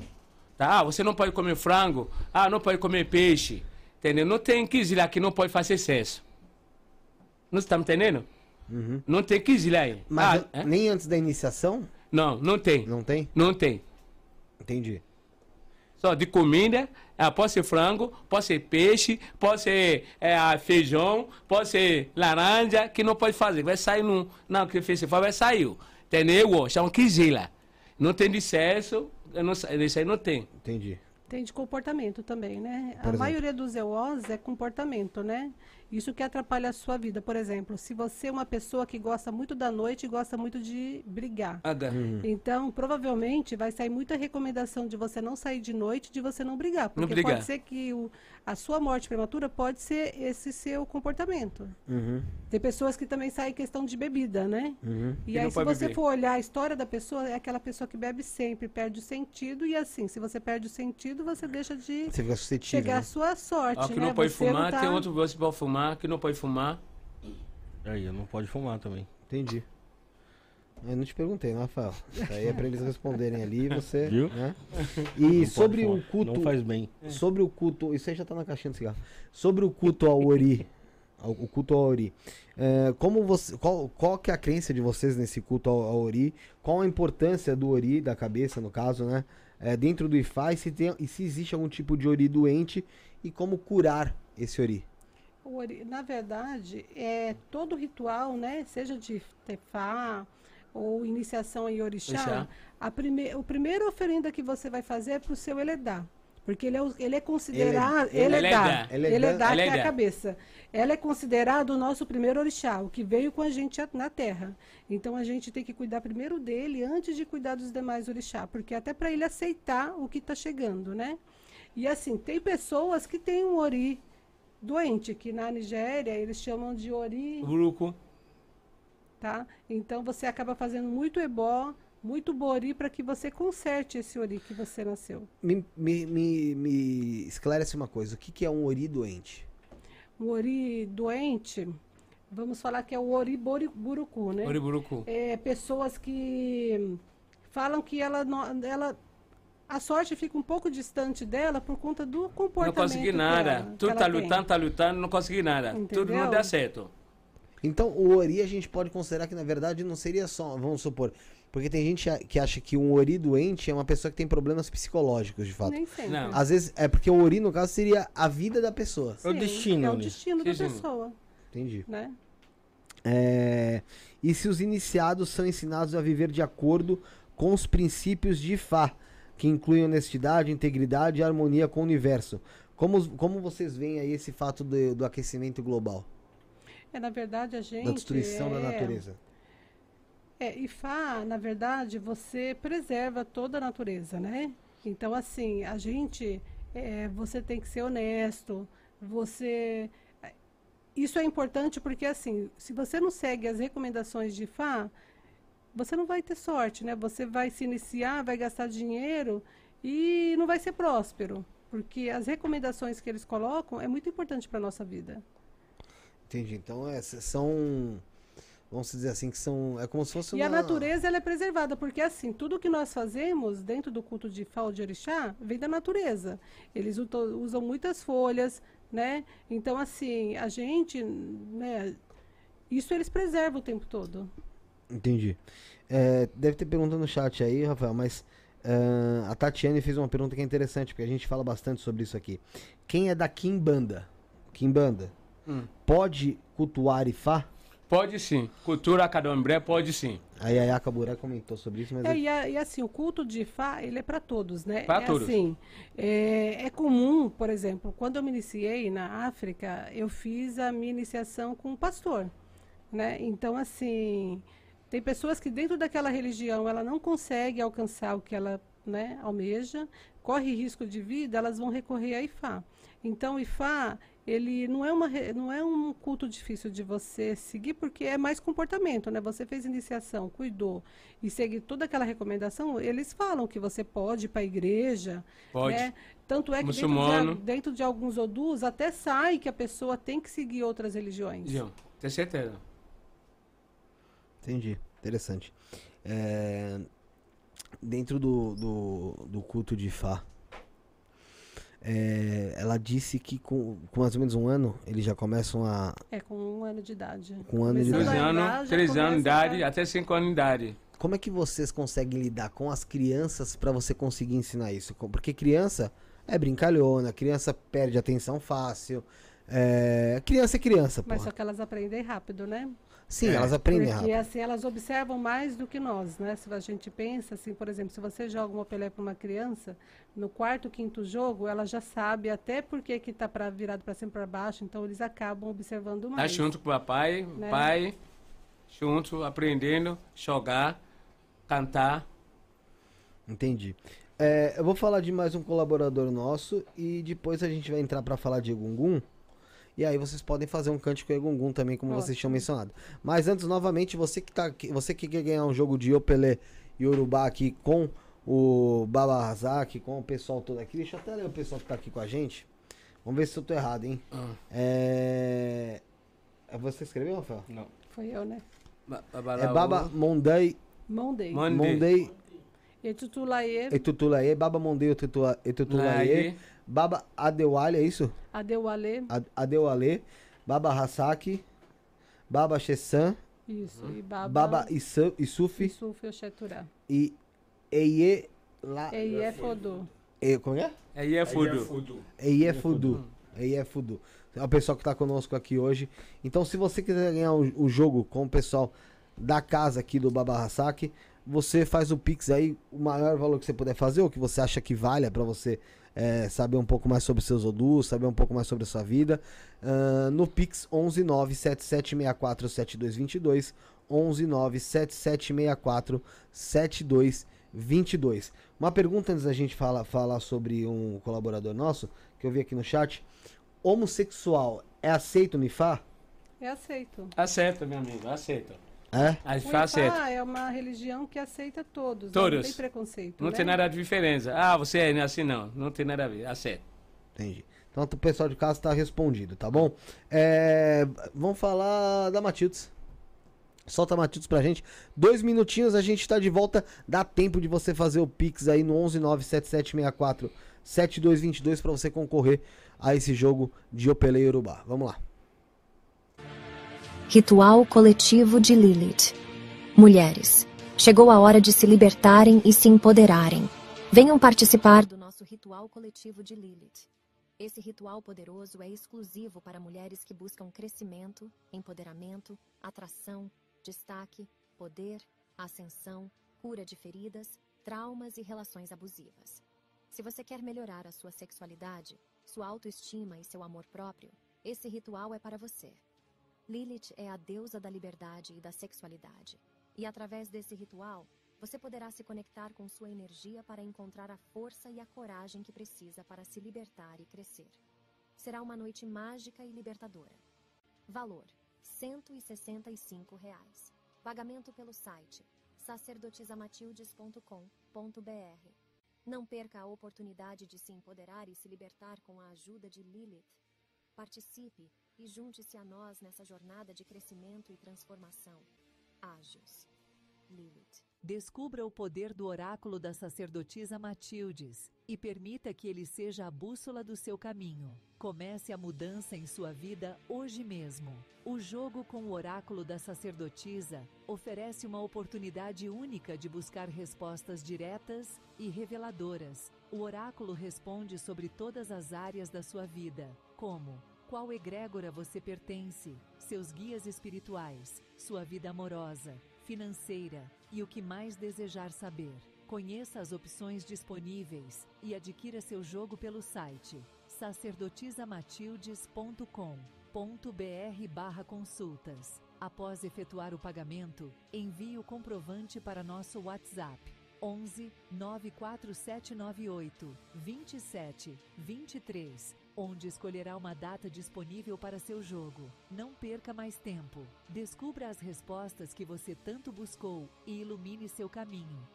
Speaker 3: Tá? Ah, você não pode comer frango, ah, não pode comer peixe. Entendeu? Não tem quizila que não pode fazer sexo. Não está me entendendo? Não tem quizila aí.
Speaker 1: Mas
Speaker 3: ah, é?
Speaker 1: nem antes da iniciação?
Speaker 3: Não, não tem.
Speaker 1: Não tem?
Speaker 3: Não tem.
Speaker 1: Entendi.
Speaker 3: Só de comida, ah, pode ser frango, pode ser peixe, pode ser é, feijão, pode ser laranja, que não pode fazer. Vai sair no. Não, que fez vai sair. Entendeu? Chama quizila. Não tem sei- isso aí não tem.
Speaker 1: Entendi.
Speaker 5: Tem de comportamento também, né?
Speaker 1: Por
Speaker 5: a
Speaker 1: exemplo?
Speaker 5: maioria dos EOS é comportamento, né? Isso que atrapalha a sua vida. Por exemplo, se você é uma pessoa que gosta muito da noite e gosta muito de brigar.
Speaker 3: Aga.
Speaker 5: Então, provavelmente, vai sair muita recomendação de você não sair de noite, de você não brigar. Porque
Speaker 3: brigar.
Speaker 5: pode ser que o, a sua morte prematura pode ser esse seu comportamento.
Speaker 1: Uhum.
Speaker 5: Tem pessoas que também saem questão de bebida, né?
Speaker 1: Uhum.
Speaker 5: E
Speaker 3: Que
Speaker 5: aí,
Speaker 3: não
Speaker 5: se você
Speaker 3: beber.
Speaker 5: for olhar a história da pessoa, é aquela pessoa que bebe sempre, perde o sentido, e assim, se você perde o sentido, você deixa de
Speaker 1: Você
Speaker 5: chegar
Speaker 1: né?
Speaker 5: à sua sorte.
Speaker 3: Ó, que
Speaker 5: né?
Speaker 3: não pode
Speaker 5: Você
Speaker 3: fumar,
Speaker 5: tá-
Speaker 3: tem outro que pode fumar, que não pode fumar.
Speaker 2: Aí, eu não pode fumar também.
Speaker 1: Entendi. Eu não te perguntei, né, Rafael? Isso aí é pra eles responderem ali, você.
Speaker 2: Viu?
Speaker 1: Né? E sobre
Speaker 2: fumar.
Speaker 1: o culto.
Speaker 2: Não faz bem.
Speaker 1: Sobre o culto. Isso aí já tá na caixinha do cigarro. Sobre o culto ao Ori. O culto ao Ori. É, como você, qual, qual que é a crença de vocês nesse culto ao, ao Ori? Qual a importância do Ori, da cabeça, no caso, né? é, dentro do Ifá e se, tem, e se existe algum tipo de ori doente e como curar esse ori.
Speaker 5: Na verdade, é todo ritual, né? Seja de tefá ou iniciação em orixá,
Speaker 3: Orixá.
Speaker 5: a prime... o primeiro oferenda que você vai fazer é para o seu Eledá. Porque ele é, ele é considerado.
Speaker 1: Ele-
Speaker 5: Eledá.
Speaker 1: Eledá.
Speaker 5: Eledá, que é a cabeça. Ela é considerado o nosso primeiro orixá, o que veio com a gente a- na terra. Então a gente tem que cuidar primeiro dele antes de cuidar dos demais orixá, porque até para ele aceitar o que está chegando, né? E assim, tem pessoas que têm um ori doente, que na Nigéria eles chamam de ori,
Speaker 3: Buruco.
Speaker 5: tá? Então você acaba fazendo muito ebó, muito bori para que você conserte esse ori que você nasceu.
Speaker 1: Me, me, me, me esclarece uma coisa, o que, que é um ori doente?
Speaker 5: Um ori doente, vamos falar que é o ori bori- burucu, né?
Speaker 3: Oriburucu.
Speaker 5: É, pessoas que falam que ela, não- ela a sorte fica um pouco distante dela por conta do comportamento
Speaker 3: Não consegui
Speaker 5: que
Speaker 3: nada.
Speaker 5: ela- que
Speaker 3: Tu
Speaker 5: ela
Speaker 3: tá
Speaker 5: tem.
Speaker 3: lutando, tá lutando, não consegui nada. Tudo não
Speaker 5: Entendeu?
Speaker 3: dá certo.
Speaker 1: Então, o ori a gente pode considerar que, na verdade, não seria só, vamos supor, porque tem gente que acha que um ori doente é uma pessoa que tem problemas psicológicos, de fato.
Speaker 5: Nem sempre.
Speaker 3: Não.
Speaker 1: Às vezes, é porque o ori, no caso, seria a vida da pessoa.
Speaker 2: É o
Speaker 5: Sim,
Speaker 2: destino,
Speaker 5: É o
Speaker 2: né?
Speaker 5: destino da
Speaker 3: Destino.
Speaker 5: pessoa,
Speaker 1: Entendi.
Speaker 5: né?
Speaker 1: É, E se os iniciados são ensinados a viver de acordo com os princípios de Ifá, que incluem honestidade, integridade e harmonia com o universo. Como, como vocês veem aí esse fato do, do aquecimento global?
Speaker 5: É, na verdade, a gente...
Speaker 1: Da destruição da
Speaker 5: é-
Speaker 1: natureza?
Speaker 5: É, Ifá, na verdade, você preserva toda a natureza, né? Então, assim, a gente, é, você tem que ser honesto, você... Isso é importante porque, assim, se você não segue as recomendações de Ifá, você não vai ter sorte, né? Você vai se iniciar, vai gastar dinheiro e não vai ser próspero. Porque as recomendações que eles colocam é muito importante para a nossa vida.
Speaker 1: Entendi. Então, é, são. Vamos dizer assim, que são. É como se fosse
Speaker 5: E
Speaker 1: uma.
Speaker 5: a natureza ela é preservada, porque assim, tudo que nós fazemos dentro do culto de ou de Orixá vem da natureza. Eles usam muitas folhas, né? Então, assim, a gente, né? Isso eles preservam o tempo todo.
Speaker 1: Entendi. É, deve ter pergunta no chat aí, Rafael, mas ah, a Tatiane fez uma pergunta que é interessante, porque a gente fala bastante sobre isso aqui. Quem é da Kimbanda? Kimbanda
Speaker 3: Hum.
Speaker 1: pode cultuar Ifá?
Speaker 3: Pode sim. Cultura cadombré pode sim.
Speaker 1: A Yaya Kaburá comentou sobre isso, mas
Speaker 5: É, e, a- e assim, o culto de Fá, ele é para todos, né?
Speaker 3: Pra
Speaker 5: é
Speaker 3: todos.
Speaker 5: assim, é, é comum, por exemplo, quando eu me iniciei na África, eu fiz a minha iniciação com um pastor, né? Então, assim, tem pessoas que dentro daquela religião, ela não consegue alcançar o que ela né, almeja, corre risco de vida, elas vão recorrer a Ifá. Então, Ifá, ele não é, uma, não é um culto difícil de você seguir, porque é mais comportamento, né? Você fez iniciação, cuidou e seguir toda aquela recomendação, eles falam que você pode ir para a igreja,
Speaker 3: Pode.
Speaker 5: né? Tanto é que dentro de, dentro de alguns odus até sai que a pessoa tem que seguir outras religiões.
Speaker 3: Não, tem certeza.
Speaker 1: Entendi. Interessante. É, dentro do, do, do culto de Fá, é, ela disse que com, com mais ou menos um ano eles já começam a.
Speaker 5: É, com um ano de idade.
Speaker 1: Com um ano de
Speaker 5: Começando
Speaker 3: Dois
Speaker 1: idade.
Speaker 3: anos, três anos de idade,
Speaker 5: a-
Speaker 3: até cinco anos de idade.
Speaker 1: Como é que vocês conseguem lidar com as crianças para você conseguir ensinar isso? Porque criança é brincalhona, criança perde atenção fácil. É, criança é criança,
Speaker 5: Mas
Speaker 1: porra.
Speaker 5: só que elas aprendem rápido, né?
Speaker 1: Sim,
Speaker 3: É.
Speaker 1: elas aprendem
Speaker 5: Porque
Speaker 1: rápido.
Speaker 5: assim, elas observam mais do que nós, né? Se a gente pensa, assim, por exemplo, se você joga uma pelé para uma criança, no quarto, quinto jogo, ela já sabe até por que que tá pra, virado para cima para baixo, então eles acabam observando
Speaker 3: Tá
Speaker 5: mais.
Speaker 3: junto com o papai,
Speaker 5: Né?
Speaker 3: pai, junto, aprendendo, jogar, cantar.
Speaker 1: Entendi. É, eu vou falar de mais um colaborador nosso e depois a gente vai entrar para falar de Egungun. E aí vocês podem fazer um cântico Egungun também, como vocês tinham mencionado. Mas antes, novamente, você que, tá, aqui- você que quer ganhar um jogo de Opelê e Urubá aqui com o Baba Hazak, com o pessoal todo aqui. Deixa eu até ler o pessoal que tá aqui com a gente. Vamos ver se eu tô errado, hein?
Speaker 3: Ah.
Speaker 1: É... é Você escreveu, Rafael?
Speaker 3: Não.
Speaker 5: Foi eu, né?
Speaker 1: É Baba Mondei,
Speaker 5: Mondei.
Speaker 3: Mon-
Speaker 1: Mondei
Speaker 5: Etutulaê,
Speaker 1: Etutulaê, Baba Mondei Etutua- Etutulaê, Baba Adewale, é isso?
Speaker 5: Adeualê,
Speaker 1: A- Adewale, Baba Hasaki, Baba Shessan,
Speaker 5: isso, e Baba,
Speaker 1: Baba Isu- Isuf
Speaker 5: Isuf Oxeturá.
Speaker 1: e Eye Lá,
Speaker 5: E é Fodô.
Speaker 1: E- como é?
Speaker 3: É fudo.
Speaker 1: Aí é Fudu. Aí é Fudu. É o pessoal que tá conosco aqui hoje. Então, se você quiser ganhar o, o jogo com o pessoal da casa aqui do Babarrasaque, você faz o Pix aí, o maior valor que você puder fazer, ou que você acha que valha pra você é, saber um pouco mais sobre seus odus, saber um pouco mais sobre a sua vida. Ah, no Pix 11977647222, 11977647222. Uma pergunta antes da gente falar, falar sobre um colaborador nosso, que eu vi aqui no chat. Homossexual é aceito no IFA?
Speaker 5: É aceito.
Speaker 3: Aceita, meu amigo, aceita.
Speaker 1: É?
Speaker 3: A
Speaker 5: O
Speaker 3: gente aceita.
Speaker 5: Ifá é uma religião que aceita todos.
Speaker 3: Todos.
Speaker 5: Não tem preconceito.
Speaker 3: Não
Speaker 5: né?
Speaker 3: tem nada de diferença. Ah, você é assim, não. Não tem nada a ver. Aceita.
Speaker 1: Entendi. Então o pessoal de casa tá respondido, tá bom? É, vamos falar da Matildes. Solta a Matildes pra gente. Dois minutinhos, a gente tá de volta. Dá tempo de você fazer o Pix aí no 1197764 7222 pra você concorrer a esse jogo de Opelei Urubá. Vamos lá.
Speaker 11: Ritual coletivo de Lilith. Mulheres, chegou a hora de se libertarem e se empoderarem. Venham participar do nosso ritual coletivo de Lilith. Esse ritual poderoso é exclusivo para mulheres que buscam crescimento, empoderamento, atração, destaque, poder, ascensão, cura de feridas, traumas e relações abusivas. Se você quer melhorar a sua sexualidade, sua autoestima e seu amor próprio, esse ritual é para você. Lilith é a deusa da liberdade e da sexualidade. E através desse ritual, você poderá se conectar com sua energia para encontrar a força e a coragem que precisa para se libertar e crescer. Será uma noite mágica e libertadora. Valor: 165 reais. Pagamento pelo site sacerdotisamatildes.com.br. Não perca a oportunidade de se empoderar e se libertar com a ajuda de Lilith. Participe e junte-se a nós nessa jornada de crescimento e transformação. Ágios. Lilith.
Speaker 12: Descubra o poder do oráculo da sacerdotisa Matildes e permita que ele seja a bússola do seu caminho. Comece a mudança em sua vida hoje mesmo. O jogo com o oráculo da sacerdotisa oferece uma oportunidade única de buscar respostas diretas e reveladoras. O oráculo responde sobre todas as áreas da sua vida, como qual egrégora você pertence, seus guias espirituais, sua vida amorosa, financeira e o que mais desejar saber. Conheça as opções disponíveis e adquira seu jogo pelo site sacerdotisamatildes.com.br consultas. Após efetuar o pagamento, envie o comprovante para nosso WhatsApp 11 94798 27 23, onde escolherá uma data disponível para seu jogo. Não perca mais tempo. Descubra as respostas que você tanto buscou e ilumine seu caminho.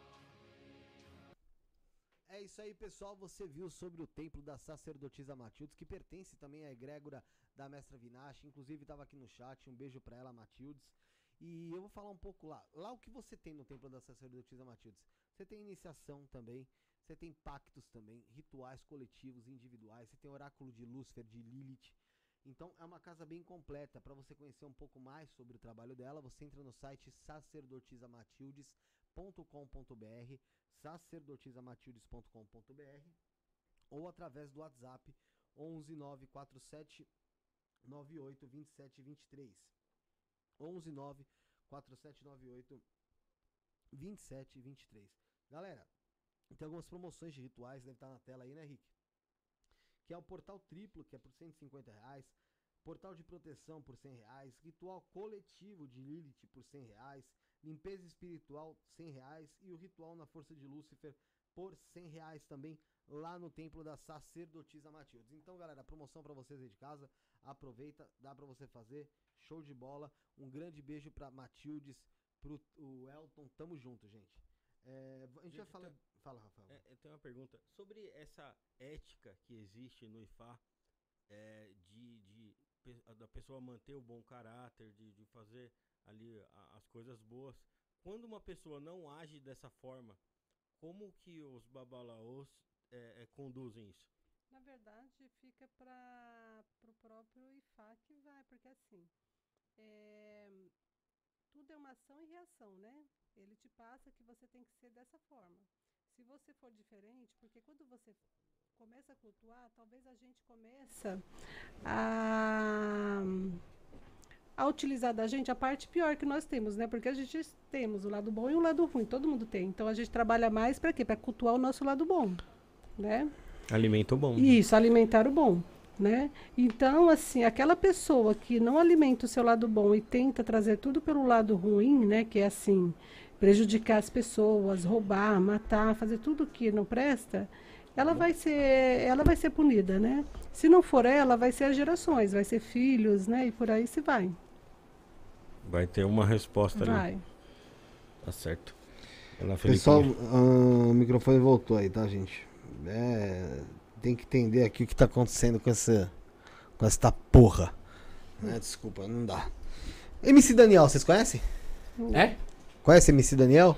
Speaker 1: É isso aí, pessoal. Você viu sobre o templo da sacerdotisa Matildes, que pertence também à egrégora da mestra Vinache. Inclusive, estava aqui no chat. Um beijo pra ela, Matildes. E eu vou falar um pouco lá. Lá o que você tem no templo da sacerdotisa Matildes? Você tem iniciação também. Você tem pactos também, rituais coletivos, individuais. Você tem oráculo de Lúcifer, de Lilith. Então é uma casa bem completa. Para você conhecer um pouco mais sobre o trabalho dela, você entra no site sacerdotisamatildes.com.br, sacerdotisamatildes.com.br ou através do WhatsApp 11 947 98 27 23. 11 9 4798 27 23. Galera, tem algumas promoções de rituais, deve estar na tela aí, né, Rick? Que é o portal triplo, que é por 150 reais. Portal de proteção por 100 reais. Ritual coletivo de Lilith por 100 reais. Limpeza espiritual 100 reais. E o ritual na força de Lúcifer por 100 reais também lá no templo da sacerdotisa Matildes. Então, galera, promoção para vocês aí de casa. Aproveita, dá para você fazer. Show de bola. Um grande beijo pra Matildes, pro o Elton. Tamo junto, gente. É, a gente vai falar. Fala, Rafael.
Speaker 2: É, eu tenho uma pergunta. Sobre essa ética que existe no IFA, é, de, de da pessoa manter o bom caráter, de, de fazer ali a- as coisas boas. Quando uma pessoa não age dessa forma, como que os babalaôs é, é, conduzem isso?
Speaker 5: Na verdade, fica para o próprio IFA que vai, porque assim, é, tudo é uma ação e reação, né? Ele te passa que você tem que ser dessa forma. Se você for diferente, porque quando você começa a cultuar, talvez a gente começa a, a utilizar da gente a parte pior que nós temos, né? Porque a gente temos o lado bom e o lado ruim, todo mundo tem. Então a gente trabalha mais para quê? Para cultuar o nosso lado bom, né?
Speaker 2: Alimento bom.
Speaker 5: Isso, alimentar o bom, né? Então, assim, aquela pessoa que não alimenta o seu lado bom e tenta trazer tudo pelo lado ruim, né? Que é assim, prejudicar as pessoas, roubar, matar, fazer tudo que não presta, ela vai ser, ela vai ser punida, né? Se não for ela, vai ser as gerações, vai ser filhos, né? E por aí se vai.
Speaker 2: Vai ter uma resposta ali.
Speaker 5: Vai.
Speaker 2: Tá certo. Ela
Speaker 1: Pessoal, ah, o microfone voltou aí, tá, gente? É, tem que entender aqui o que tá acontecendo com essa, com essa porra. né? desculpa, não dá. MC Daniel, vocês conhecem?
Speaker 3: É?
Speaker 1: Conhece MC Daniel?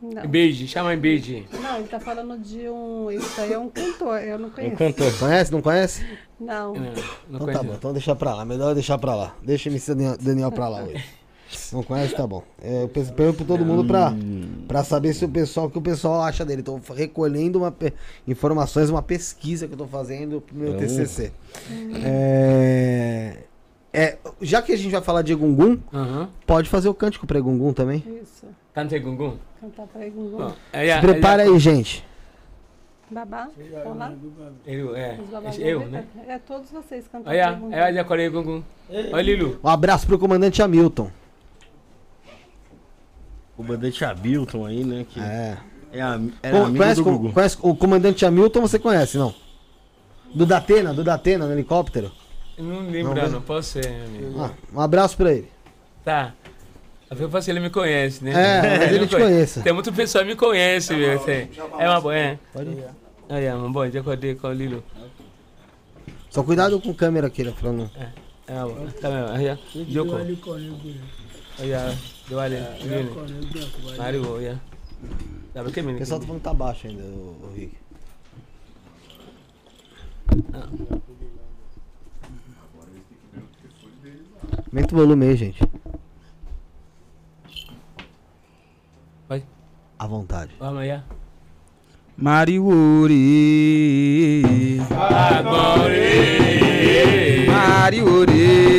Speaker 5: Não.
Speaker 3: Beijo, chama em beijo.
Speaker 5: Não, ele tá falando de um. Isso aí é um cantor, eu não
Speaker 1: Um
Speaker 5: conheço.
Speaker 1: cantor. Conhece? Não conhece?
Speaker 5: Não.
Speaker 1: então tá bom, então deixa pra lá. Melhor deixar pra lá. Deixa o MC Daniel, Daniel pra lá hoje. Não conhece, tá bom. É, eu pergunto pra todo mundo pra, pra saber se o pessoal, o que o pessoal acha dele. Tô recolhendo uma informações, uma pesquisa que eu tô fazendo pro meu
Speaker 2: Então-
Speaker 1: TCC. É, é, já que a gente vai falar de Gungun, pode fazer o cântico pra Gungun também?
Speaker 5: Isso.
Speaker 3: Canta Gungun.
Speaker 5: Cantar pra Gungun.
Speaker 3: Bom,
Speaker 1: Se
Speaker 3: ela-
Speaker 1: prepara
Speaker 3: ela-
Speaker 1: aí, gente.
Speaker 5: Babá, vamos lá?
Speaker 3: Eu, é. Eu, né?
Speaker 5: É todos vocês cantando
Speaker 3: Olha, é olha Coreia Gungun. Olha, Lilu.
Speaker 1: Um abraço pro comandante Hamilton.
Speaker 2: O comandante Hamilton aí, né? Que
Speaker 1: É.
Speaker 2: é am- era
Speaker 1: Co-
Speaker 2: amigo
Speaker 1: conhece,
Speaker 2: do Gugu.
Speaker 1: conhece o comandante Hamilton, você conhece, não? Do Datena, do Datena, no helicóptero?
Speaker 3: Não lembro,
Speaker 1: Não,
Speaker 3: não, posso ser, amigo.
Speaker 1: Ah, um abraço pra ele.
Speaker 3: Tá. Eu faço ele me conhece, né?
Speaker 1: É, mas ele
Speaker 3: me
Speaker 1: te conhece.
Speaker 3: Tem muita pessoa que me conhece, viu? assim. É uma boa, é. Olha, uma boa, já acordei com o Lilo.
Speaker 1: Só cuidado com a câmera aqui, né? Pra não...
Speaker 3: É uma boa. Tá mesmo, olha. Joko. Olha, deu ali. Lilo. Mario, olha. Sabe o que,
Speaker 1: O
Speaker 3: menino?
Speaker 1: pessoal tá falando que tá baixo ainda, o, o Rick. Aumenta o volume aí, gente.
Speaker 3: Vai.
Speaker 1: À vontade.
Speaker 3: Vamos aí.
Speaker 8: Mariori.
Speaker 3: Agore.
Speaker 8: Mariori.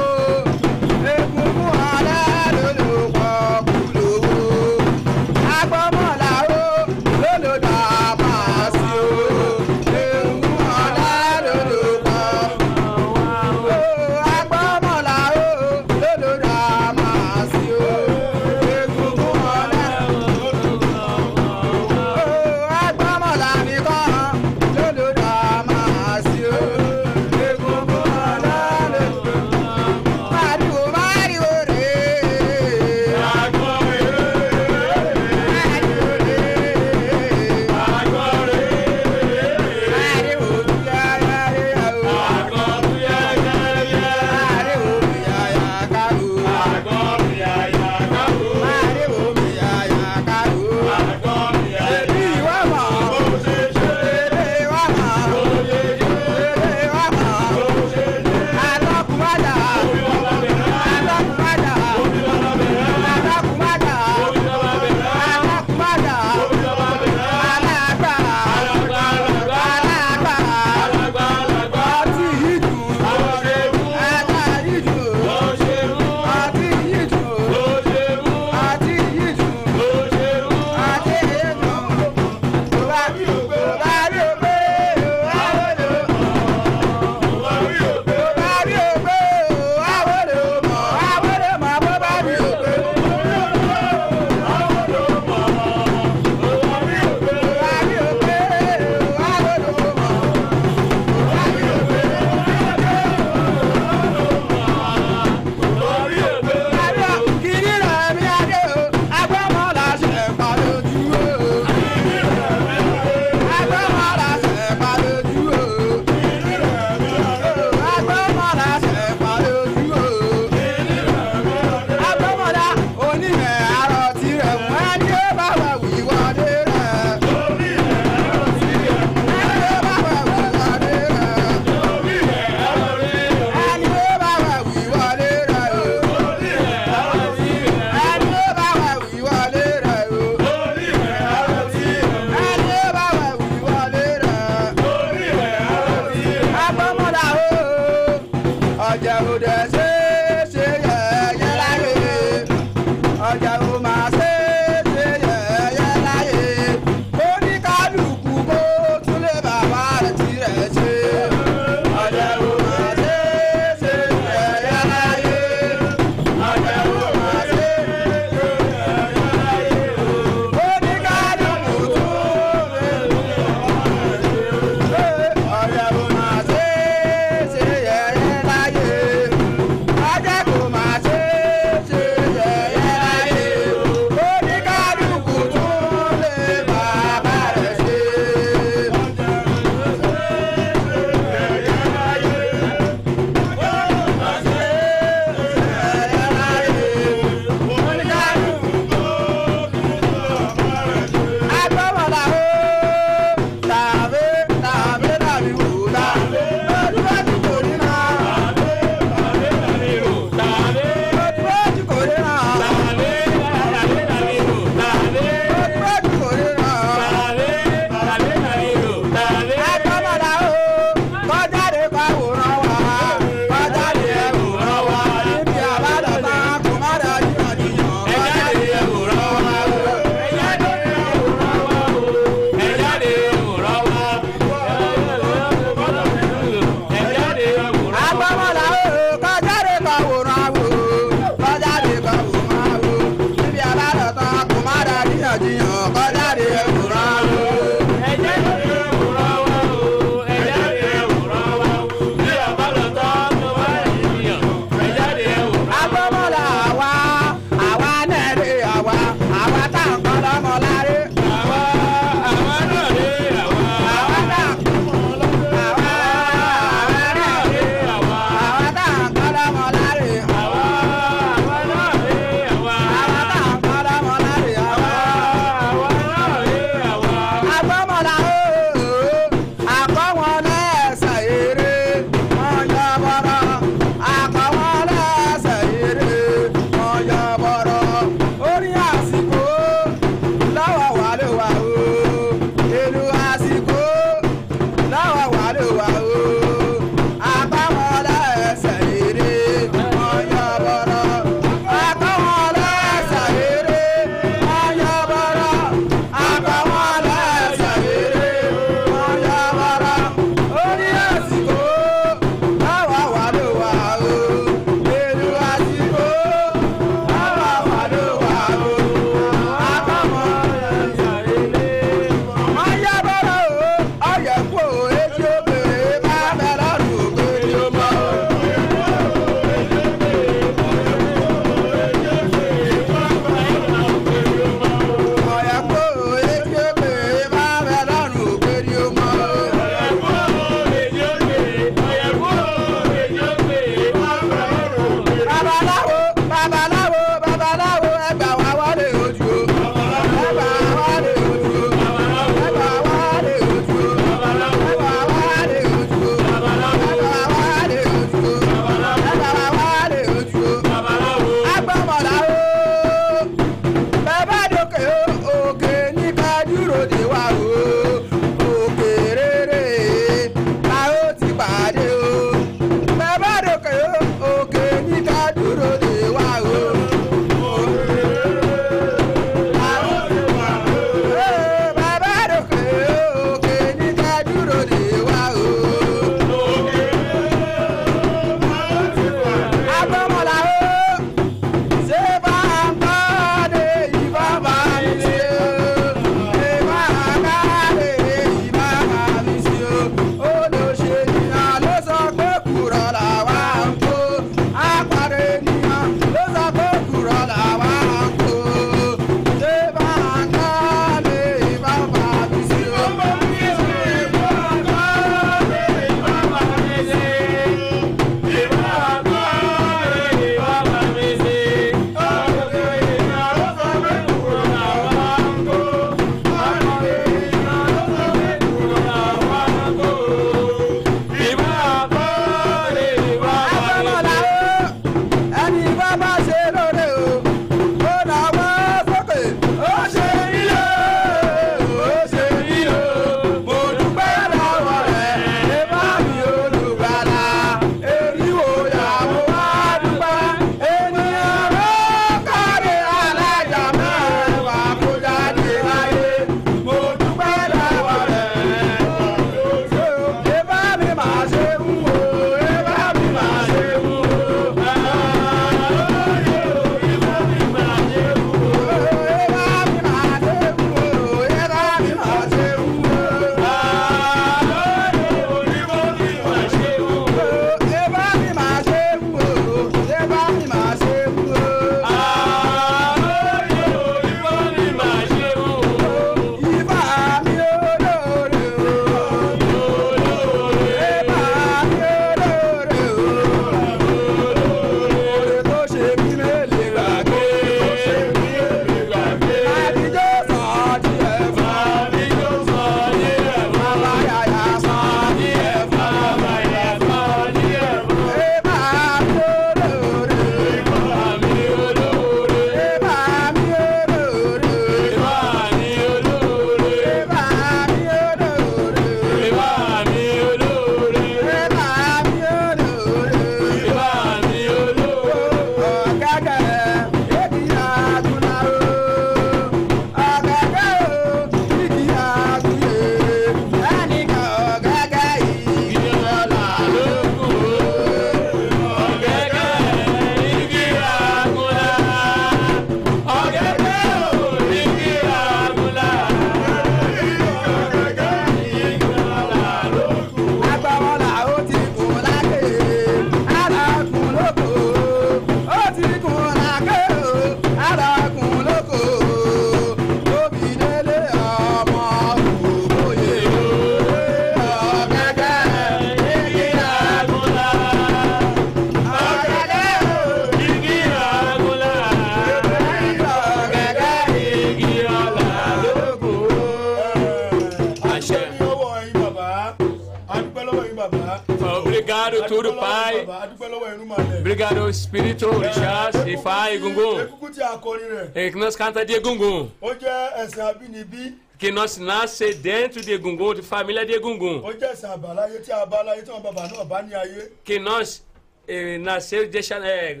Speaker 3: Canta de Gungun.
Speaker 13: ó jẹ́ ẹ̀sìn abínibí
Speaker 3: Que nós nasce dentro de Gungun, de família de Gungun.
Speaker 13: ó jẹ́ ẹ̀sìn àbáláyé tí a bá láyé tí wọn bàbá náà bá ní ayé
Speaker 3: Que nós eh, nasceu deixa é,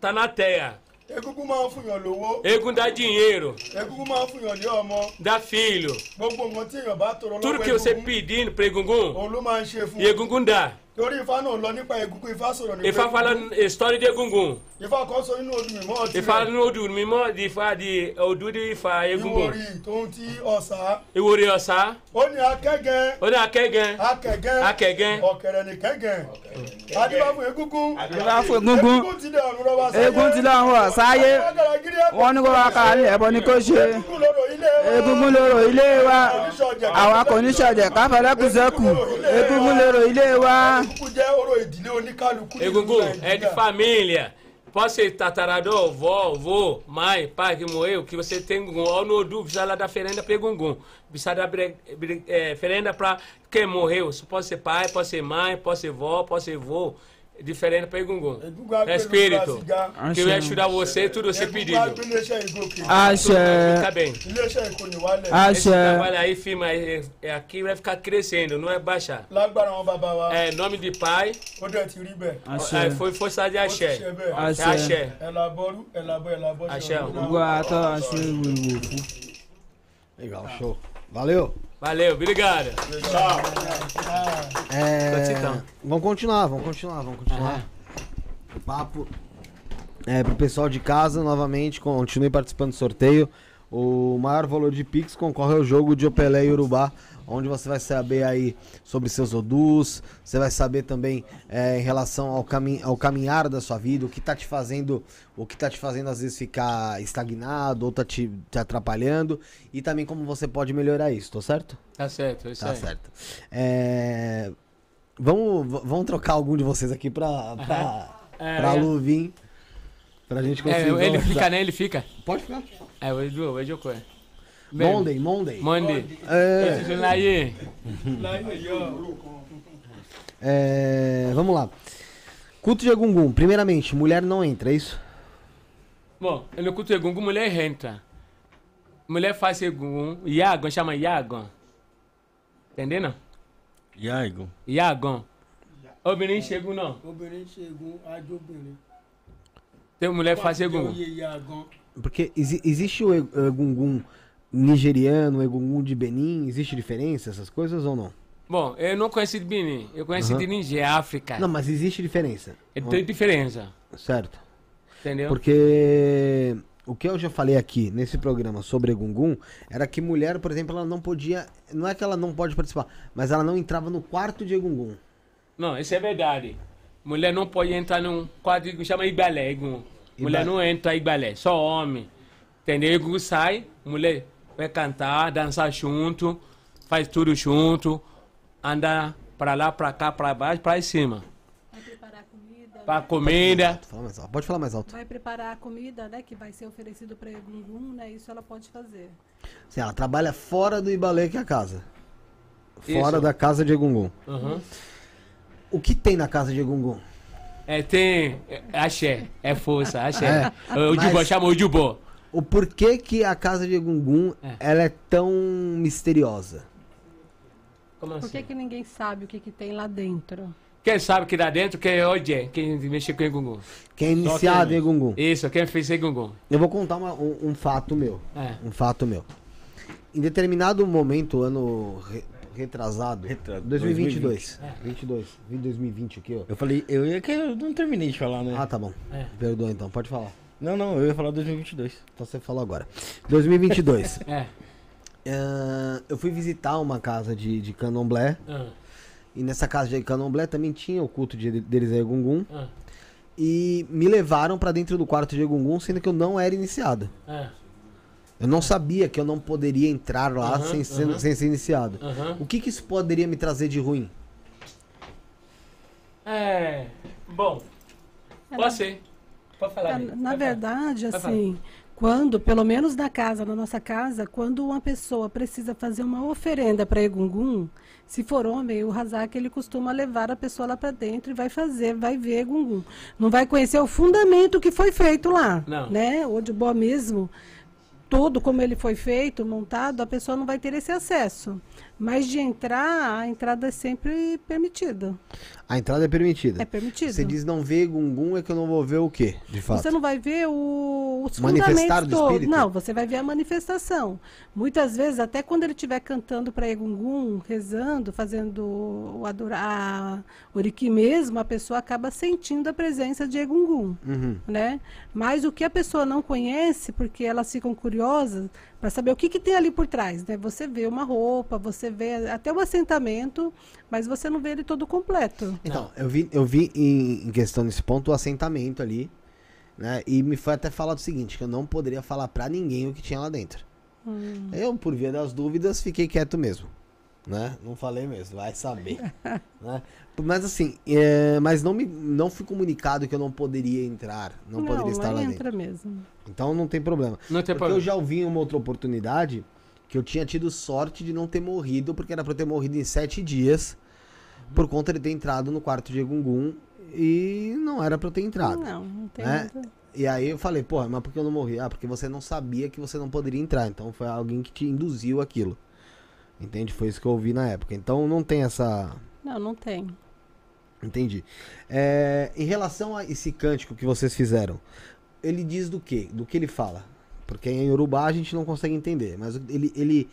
Speaker 3: tá na terra.
Speaker 13: egungun máa ń fúnyàn lówó
Speaker 3: Egun dá dinheiro,
Speaker 13: egungun máa ń fúnyàn ní ọmọ
Speaker 3: dá filho.
Speaker 13: gbogbo nǹkan tí èèyàn bá tọrọ
Speaker 3: Tudo que você pedindo para Egungun,
Speaker 13: òun ló máa ń ṣe fún
Speaker 3: e Egungun dá.
Speaker 13: torí ifá náà lọ nípa egungun ifá sọ̀rọ̀ nípa
Speaker 3: Ifá fala história de Egungun.
Speaker 13: ifá kan sọ nínú odù mímọ́ ọtí
Speaker 3: Ifá no Odu mímọ́ de Ifá de Odu de Ifá Egungun.
Speaker 13: ìwòrì tóun ti ọ̀sà
Speaker 3: Ìwòrè ọ̀sá,
Speaker 13: ó ní akẹ́gẹ́.
Speaker 3: Ó ní akẹ́gẹ́,
Speaker 13: akẹ́gẹ́.
Speaker 3: Akẹ́gẹ́.
Speaker 13: ọ̀kẹ̀rẹ̀ ní kẹ́gẹ́. Adébá fún egungun
Speaker 8: Adébá fún egungun.
Speaker 13: egungun ti dẹ̀ ọ̀run lọ́wọ́ sáyé.
Speaker 8: Egun ti lọ́run wọ̀ sáyé. Wọ́n ní kó wá ká ní ẹ̀bọ ní kó ṣe. Egungun lóró ilé wa. Àwa kò ní ṣọ̀jẹ̀ káfẹ́lẹ́kù sẹ́kù egungun lóró ilé wa.
Speaker 13: egungun jẹ́ oró ìdílé nínú
Speaker 3: Egungun é de família. Pode ser tatarador, vó, vô, mãe, pai que morreu, que você tem Gungun. Ou no Odu, precisa lá da oferenda para Egungun. Precisa bre- eh, oferenda para quem morreu. Pode ser pai, pode ser mãe, pode ser vó, pode ser vô. Diferente para Egungun. É espírito. Que vai ajudar você, tudo você pedido.
Speaker 8: Àṣẹ.
Speaker 3: Fica bem.
Speaker 8: Àṣẹ.
Speaker 3: Esse trabalho aí, firma, é, é aqui vai ficar crescendo, não é baixar. É nome de pai,
Speaker 13: bẹ́ẹ̀
Speaker 3: é, foi força de axé.
Speaker 13: bẹ́ẹ̀
Speaker 3: É axé.
Speaker 8: àtọ́ àṣẹ ìwòrìwò fún.
Speaker 1: Legal, show. Valeu.
Speaker 3: Valeu, obrigado.
Speaker 1: É,
Speaker 3: Gratidão.
Speaker 1: vamos continuar, vamos continuar, vamos continuar. O papo. É, pro pessoal de casa, novamente, continue participando do sorteio. O maior valor de Pix concorre ao jogo de Opelé e Urubá, onde você vai saber aí sobre seus odus, você vai saber também é, em relação ao, cami ao caminhar da sua vida, o que tá te fazendo, o que tá te fazendo às vezes ficar estagnado ou tá te, te atrapalhando, e também como você pode melhorar isso, tô certo?
Speaker 3: Tá certo, isso
Speaker 1: Tá
Speaker 3: aí.
Speaker 1: certo. É, Vamos, vamos trocar algum de vocês aqui pra, pra,
Speaker 3: É,
Speaker 1: pra
Speaker 3: é.
Speaker 1: Lu vir. Pra gente
Speaker 3: É,
Speaker 1: conseguir.
Speaker 3: ele
Speaker 1: conversar.
Speaker 3: fica, né? Ele fica.
Speaker 1: Pode ficar.
Speaker 3: É, o Edu, o Edu Coelho.
Speaker 1: Monday, Monday.
Speaker 3: Monday.
Speaker 1: É. É, vamos lá. Culto de Egungun. Primeiramente, mulher não entra, é isso?
Speaker 3: Bom, no culto de Egungun, mulher entra. Mulher faz Egungun. Iagon, chama Iagon. Entendendo?
Speaker 2: Iagon.
Speaker 3: Iagon. Obìnrin chegou não.
Speaker 13: obìnrin ṣègùn ajóbìnrin
Speaker 3: Tem mulher faz Egungun.
Speaker 1: Porque exi- existe o E- Egungun nigeriano, Egungun de Benin, existe diferença, essas coisas ou não?
Speaker 3: Bom, eu não conheci de Benin. Eu conheci
Speaker 1: Aham.
Speaker 3: de Níger, África.
Speaker 1: Não, mas existe diferença.
Speaker 3: É, tem diferença.
Speaker 1: Certo.
Speaker 3: Entendeu?
Speaker 1: Porque o que eu já falei aqui nesse programa sobre Egungun era que mulher, por exemplo, ela não podia. Não é que ela não pode participar, mas ela não entrava no quarto de Egungun.
Speaker 3: Não, isso é verdade. Mulher não pode entrar num quadro que chama Ibalé. Egungun. Mulher não entra em Ibalé, só homem. Entendeu? Egungun sai, mulher vai cantar, dançar junto, faz tudo junto, anda pra lá, pra cá, pra baixo, pra cima.
Speaker 5: Vai preparar comida.
Speaker 3: Pra
Speaker 5: né?
Speaker 3: comida.
Speaker 1: Alto. Pode falar mais alto.
Speaker 5: Vai preparar a comida, né? Que vai ser oferecido para Egungun, né? Isso ela pode fazer.
Speaker 1: Assim, ela trabalha fora do Ibalê, que é a casa. Fora
Speaker 3: Isso.
Speaker 1: da casa de Egungun.
Speaker 3: Uhum.
Speaker 1: O que tem na casa de Egungun?
Speaker 3: É, tem é, axé, é força, axé.
Speaker 1: É,
Speaker 3: o Jubó
Speaker 1: mas-
Speaker 3: chama o Jubó.
Speaker 1: O porquê que a casa de Egungun ela é tão misteriosa?
Speaker 3: Como
Speaker 5: Por
Speaker 3: assim?
Speaker 5: que, que ninguém sabe o que, que tem lá dentro?
Speaker 3: Quem sabe que dá dentro, quem é o Jé, quem mexe com Egungun.
Speaker 1: Quem é iniciado em Egungun.
Speaker 3: Isso, quem fez Egungun.
Speaker 1: Eu vou contar uma- um, um fato meu.
Speaker 3: É.
Speaker 1: Um fato meu. Em determinado momento, ano re- retrasado, 2022. 22. Vi 2020 aqui, ó.
Speaker 2: Eu falei, eu ia que eu não terminei de falar, né?
Speaker 1: Ah, tá bom.
Speaker 3: É.
Speaker 1: Perdoa então, pode falar.
Speaker 2: Não, não, eu ia falar 2022.
Speaker 1: Então você falou agora. 2022.
Speaker 3: É.
Speaker 1: Ah, eu fui visitar uma casa de, de candomblé.
Speaker 3: Ah.
Speaker 1: E nessa casa de candomblé também tinha o culto de, deles a Egungun.
Speaker 3: Ah.
Speaker 1: E me levaram pra dentro do quarto de Egungun, sendo que eu não era iniciado.
Speaker 3: É.
Speaker 1: Eu não sabia que eu não poderia entrar lá sem, ser,
Speaker 3: aham.
Speaker 1: sem ser iniciado. O que, que isso poderia me trazer de ruim?
Speaker 3: É. Bom. Pode ser. Pode falar. Amigo.
Speaker 5: na
Speaker 3: falar.
Speaker 5: verdade,
Speaker 3: Pode
Speaker 5: assim, Quando, pelo menos na casa, na nossa casa, quando uma pessoa precisa fazer uma oferenda para Egungun, se for homem, o Hazak ele costuma levar a pessoa lá para dentro e vai fazer, vai ver Egungun. Não vai conhecer o fundamento que foi feito lá,
Speaker 3: Não.
Speaker 5: né? O de boa mesmo, todo como ele foi feito, montado, a pessoa não vai ter esse acesso. Mas de entrar, a entrada é sempre permitida.
Speaker 1: A entrada é permitida.
Speaker 5: É permitido.
Speaker 1: Você diz não ver Gungun, é que eu não vou ver o quê, de fato?
Speaker 5: Você não vai ver o, os
Speaker 1: Manifestar
Speaker 5: fundamentos
Speaker 1: do
Speaker 5: todos.
Speaker 1: espírito?
Speaker 5: Não, você vai ver a manifestação. Muitas vezes, até quando ele estiver cantando para Egungun, rezando, fazendo o adorar Oriki mesmo, a pessoa acaba sentindo a presença de Egungun.
Speaker 1: Uhum.
Speaker 5: Né? Mas o que a pessoa não conhece, porque elas ficam curiosas para saber o que, que tem ali por trás. Né? Você vê uma roupa, você vê até o assentamento, mas você não vê ele todo completo.
Speaker 1: Então, eu vi, eu vi em, em questão nesse ponto o assentamento ali, né? E me foi até falado o seguinte, que eu não poderia falar pra ninguém o que tinha lá dentro.
Speaker 5: Hum.
Speaker 1: Eu, por via das dúvidas, fiquei quieto mesmo. Né? Não falei mesmo, vai saber. né? Mas assim, é, mas não, me, não fui comunicado que eu não poderia entrar, não, poderia estar lá
Speaker 5: aí
Speaker 1: dentro.
Speaker 5: entra mesmo.
Speaker 1: Então não tem problema.
Speaker 3: Não tem
Speaker 1: porque
Speaker 3: problema.
Speaker 1: eu já ouvi em uma outra oportunidade que eu tinha tido sorte de não ter morrido, porque era pra eu ter morrido em sete dias, por conta de ter entrado no quarto de Egungun e não era pra eu ter entrado.
Speaker 5: Não, não tem
Speaker 1: né?
Speaker 5: nada.
Speaker 1: E aí eu falei, porra, mas por que eu não morri? Ah, porque você não sabia que você não poderia entrar. Então foi alguém que te induziu aquilo. Entende? Foi isso que eu ouvi na época. Então não tem essa.
Speaker 5: Não, não tem.
Speaker 1: Entendi. É, em relação a esse cântico que vocês fizeram, ele diz do quê? Do que ele fala? Porque em Yorubá a gente não consegue entender. Mas ele. ele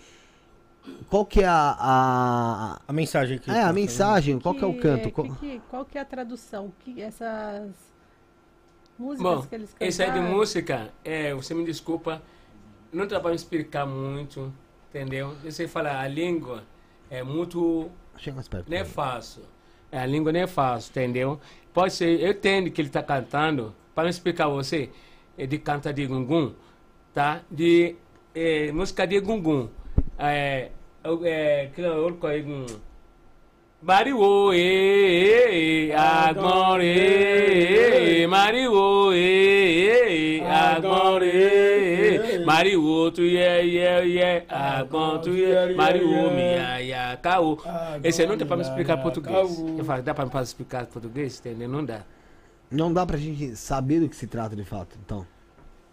Speaker 1: qual que é a. A,
Speaker 2: A mensagem aqui.
Speaker 1: é, a mensagem, qual que é o canto?
Speaker 5: Que-
Speaker 1: Qual-
Speaker 5: que- qual que é a tradução? Que essas músicas
Speaker 3: Bom,
Speaker 5: que eles cantaram?
Speaker 3: esse aí de música, é, você me desculpa, não dá para me explicar muito, entendeu? Você fala, a língua é muito.
Speaker 1: Chega mais perto.
Speaker 3: Não é fácil. É, a língua não é fácil, entendeu? Pode ser, eu entendo que ele está cantando, para explicar a você, é de canta de gungun, tá? De é, música de gungun. É, é, que não, eu gungun. Mariwo, e, agora, e, Mariwo, e, e, Mariwo, tu ye, ye, ye, agora, tu ye, Mariwo, minha, ya, caô. Esse aí não dá pra me explicar português. Eu falo, dá pra me explicar português, entendeu? Não dá.
Speaker 1: Não dá pra gente saber do que se trata de fato, então.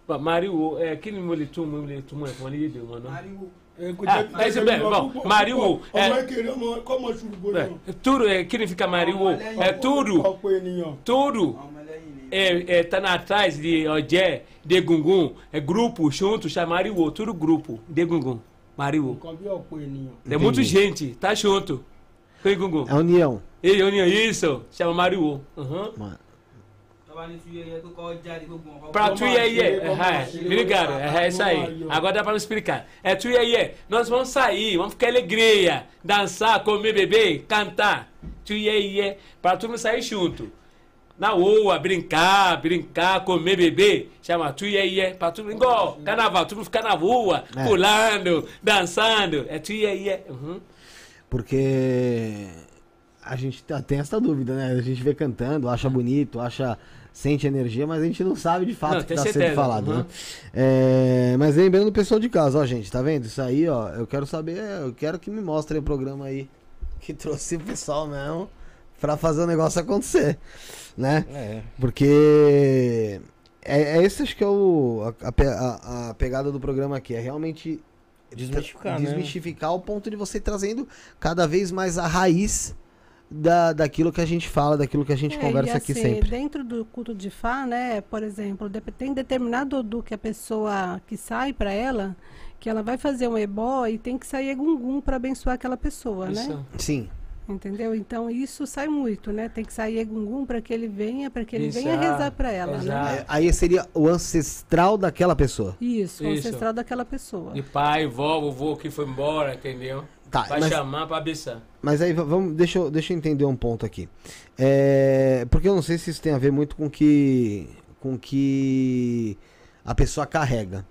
Speaker 3: Mariwo, é, aquele moletom, mano.
Speaker 13: É,
Speaker 3: Ah, mesmo, bom, Mariwo,
Speaker 13: ọmọ
Speaker 3: é,
Speaker 13: ekele ọmọ kọmọ ṣùgbọ́n
Speaker 3: é, tudo, é, que significa Mariwo, é tudo. tudo é, é, tá na atrás de Ogé, de Gungun, é grupo junto, chama Mariwo, tudo grupo de Gungun,
Speaker 13: ènìyàn.
Speaker 3: É muita gente, tá junto. Com Gungun.
Speaker 1: É união.
Speaker 3: E união, isso, chama Mariwo. Uhum.
Speaker 1: Mano.
Speaker 3: Pra tu e aí, obrigado, é isso aí. Agora dá pra me explicar. É tu e aí, nós vamos sair, vamos ficar alegria, dançar, comer, beber, cantar. Tu e aí, pra todo mundo sair junto. Na rua, brincar, brincar, comer, beber, chama tu e aí, pra todo mundo, igual carnaval, todo mundo ficar na rua,
Speaker 1: É.
Speaker 3: pulando, dançando. É tu e aí. Uhum.
Speaker 1: Porque a gente tá- tem essa dúvida, né? A gente vê cantando, acha bonito, acha. Sente energia, mas a gente não sabe de fato o que
Speaker 3: tem
Speaker 1: tá sendo falado,
Speaker 3: uhum.
Speaker 1: né? É, mas lembrando o pessoal de casa, ó, gente, tá vendo? Isso aí, ó, eu quero saber, eu quero que me mostrem o programa aí que trouxe o pessoal mesmo pra fazer o negócio acontecer, né?
Speaker 2: É.
Speaker 1: Porque é, é esse acho que é o, a, a a- pegada do programa aqui, é realmente
Speaker 2: Desmistificar, né?
Speaker 1: desmistificar ao ponto de você trazendo cada vez mais a raiz da, daquilo que a gente fala, daquilo que a gente
Speaker 5: É,
Speaker 1: conversa
Speaker 5: e
Speaker 1: aqui
Speaker 5: assim,
Speaker 1: sempre.
Speaker 5: Dentro do culto de Fá, né, por exemplo, tem determinado Odu que a pessoa que sai para ela, que ela vai fazer um ebó e tem que sair egungum para abençoar aquela pessoa, né?
Speaker 3: Isso.
Speaker 1: Sim.
Speaker 5: Entendeu? Então isso sai muito, né? Tem que sair egungum para que ele venha, para que ele
Speaker 3: Isso,
Speaker 5: venha
Speaker 3: ah,
Speaker 5: rezar para ela, né?
Speaker 3: exato.
Speaker 1: Aí seria o ancestral daquela pessoa.
Speaker 5: Isso, o
Speaker 3: Isso.
Speaker 5: ancestral daquela pessoa.
Speaker 3: E pai, vó, vovô que foi embora, entendeu?
Speaker 1: Tá,
Speaker 3: Vai
Speaker 1: mas-
Speaker 3: chamar pra abençoar.
Speaker 1: Mas aí, va- vamos, deixa, eu, deixa eu entender um ponto aqui. É, porque eu não sei se isso tem a ver muito com que com que a pessoa carrega.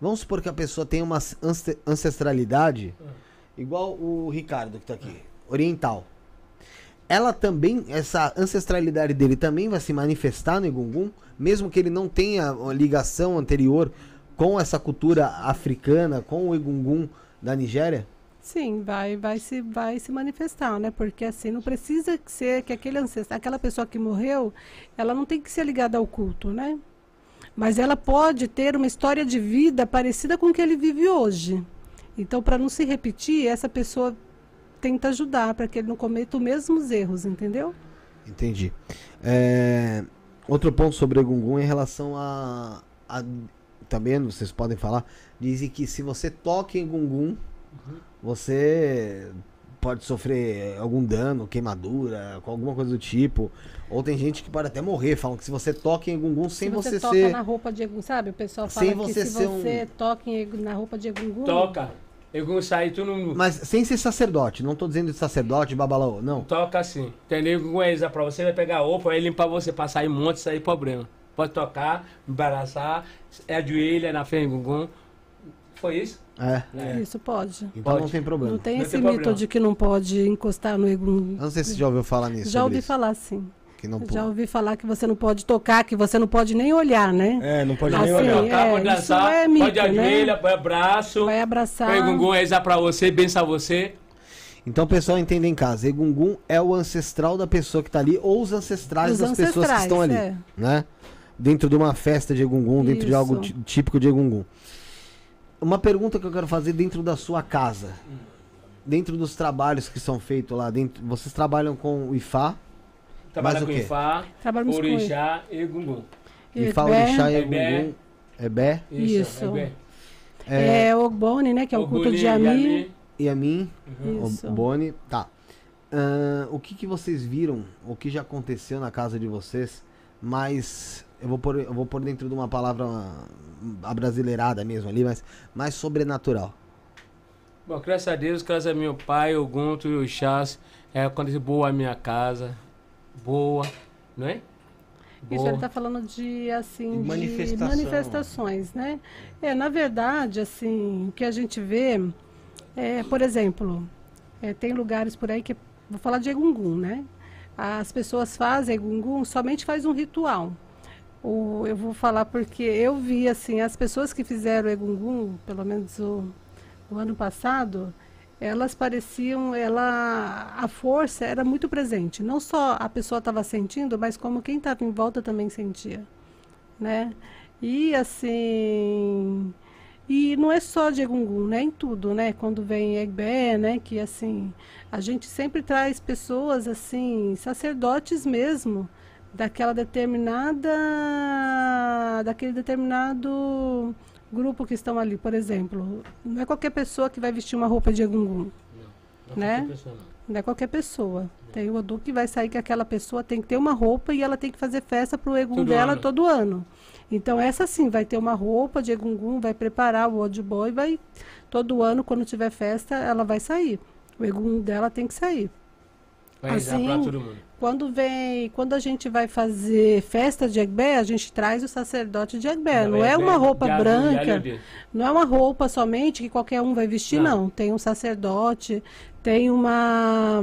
Speaker 1: Vamos supor que a pessoa tem uma ance- ancestralidade igual o Ricardo que tá aqui, oriental. Ela também, essa ancestralidade dele também vai se manifestar no Egungun, mesmo que ele não tenha uma ligação anterior com essa cultura africana, com o egungun da Nigéria?
Speaker 5: Sim, vai, vai, se, vai se manifestar, né? Porque assim, não precisa ser que aquele ancestral, aquela pessoa que morreu, ela não tem que ser ligada ao culto, né? Mas ela pode ter uma história de vida parecida com o que ele vive hoje. Então, para não se repetir, essa pessoa tenta ajudar para que ele não cometa os mesmos erros, entendeu?
Speaker 1: Entendi. É, outro ponto sobre Egungun em relação a, a. Também vocês podem falar. Dizem que se você toca em Egungun, você pode sofrer algum dano, queimadura, com alguma coisa do tipo. Ou tem gente que pode até morrer. Falam que se você toca em Egungun sem
Speaker 5: se você,
Speaker 1: você,
Speaker 5: toca
Speaker 1: ser.
Speaker 5: na roupa de Egungun, sabe? O pessoal fala
Speaker 1: Sem
Speaker 5: que
Speaker 1: você
Speaker 5: se
Speaker 1: ser
Speaker 5: você
Speaker 1: um-
Speaker 5: toca em Egungun- na roupa de Egungun...
Speaker 3: Toca. Eu saí tu não
Speaker 1: Mas sem ser sacerdote. Não tô dizendo de sacerdote, babalaô. Não.
Speaker 3: toca assim. Entendeu? Com exa pra você, vai pegar a roupa, vai limpar você pra sair monte, sair problema. Pode tocar, embaraçar, é ajoelha na frente do Gugum. Foi isso?
Speaker 1: É.
Speaker 5: Isso pode.
Speaker 1: Então não
Speaker 3: Pode.
Speaker 1: tem problema.
Speaker 5: Não tem
Speaker 3: Não
Speaker 5: esse
Speaker 3: tem
Speaker 5: mito
Speaker 3: problema.
Speaker 5: de que não pode encostar no Egungun.
Speaker 1: Eu não sei se você já ouviu falar nisso.
Speaker 5: Já ouvi
Speaker 1: isso.
Speaker 5: falar, sim.
Speaker 1: Que não
Speaker 5: Já ouvi falar que você não pode tocar, que você não pode nem olhar, né?
Speaker 2: É, não pode
Speaker 5: Assim,
Speaker 2: nem olhar.
Speaker 3: Tocar,
Speaker 5: é,
Speaker 3: pode dançar,
Speaker 5: é mito,
Speaker 3: pode ajoelha,
Speaker 5: né?
Speaker 3: põe abraço.
Speaker 5: Vai abraçar.
Speaker 3: O Gugum exa pra você, bença você.
Speaker 1: Então, o pessoal entenda em casa. Egungun é o ancestral da pessoa que tá ali, ou os ancestrais
Speaker 5: Os
Speaker 1: das pessoas que
Speaker 5: ancestrais,
Speaker 1: estão ali.
Speaker 5: é.
Speaker 1: Né? Dentro de uma festa de Egungun, dentro de
Speaker 5: Isso.
Speaker 1: algo tí- típico de Egungun. Uma pergunta que eu quero fazer dentro da sua casa. Dentro dos trabalhos que são feitos lá dentro. Vocês trabalham com o IFA,
Speaker 3: Trabalha
Speaker 1: Mas o
Speaker 3: com
Speaker 1: quê?
Speaker 3: Ifá,
Speaker 5: Trabalhamos com
Speaker 3: Orixá e Gugum.
Speaker 1: IFA,
Speaker 5: Ebé.
Speaker 1: Orixá e
Speaker 3: Ebé.
Speaker 1: Egungun. Ebé.
Speaker 5: Isso.
Speaker 3: é.
Speaker 1: É,
Speaker 5: É Ogboni, né? Que é o culto de Ami.
Speaker 3: Yami.
Speaker 1: Yamin,
Speaker 5: Isso.
Speaker 1: o Boni. Tá. Ahn, o que, que vocês viram? O que já aconteceu na casa de vocês? Mas eu vou pôr, eu vou pôr dentro de uma palavra a brasileirada mesmo ali, mas mais sobrenatural.
Speaker 3: Bom, graças a Deus, graças a meu pai, o Gunto e o Chás, é quando boa a minha casa. Boa, não é?
Speaker 5: Isso, ele está falando de, assim, de
Speaker 2: Manifestação.
Speaker 5: manifestações, né? É, na verdade, assim, o que a gente vê, é, por exemplo, é, tem lugares por aí que, vou falar de Egungun, né? As pessoas fazem Egungun, somente faz um ritual. O, eu vou falar porque eu vi, assim, as pessoas que fizeram Egungun, pelo menos o, o ano passado, elas pareciam, ela, a força era muito presente. Não só a pessoa estava sentindo, mas como quem estava em volta também sentia, né? E assim, e não é só de Egungun, né? Em tudo, né? Quando vem Egbé, né? Que assim, a gente sempre traz pessoas assim, sacerdotes mesmo, daquela determinada, daquele determinado grupo que estão ali, por exemplo. Não é qualquer pessoa que vai vestir uma roupa de Egungun, né? Não é qualquer pessoa. Tem o Odu que vai sair que aquela pessoa tem que ter uma roupa e ela tem que fazer festa pro Egum
Speaker 3: Todo
Speaker 5: dela
Speaker 3: ano.
Speaker 5: todo ano. Então essa sim vai ter uma roupa de Egungun, vai preparar o Old Boy, vai todo ano quando tiver festa ela vai sair. O Egum dela tem que sair.
Speaker 3: Vai
Speaker 5: Assim,
Speaker 3: todo mundo.
Speaker 5: Quando vem, quando a gente vai fazer festa de Egbé, a gente traz o sacerdote de Egbé. Não é uma roupa
Speaker 3: de
Speaker 5: branca.
Speaker 3: de
Speaker 5: Não é uma roupa somente que qualquer um vai vestir,
Speaker 3: Não.
Speaker 5: não. Tem um sacerdote, tem uma.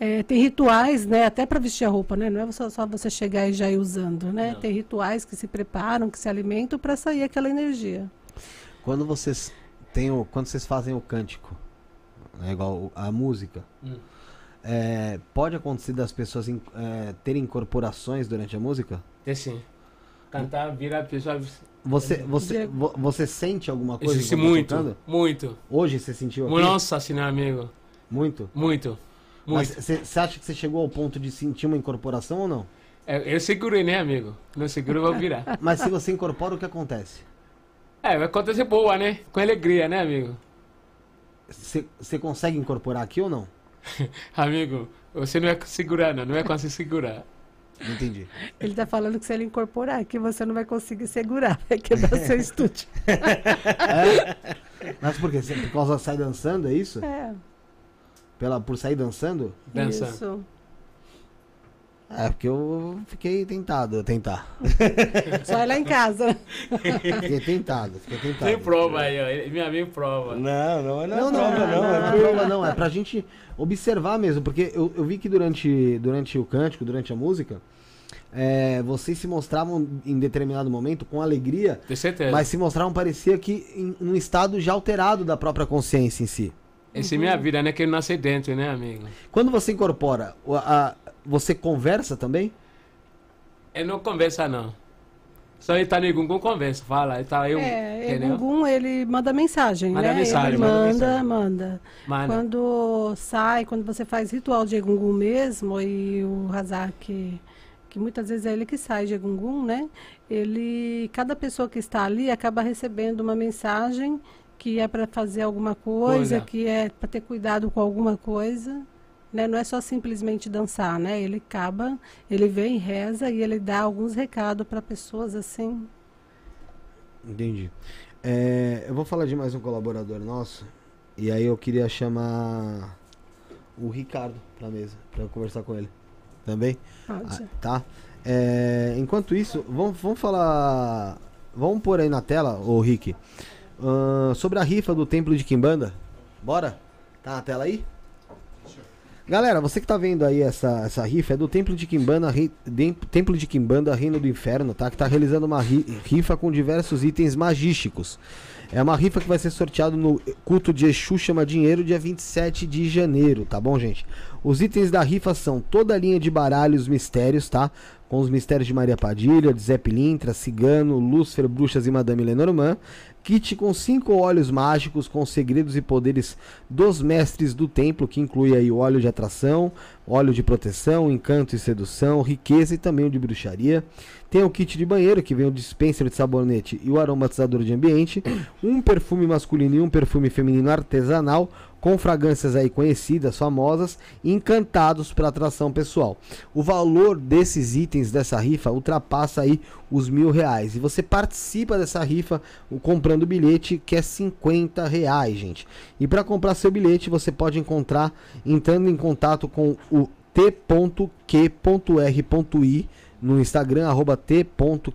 Speaker 5: é, tem rituais, né? Até para vestir a roupa, né? Não é só, só você chegar e já ir usando, né?
Speaker 3: Não.
Speaker 5: Tem rituais que se preparam, que se alimentam para sair aquela energia.
Speaker 1: Quando vocês têm o, quando vocês fazem o cântico, né, igual a música,
Speaker 3: Hum.
Speaker 1: É, pode acontecer das pessoas in- é, terem incorporações durante a música?
Speaker 3: É sim. Cantar, virar a pessoa.
Speaker 1: Você, você,
Speaker 5: Diego.
Speaker 1: vo- você sente alguma coisa
Speaker 3: Existe
Speaker 1: enquanto
Speaker 3: muito,
Speaker 1: tocando?
Speaker 3: muito.
Speaker 1: Hoje você sentiu aqui?
Speaker 3: Nossa senhora, amigo.
Speaker 1: Muito?
Speaker 3: Muito.
Speaker 1: Mas
Speaker 3: Muito.
Speaker 1: você acha que você chegou ao ponto de sentir uma incorporação ou não?
Speaker 3: É, Eu segurei, né, amigo? Não seguro, eu vou virar.
Speaker 1: Mas se você incorpora, o que acontece?
Speaker 3: É, vai acontecer boa, né? Com alegria, né, amigo?
Speaker 1: Você você consegue incorporar aqui ou não?
Speaker 3: Amigo, você não é segurar, não. Não é conseguir segurar.
Speaker 1: Não entendi.
Speaker 5: Ele está falando que se ele incorporar, que você não vai conseguir segurar, vai quebrar seu estúdio.
Speaker 1: É? Mas por quê? Por causa sai dançando, é isso?
Speaker 5: É,
Speaker 1: Pela, por sair dançando?
Speaker 3: Dançando.
Speaker 5: isso.
Speaker 1: É, porque eu fiquei tentado a tentar.
Speaker 5: Só ir lá em casa.
Speaker 1: Fiquei tentado, fiquei tentado.
Speaker 3: Tem prova aí, ó. Ele- Meu amigo prova.
Speaker 2: Não, não, não é
Speaker 1: Não, não,
Speaker 2: prova,
Speaker 1: não,
Speaker 2: não.
Speaker 1: não,
Speaker 2: é
Speaker 1: é prova não, é pra gente observar mesmo, porque eu, eu vi que durante, durante o cântico, durante a música, é, vocês se mostravam em determinado momento com alegria,
Speaker 3: De certeza.
Speaker 1: mas se mostravam parecia que em um estado já alterado da própria consciência em si.
Speaker 3: Essa é minha vida, né? Que nasce dentro, né, amigo?
Speaker 1: Quando você incorpora, o- a- você conversa também?
Speaker 3: Eu não conversa, não. Só ele tá no Gungun conversa, fala. Ele tá eu,
Speaker 5: É,
Speaker 3: entendeu?
Speaker 5: Egungun, ele manda mensagem,
Speaker 3: Manda
Speaker 5: né?
Speaker 3: mensagem,
Speaker 5: ele
Speaker 3: manda
Speaker 5: manda,
Speaker 3: mensagem.
Speaker 5: manda.
Speaker 3: Manda.
Speaker 5: Quando sai, quando você faz ritual de Egungun mesmo, e o Hazak, que muitas vezes é ele que sai de Egungun, né? Ele, cada pessoa que está ali acaba recebendo uma mensagem que é para fazer alguma coisa,
Speaker 3: Coisa.
Speaker 5: que é para ter cuidado com alguma coisa. Né? Não é só simplesmente dançar, né? Ele acaba, ele vem, reza e ele dá alguns recados para pessoas assim.
Speaker 1: Entendi. É, eu vou falar de mais um colaborador nosso. E aí eu queria chamar o Ricardo pra mesa, pra eu conversar com ele. Também?
Speaker 5: Pode.
Speaker 1: Ah, tá? É, enquanto isso, vamos, vamos falar. Vamos pôr aí na tela, ô Rick. ahn, sobre a rifa do Templo de Kimbanda. Bora? Tá na tela aí? Galera, você que tá vendo aí essa, essa rifa é do Templo de Kimbanda, Dem- Templo de Kimbanda, Reino do Inferno, tá? Que tá realizando uma ri- rifa com diversos itens magísticos. É uma rifa que vai ser sorteado no culto de Exu Chama Dinheiro, dia 27 de janeiro, tá bom, gente? Os itens da rifa são toda a linha de baralhos mistérios, tá? Com os mistérios de Maria Padilha, de Zé Pilintra, Cigano, Lúcifer, Bruxas e Madame Lenormand. Kit com cinco óleos mágicos com segredos e poderes dos mestres do templo, que inclui aí o óleo de atração, óleo de proteção, encanto e sedução, riqueza e também o de bruxaria. Tem o kit de banheiro, que vem o dispenser de sabonete e o aromatizador de ambiente, um perfume masculino e um perfume feminino artesanal, com fragrâncias aí conhecidas, famosas, encantados para atração pessoal. O valor desses itens dessa rifa ultrapassa aí os mil reais. E você participa dessa rifa comprando o bilhete, que é 50 reais, gente. E para comprar seu bilhete, você pode encontrar entrando em contato com o t.q.r.i no Instagram, arroba t.q.r.i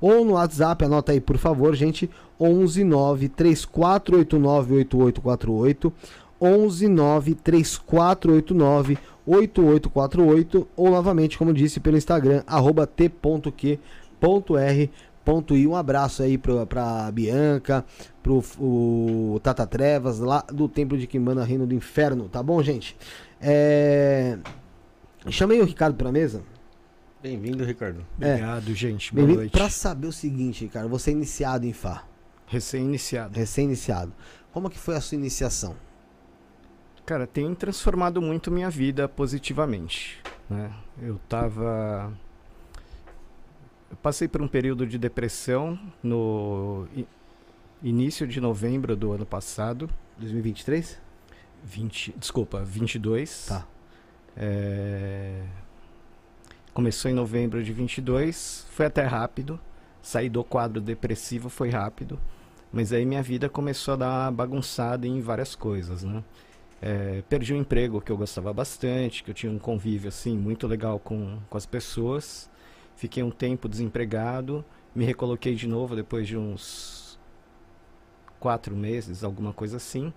Speaker 1: ou no WhatsApp, anota aí por favor, gente, 11 9 3489 8848 11 9 3489 8848 ou novamente, como disse, pelo Instagram, arroba t.q.r.i um abraço aí pra, pra Bianca, pro o Tata Trevas, lá do Templo de Quimbanda, Reino do Inferno, tá bom, gente? É... Chamei o Ricardo pra mesa.
Speaker 2: Bem-vindo, Ricardo.
Speaker 14: Obrigado, gente. Boa noite.
Speaker 1: pra saber o seguinte, Ricardo, você é iniciado em Fá.
Speaker 14: Recém-iniciado.
Speaker 1: Recém-iniciado. Como que foi a sua iniciação?
Speaker 14: Cara, tem transformado muito minha vida positivamente, né? Eu tava eu passei por um período de depressão no início de novembro do ano passado,
Speaker 1: 2023?
Speaker 14: 20, desculpa, 22.
Speaker 1: Tá.
Speaker 14: É, Começou em novembro de 22, foi até rápido. Saí do quadro depressivo foi rápido, mas aí minha vida começou a dar uma bagunçada em várias coisas, né? É, perdi um emprego que eu gostava bastante, que eu tinha um convívio assim muito legal com, com as pessoas. Fiquei um tempo desempregado, me recoloquei de novo depois de uns quatro meses, alguma coisa assim.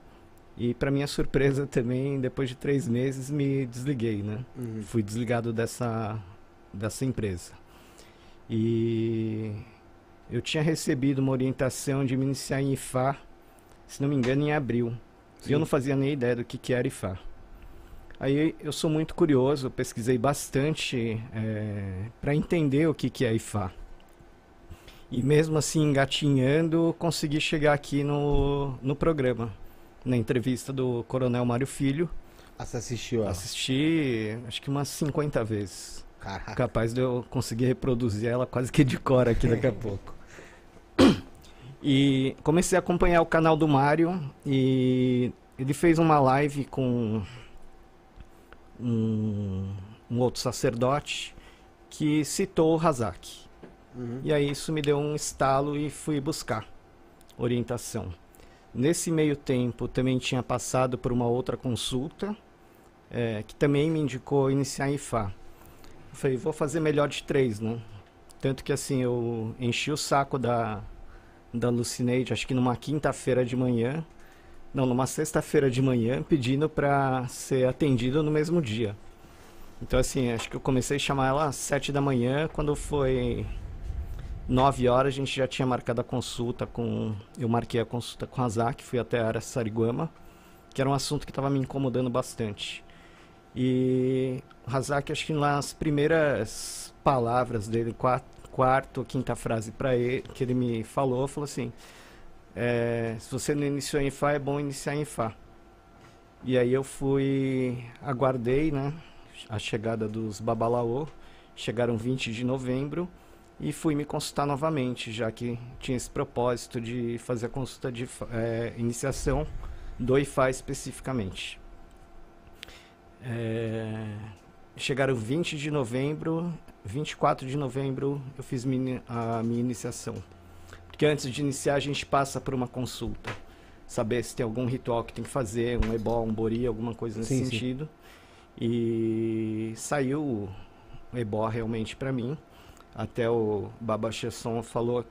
Speaker 14: E para minha surpresa também, depois de três meses, me desliguei, né?
Speaker 1: Uhum.
Speaker 14: Fui desligado dessa, dessa empresa. E eu tinha recebido uma orientação de me iniciar em IFA, se não me engano, em abril. E eu não fazia nem ideia do que, que era IFA. Aí eu sou muito curioso, eu pesquisei bastante para entender o que, que é IFA. E mesmo assim, engatinhando, consegui chegar aqui no, no programa, na entrevista do Coronel Mário Filho.
Speaker 1: Ah, você assistiu? ela?
Speaker 14: Assisti, acho que umas 50 vezes.
Speaker 1: Caraca.
Speaker 14: Capaz de eu conseguir reproduzir ela quase que de cor aqui daqui a pouco. E comecei a acompanhar o canal do Mário e ele fez uma live com um, um outro sacerdote que citou o Hazak.
Speaker 1: Uhum.
Speaker 14: E aí isso me deu um estalo e fui buscar orientação. Nesse meio tempo também tinha passado por uma outra consulta eh, que também me indicou iniciar em IFA. Eu falei, vou fazer melhor de três, né? Tanto que assim, eu enchi o saco da, da Lucineide, acho que numa quinta-feira de manhã, não, numa sexta-feira de manhã, pedindo para ser atendido no mesmo dia. Então, assim, acho que eu comecei a chamar ela às sete da manhã. Quando foi nove horas, a gente já tinha marcado a consulta com. Eu marquei a consulta com a Zak, fui até a área Sariguama, que era um assunto que estava me incomodando bastante. E o Hazak, acho que nas primeiras palavras dele, quarto, quarto quinta frase para ele, que ele me falou, falou assim: é, se você não iniciou em Fá, é bom iniciar em Fá. E aí eu fui, aguardei, né, a chegada dos Babalaô, chegaram 20 de novembro, e fui me consultar novamente, já que tinha esse propósito de fazer a consulta de é, iniciação do IFA especificamente. É, chegaram 20 de novembro, 24 de novembro eu fiz minha, a minha iniciação. Porque antes de iniciar a gente passa por uma consulta. Saber se tem algum ritual que tem que fazer, um ebó, um bori, alguma coisa nesse sim, sentido. Sim. E saiu o ebó realmente para mim. Até o Baba Chesson falou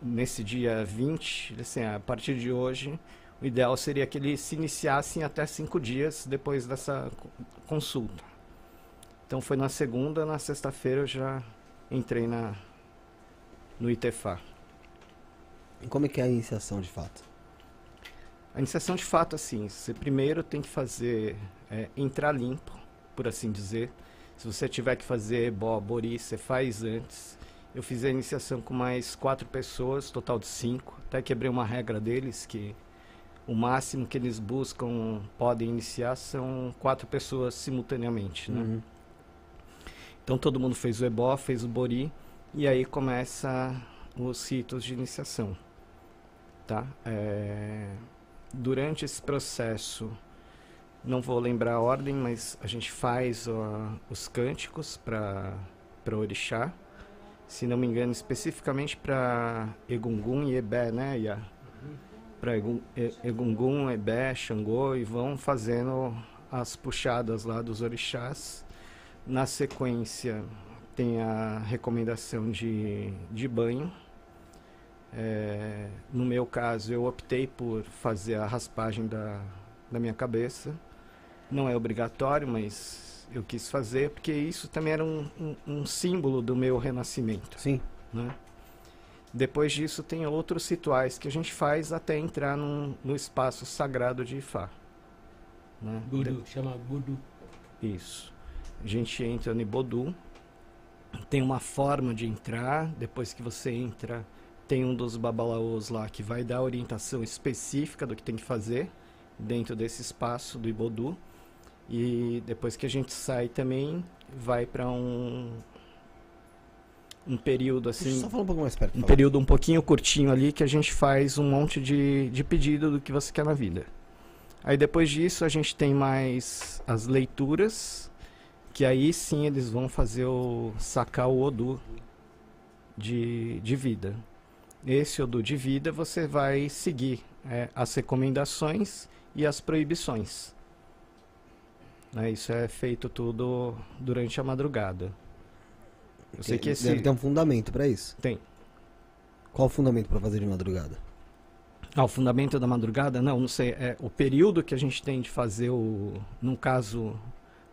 Speaker 14: nesse dia 20, assim, a partir de hoje o ideal seria que eles se iniciassem até cinco dias depois dessa consulta. Então foi na segunda, na sexta-feira eu já entrei na, no ITFA.
Speaker 1: E como é que é a iniciação de fato?
Speaker 14: A iniciação de fato, assim, você primeiro tem que fazer, é, entrar limpo, por assim dizer. Se você tiver que fazer bo, bori, você faz antes. Eu fiz a iniciação com mais quatro pessoas, total de cinco. Até quebrei uma regra deles que o máximo que eles buscam, podem iniciar, são quatro pessoas simultaneamente, né? Uhum. Então todo mundo fez o ebó, fez o bori, e aí começa os ritos de iniciação, tá? É... Durante esse processo, não vou lembrar a ordem, mas a gente faz os cânticos para orixá, se não me engano, especificamente para Egungun e Ebé, né, Ia? para Egungun, Ebé, Xangô e vão fazendo as puxadas lá dos orixás. Na sequência tem a recomendação de, de banho. É, no meu caso, eu optei por fazer a raspagem da, da minha cabeça. Não é obrigatório, mas eu quis fazer porque isso também era um, um, um símbolo do meu renascimento.
Speaker 1: Sim.
Speaker 14: Né? Depois disso, tem outros rituais que a gente faz até entrar num, no espaço sagrado de Ifá.
Speaker 3: Né? Budu, de... chama Budu.
Speaker 14: Isso. A gente entra no Bodu. Tem uma forma de entrar. Depois que você entra, tem um dos babalaôs lá que vai dar orientação específica do que tem que fazer dentro desse espaço do Ibodu. E depois que a gente sai também, vai para um, um período assim.
Speaker 1: Só falar um pouco mais perto.
Speaker 14: Um falar. período um pouquinho curtinho ali que a gente faz um monte de, de pedido do que você quer na vida. Aí depois disso a gente tem mais as leituras, que aí sim eles vão fazer o sacar o Odu de, de vida. Esse Odu de vida você vai seguir é, as recomendações e as proibições. Né, isso é feito tudo durante a madrugada.
Speaker 1: Eu sei que esse... Deve ter um fundamento para isso.
Speaker 14: Tem.
Speaker 1: Qual o fundamento para fazer de madrugada?
Speaker 14: Ah, o fundamento da madrugada? Não, não sei. É o período que a gente tem de fazer o... No caso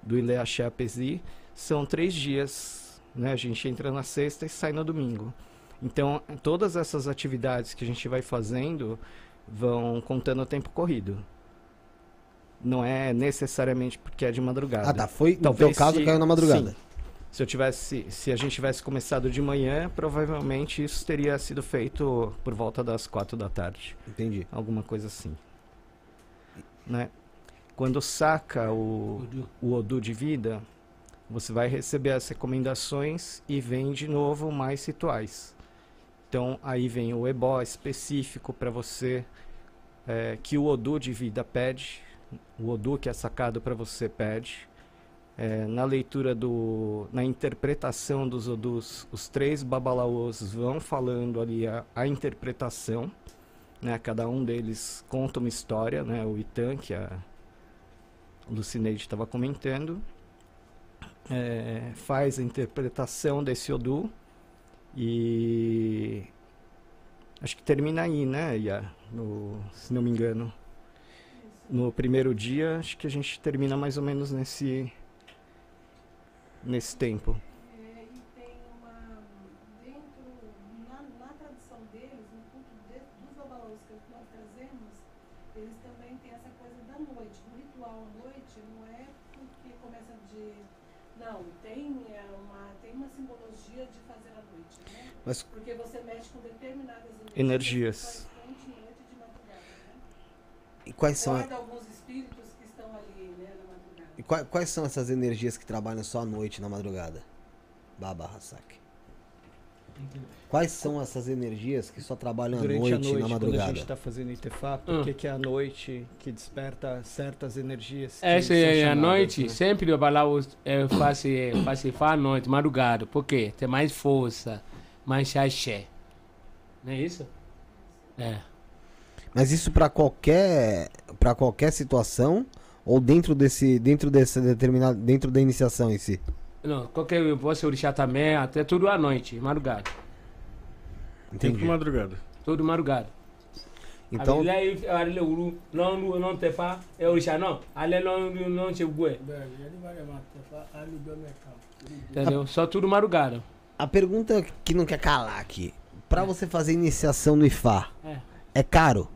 Speaker 14: do Ileaxé Apesi, são três dias. Né? A gente entra na sexta e sai no domingo. Então, todas essas atividades que a gente vai fazendo vão contando o tempo corrido. Não é necessariamente porque é de madrugada.
Speaker 1: Ah, tá. Foi, Talvez no teu caso, se... caiu na madrugada.
Speaker 14: Sim. Se eu tivesse, se a gente tivesse começado de manhã, provavelmente isso teria sido feito por volta das quatro da tarde.
Speaker 1: Entendi.
Speaker 14: Alguma coisa assim. Né? Quando saca o, o Odu de vida, você vai receber as recomendações e vem de novo mais rituais. Então aí vem o ebó específico para você é, que o Odu de vida pede, o Odu que é sacado para você pede é, na leitura do, na interpretação dos odus, os três babalaôs vão falando ali a, a interpretação, né? Cada um deles conta uma história, né? O Itan que a Lucineide estava comentando, é, faz a interpretação desse odu e acho que termina aí, né? Ia, no, se não me engano, no primeiro dia, acho que a gente termina mais ou menos nesse nesse tempo?
Speaker 5: É, e tem uma. Dentro, na, na tradição deles, no culto de, dos que nós trazemos, eles também têm essa coisa da noite. O ritual à noite não é porque começa de. Não, tem, é uma, tem uma simbologia de fazer à noite, né?
Speaker 1: Mas-
Speaker 5: Porque você mexe com determinadas
Speaker 14: Energias.
Speaker 5: que faz frente, noite e de madrugada, né?
Speaker 1: E quais são,
Speaker 5: alguns espíritos que estão ali, né, na madrugada.
Speaker 1: e qua- quais são essas energias que trabalham só à noite na madrugada? Baba Hasaki. Quais são essas energias que só trabalham à
Speaker 14: Durante
Speaker 1: noite,
Speaker 14: a noite,
Speaker 1: na
Speaker 14: quando a
Speaker 1: madrugada?
Speaker 14: gente está fazendo Itefá, por
Speaker 3: Hum.
Speaker 14: que, que é a noite que desperta certas energias?
Speaker 3: Essa é a noite,
Speaker 14: né?
Speaker 3: sempre eu balau é, faço, é, faço à noite, madrugada. Por quê? Tem mais força, mais xaxé. Não é isso? É.
Speaker 1: Mas isso pra qualquer para qualquer situação ou dentro desse dentro dessa determinada dentro da iniciação em si?
Speaker 3: Não, qualquer você orixá também, até tudo à noite, madrugada.
Speaker 1: Entendi.
Speaker 2: Tempo madrugada.
Speaker 3: Tudo madrugada.
Speaker 1: Então-
Speaker 3: não, não, não te fa, é orixá, não. Ali não, não, não te bué. Entendeu? Só tudo madrugada.
Speaker 1: A pergunta que não quer calar aqui. Pra você fazer iniciação no IFA,
Speaker 3: É.
Speaker 1: é caro?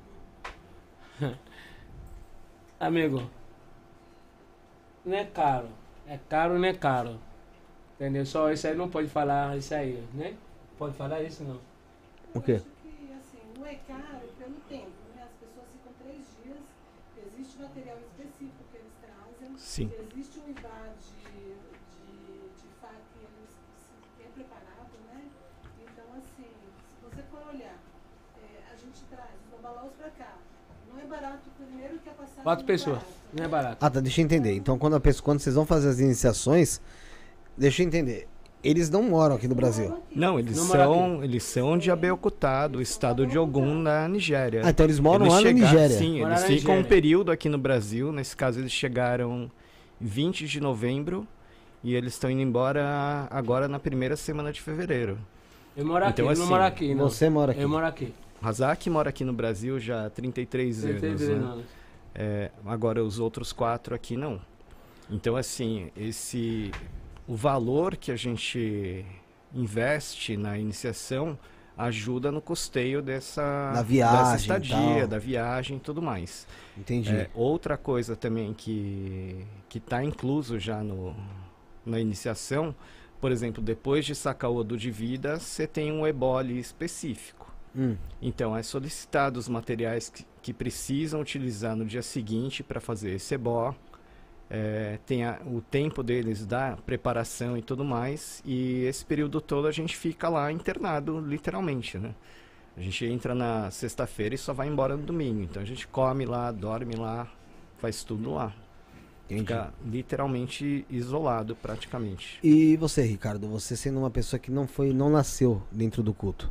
Speaker 3: Amigo, não é caro. É caro, não é caro. Entendeu? Só isso aí não pode falar isso aí, né? Pode falar isso não.
Speaker 1: O quê?
Speaker 5: que assim, não é caro pelo tempo, né? As pessoas ficam três dias, existe material específico que eles trazem,
Speaker 14: Sim.
Speaker 5: existe um IVA de, de, de FA que eles se- é preparado, né? Então, assim, se você for olhar, é, a gente traz os babalaus pra cá. Não é barato, primeiro que a passagem
Speaker 3: Quatro pessoas, não é barato.
Speaker 1: Ah, tá, deixa eu entender. Então quando a pessoa, quando vocês vão fazer as iniciações, deixa eu entender. Eles não moram aqui no Brasil.
Speaker 14: Não, eles
Speaker 1: Não
Speaker 14: são, eles são de Abeokuta, do estado de Ogum, na Nigéria.
Speaker 1: Ah, então eles moram lá na Nigéria.
Speaker 14: Sim,
Speaker 1: Moram
Speaker 14: eles ficam um
Speaker 1: Nigéria.
Speaker 14: período aqui no Brasil. Nesse caso, eles chegaram 20 de novembro e eles estão indo embora agora na primeira semana de fevereiro.
Speaker 3: Eu moro aqui,
Speaker 14: Então,
Speaker 3: eu não
Speaker 14: assim,
Speaker 3: moro aqui, não.
Speaker 1: Você mora aqui.
Speaker 3: Eu moro aqui.
Speaker 14: Hazaki mora aqui no Brasil já há 33,
Speaker 3: 33
Speaker 14: anos. né?
Speaker 3: anos.
Speaker 14: É, agora os outros quatro aqui não. Então assim, esse o valor que a gente investe na iniciação ajuda no custeio dessa,
Speaker 1: Da viagem
Speaker 14: dessa estadia,
Speaker 1: tal.
Speaker 14: da viagem e tudo mais.
Speaker 1: Entendi.
Speaker 14: É, outra coisa também que que está incluso já no, na iniciação, por exemplo, depois de sacar o Odu de vida, você tem um ebole específico.
Speaker 1: Hum.
Speaker 14: Então, é solicitado os materiais que, que precisam utilizar no dia seguinte para fazer esse ebó. É, tem a- o tempo deles da preparação e tudo mais. E esse período todo a gente fica lá internado, literalmente, né? A gente entra na sexta-feira e só vai embora no domingo. Então a gente come lá, dorme lá, faz tudo lá. Fica literalmente isolado praticamente.
Speaker 1: E você, Ricardo, você sendo uma pessoa que não foi, não nasceu dentro do culto.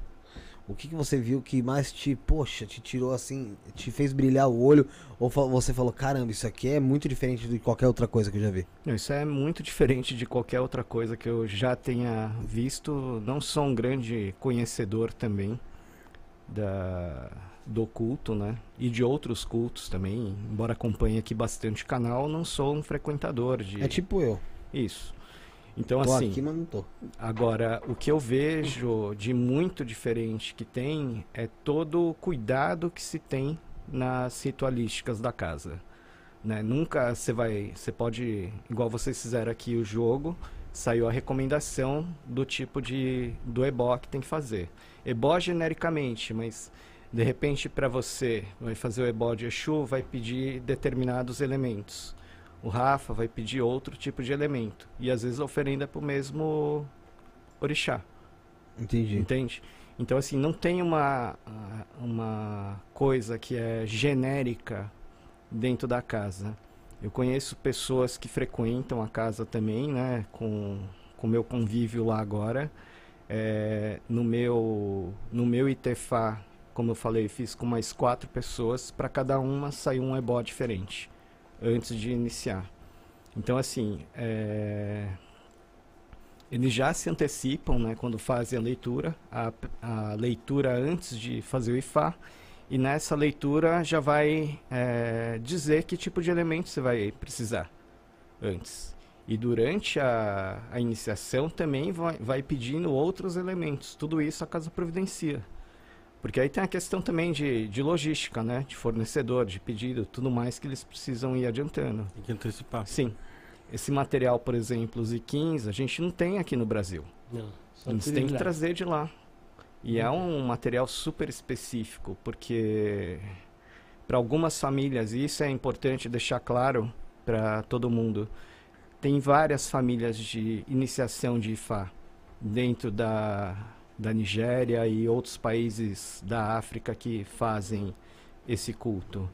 Speaker 1: O que, que você viu que mais te, poxa, te tirou assim, te fez brilhar o olho? Ou você falou, caramba, isso aqui é muito diferente de qualquer outra coisa que eu já vi?
Speaker 14: Isso é muito diferente de qualquer outra coisa que eu já tenha visto. Não sou um grande conhecedor também da, do culto, né? E de outros cultos também. Embora acompanhe aqui bastante o canal, não sou um frequentador de.
Speaker 1: É tipo eu.
Speaker 14: Isso. Então,
Speaker 1: Tô
Speaker 14: assim.
Speaker 1: aqui, mas não tô.
Speaker 14: Agora, o que eu vejo de muito diferente que tem é todo o cuidado que se tem nas ritualísticas da casa. Né? Nunca você vai. Você pode. Igual vocês fizeram aqui o jogo, saiu a recomendação do tipo de. do ebó que tem que fazer. Ebó genericamente, mas de repente para você vai fazer o ebó de Exu, vai pedir determinados elementos. O Rafa vai pedir outro tipo de elemento. E às vezes a oferenda é pro mesmo orixá.
Speaker 1: Entendi.
Speaker 14: Entende? Então, assim, não tem uma, uma coisa que é genérica dentro da casa. Eu conheço pessoas que frequentam a casa também, né? Com o meu convívio lá agora. É, no meu no meu Itefá, como eu falei, fiz com mais quatro pessoas. Para cada uma saiu um ebó diferente antes de iniciar. Então, assim, é, eles já se antecipam, né, quando fazem a leitura, a, a leitura antes de fazer o IFA, e nessa leitura já vai é, dizer que tipo de elemento você vai precisar antes. E durante a, a iniciação também vai, vai pedindo outros elementos. Tudo isso a casa providencia. Porque aí tem a questão também de, de logística, né? De fornecedor, de pedido, tudo mais que eles precisam ir adiantando.
Speaker 2: Tem que antecipar.
Speaker 14: Sim. Esse material, por exemplo, os I15, a gente não tem aqui no Brasil.
Speaker 3: Não, só
Speaker 14: Eles têm que
Speaker 3: lá.
Speaker 14: trazer de lá. E é um material super específico, porque para algumas famílias, e isso é importante deixar claro para todo mundo, tem várias famílias de iniciação de Ifá dentro da, da Nigéria e outros países da África que fazem esse culto.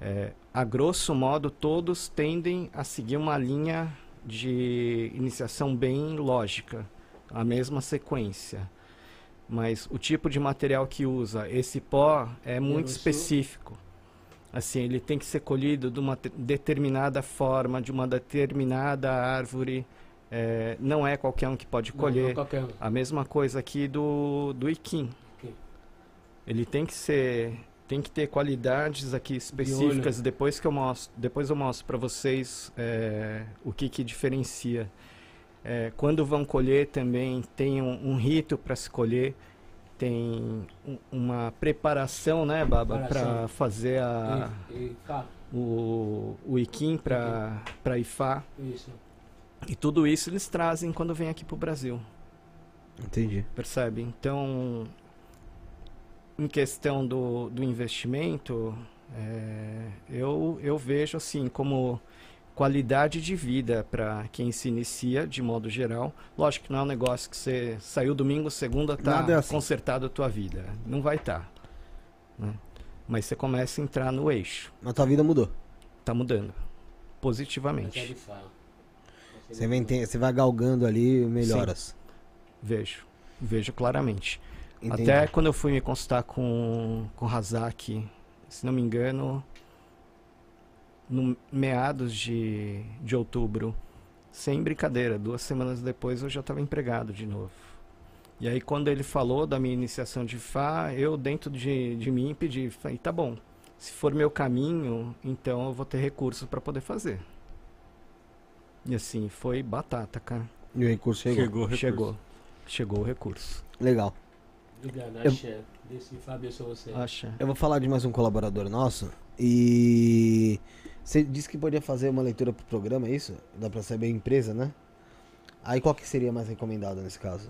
Speaker 14: É, a grosso modo, todos tendem a seguir uma linha de iniciação bem lógica, a mesma sequência. Mas o tipo de material que usa esse pó é muito específico. Assim, ele tem que ser colhido de uma te- determinada forma, de uma determinada árvore. É, não é qualquer um que pode
Speaker 3: Não,
Speaker 14: colher.
Speaker 3: não qualquer um.
Speaker 14: A mesma coisa aqui do, do Iquim. Ele tem que ser, tem que ter qualidades aqui específicas. Depois que eu mostro, depois eu mostro para vocês é, o que que diferencia. É, quando vão colher também tem um, um rito para se colher, tem um- uma preparação, né, Baba, para fazer a
Speaker 3: E, e, cara,
Speaker 14: o, o Iquim para para Ifá.
Speaker 3: isso.
Speaker 14: E tudo isso eles trazem quando vêm aqui pro Brasil.
Speaker 1: Entendi.
Speaker 14: Percebe? Então, em questão do, do investimento, é, eu, eu vejo assim como qualidade de vida para quem se inicia, de modo geral. Lógico que não é um negócio que você saiu domingo, segunda, tá
Speaker 1: é assim.
Speaker 14: consertado a tua vida. Não vai estar. Mas você começa a entrar no eixo.
Speaker 1: Mas tua vida mudou.
Speaker 14: Tá mudando.
Speaker 3: É
Speaker 14: Positivamente.
Speaker 1: Você vai, enten- você vai galgando ali melhoras.
Speaker 14: Vejo. Vejo claramente.
Speaker 1: Entendi.
Speaker 14: Até quando eu fui me consultar com, com Hazaki, se não me engano, no meados de, de outubro, sem brincadeira, duas semanas depois eu já estava empregado de novo. E aí quando ele falou da minha iniciação de Fá, eu dentro de, de mim pedi, falei, tá bom, se for meu caminho, então eu vou ter recursos para poder fazer. E assim, foi batata, cara.
Speaker 1: E o recurso chegou.
Speaker 2: Chegou o recurso.
Speaker 14: Chegou. Chegou o recurso.
Speaker 1: Legal.
Speaker 3: Obrigado,
Speaker 1: Eu-
Speaker 3: axé. Desse Fábio, eu sou você.
Speaker 14: Acha?
Speaker 1: Eu vou falar de mais um colaborador nosso. E você disse que podia fazer uma leitura pro programa, é isso? Dá pra saber a empresa, né? Aí qual que seria mais recomendado nesse caso?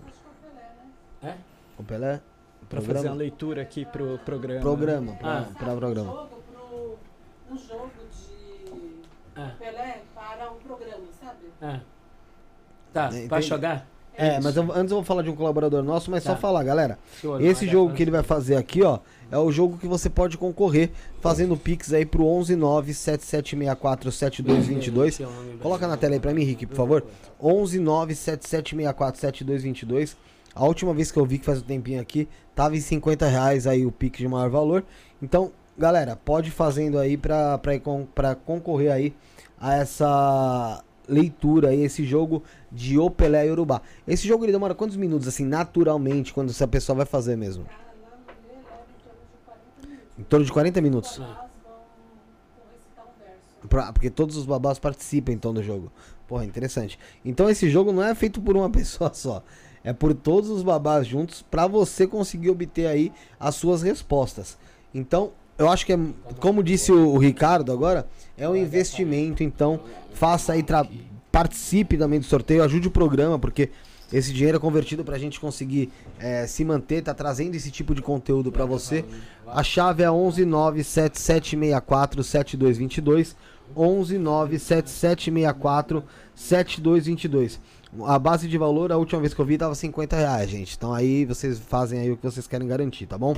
Speaker 3: É?
Speaker 1: O Pelé?
Speaker 14: Pra fazer uma leitura aqui pro programa.
Speaker 1: Programa, pra,
Speaker 3: Ah.
Speaker 1: pra programa.
Speaker 5: jogo pro, um jogo de
Speaker 3: Ah.
Speaker 5: Pelé para um programa, sabe?
Speaker 3: Ah. Tá,
Speaker 1: É,
Speaker 3: vai
Speaker 1: entendi.
Speaker 3: jogar?
Speaker 1: É, mas eu- antes eu vou falar de um colaborador nosso, mas só
Speaker 3: Tá.
Speaker 1: falar, galera. Esse
Speaker 3: vai,
Speaker 1: jogo
Speaker 3: vai.
Speaker 1: que ele vai fazer aqui, ó, é o jogo que você pode concorrer fazendo pix aí pro 11977647222. Coloca na tela aí pra mim, Rick, por favor. 11977647222. A última vez que eu vi que faz um tempinho aqui, tava em 50 reais aí o pix de maior valor. Então, galera, pode ir fazendo aí pra concorrer aí a essa leitura aí, esse jogo de O Pelé e Urubá. Esse jogo ele demora quantos minutos, assim, naturalmente, quando essa pessoa vai fazer mesmo? Em torno de 40 minutos. Pra- porque todos os babás participam então do jogo. Porra, interessante. Então esse jogo não é feito por uma pessoa só. É por todos os babás juntos pra você conseguir obter aí as suas respostas. Então, eu acho que é, como disse o, o Ricardo agora, é um investimento, então faça aí, participe também do sorteio, ajude o programa, porque esse dinheiro é convertido pra gente conseguir eh, se manter, tá trazendo esse tipo de conteúdo pra você. A chave é 11977647222. 11977647222. A base de valor, a última vez que eu vi, tava 50 reais, gente. Então aí vocês fazem aí o que vocês querem garantir, tá bom?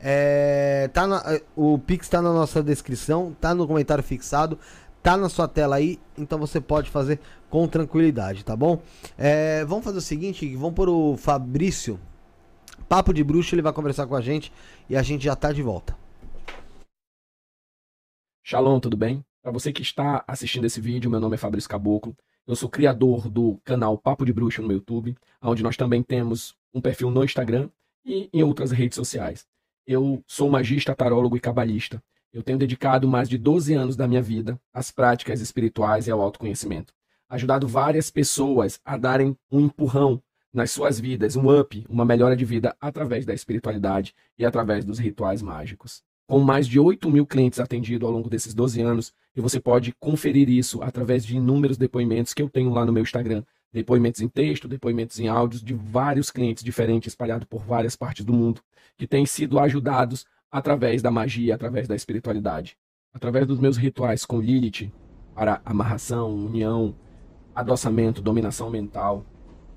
Speaker 1: É, tá na- eh, o Pix tá na nossa descrição, tá no comentário fixado, tá na sua tela aí, então você pode fazer com tranquilidade, tá bom? É, vamos fazer o seguinte, vamos pôr o Fabrício, Papo de Bruxo, ele vai conversar com a gente e a gente já tá de volta.
Speaker 15: Shalom, tudo bem? Para você que está assistindo esse vídeo, meu nome é Fabrício Caboclo. Eu sou criador do canal Papo de Bruxa no YouTube, onde nós também temos um perfil no Instagram e em outras redes sociais. Eu sou magista, tarólogo e cabalista. Eu tenho dedicado mais de 12 anos da minha vida às práticas espirituais e ao autoconhecimento. ajudado várias pessoas a darem um empurrão nas suas vidas, um up, uma melhora de vida através da espiritualidade e através dos rituais mágicos. Com mais de 8 mil clientes atendidos ao longo desses 12 anos, e você pode conferir isso através de inúmeros depoimentos que eu tenho lá no meu Instagram. Depoimentos em texto, depoimentos em áudios de vários clientes diferentes espalhados por várias partes do mundo, que têm sido ajudados através da magia, através da espiritualidade. Através dos meus rituais com Lilith, para amarração, união, adoçamento, dominação mental,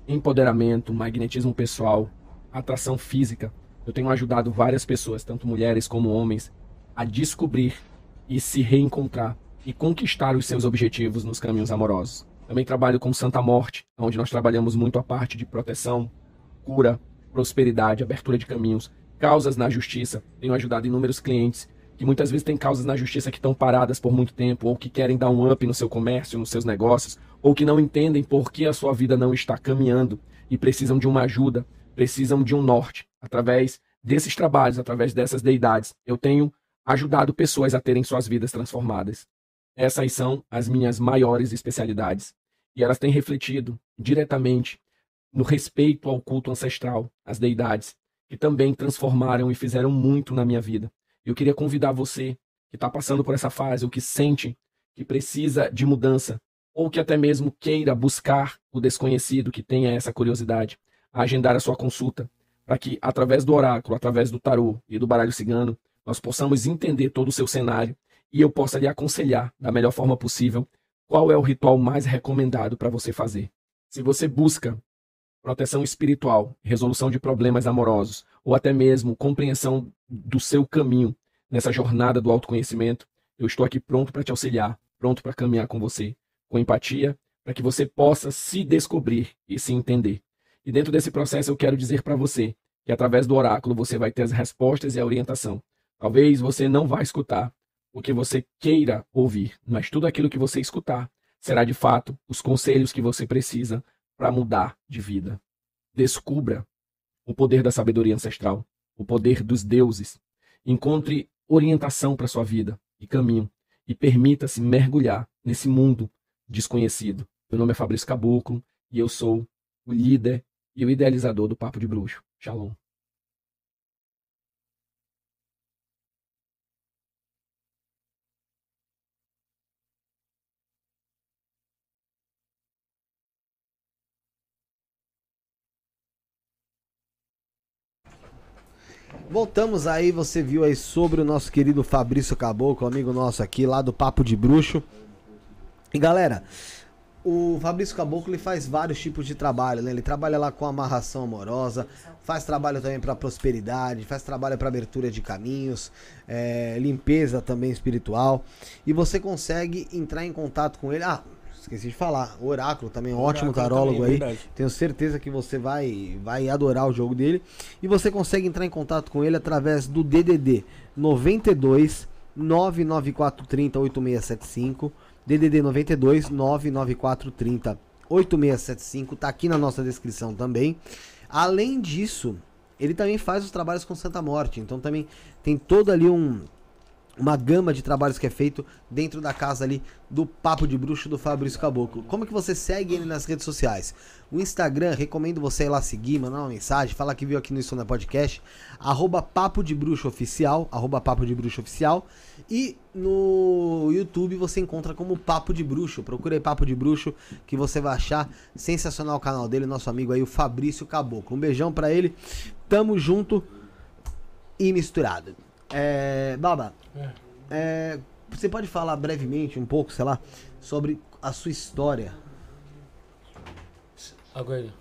Speaker 15: empoderamento, magnetismo pessoal, atração física. Eu tenho ajudado várias pessoas, tanto mulheres como homens, a descobrir e se reencontrar e conquistar os seus objetivos nos caminhos amorosos. Também trabalho com Santa Morte, onde nós trabalhamos muito a parte de proteção, cura, prosperidade, abertura de caminhos, causas na justiça. Tenho ajudado inúmeros clientes que muitas vezes têm causas na justiça que estão paradas por muito tempo, ou que querem dar um up no seu comércio, nos seus negócios, ou que não entendem por que a sua vida não está caminhando e precisam de uma ajuda, precisam de um norte. Através desses trabalhos, através dessas deidades, eu tenho ajudado pessoas a terem suas vidas transformadas. Essas são as minhas maiores especialidades. E elas têm refletido diretamente no respeito ao culto ancestral, às deidades, que também transformaram e fizeram muito na minha vida. Eu queria convidar você que está passando por essa fase, ou que sente que precisa de mudança, ou que até mesmo queira buscar o desconhecido, que tenha essa curiosidade, a agendar a sua consulta, para que, através do oráculo, através do tarô e do baralho cigano, nós possamos entender todo o seu cenário e eu possa lhe aconselhar da melhor forma possível qual é o ritual mais recomendado para você fazer. Se você busca proteção espiritual, resolução de problemas amorosos, ou até mesmo compreensão do seu caminho nessa jornada do autoconhecimento, eu estou aqui pronto para te auxiliar, pronto para caminhar com você, com empatia, para que você possa se descobrir e se entender. E dentro desse processo eu quero dizer para você que através do oráculo você vai ter as respostas e a orientação. Talvez você não vá escutar o que você queira ouvir, mas tudo aquilo que você escutar será de fato os conselhos que você precisa para mudar de vida. Descubra o poder da sabedoria ancestral, o poder dos deuses. Encontre orientação para sua vida e caminho e permita-se mergulhar nesse mundo desconhecido. Meu nome é Fabrício Caboclo e eu sou o líder e o idealizador do Papo de Bruxo. Shalom.
Speaker 1: Voltamos aí, você viu aí sobre o nosso querido Fabrício Caboclo, amigo nosso aqui, lá do Papo de Bruxo. E galera, o Fabrício Caboclo ele faz vários tipos de trabalho, né? Ele trabalha lá com amarração amorosa, faz trabalho também para prosperidade, faz trabalho para abertura de caminhos, é, limpeza também espiritual. E você consegue entrar em contato com ele. Ah, esqueci de falar. O Oráculo também é um ótimo tarólogo
Speaker 2: também,
Speaker 1: aí.
Speaker 2: verdade.
Speaker 1: Tenho certeza que você vai, vai adorar o jogo dele. E você consegue entrar em contato com ele através do DDD 92 99430 8675. DDD 92 99430 8675. Tá aqui na nossa descrição também. Além disso, ele também faz os trabalhos com Santa Morte. Então também tem todo ali um uma gama de trabalhos que é feito dentro da casa ali do Papo de Bruxo do Fabrício Caboclo. Como que você segue ele nas redes sociais? O Instagram, recomendo você ir lá seguir, mandar uma mensagem, falar que viu aqui no Insônia Podcast, arroba Papo de Bruxo Oficial, arroba Papo de Bruxo Oficial. E no YouTube você encontra como Papo de Bruxo. Procura aí Papo de Bruxo que você vai achar sensacional o canal dele, nosso amigo aí, o Fabrício Caboclo. Um beijão pra ele. Tamo junto e misturado. É, Baba, é, você pode falar brevemente um pouco, sei lá, sobre a sua história?
Speaker 3: Agora.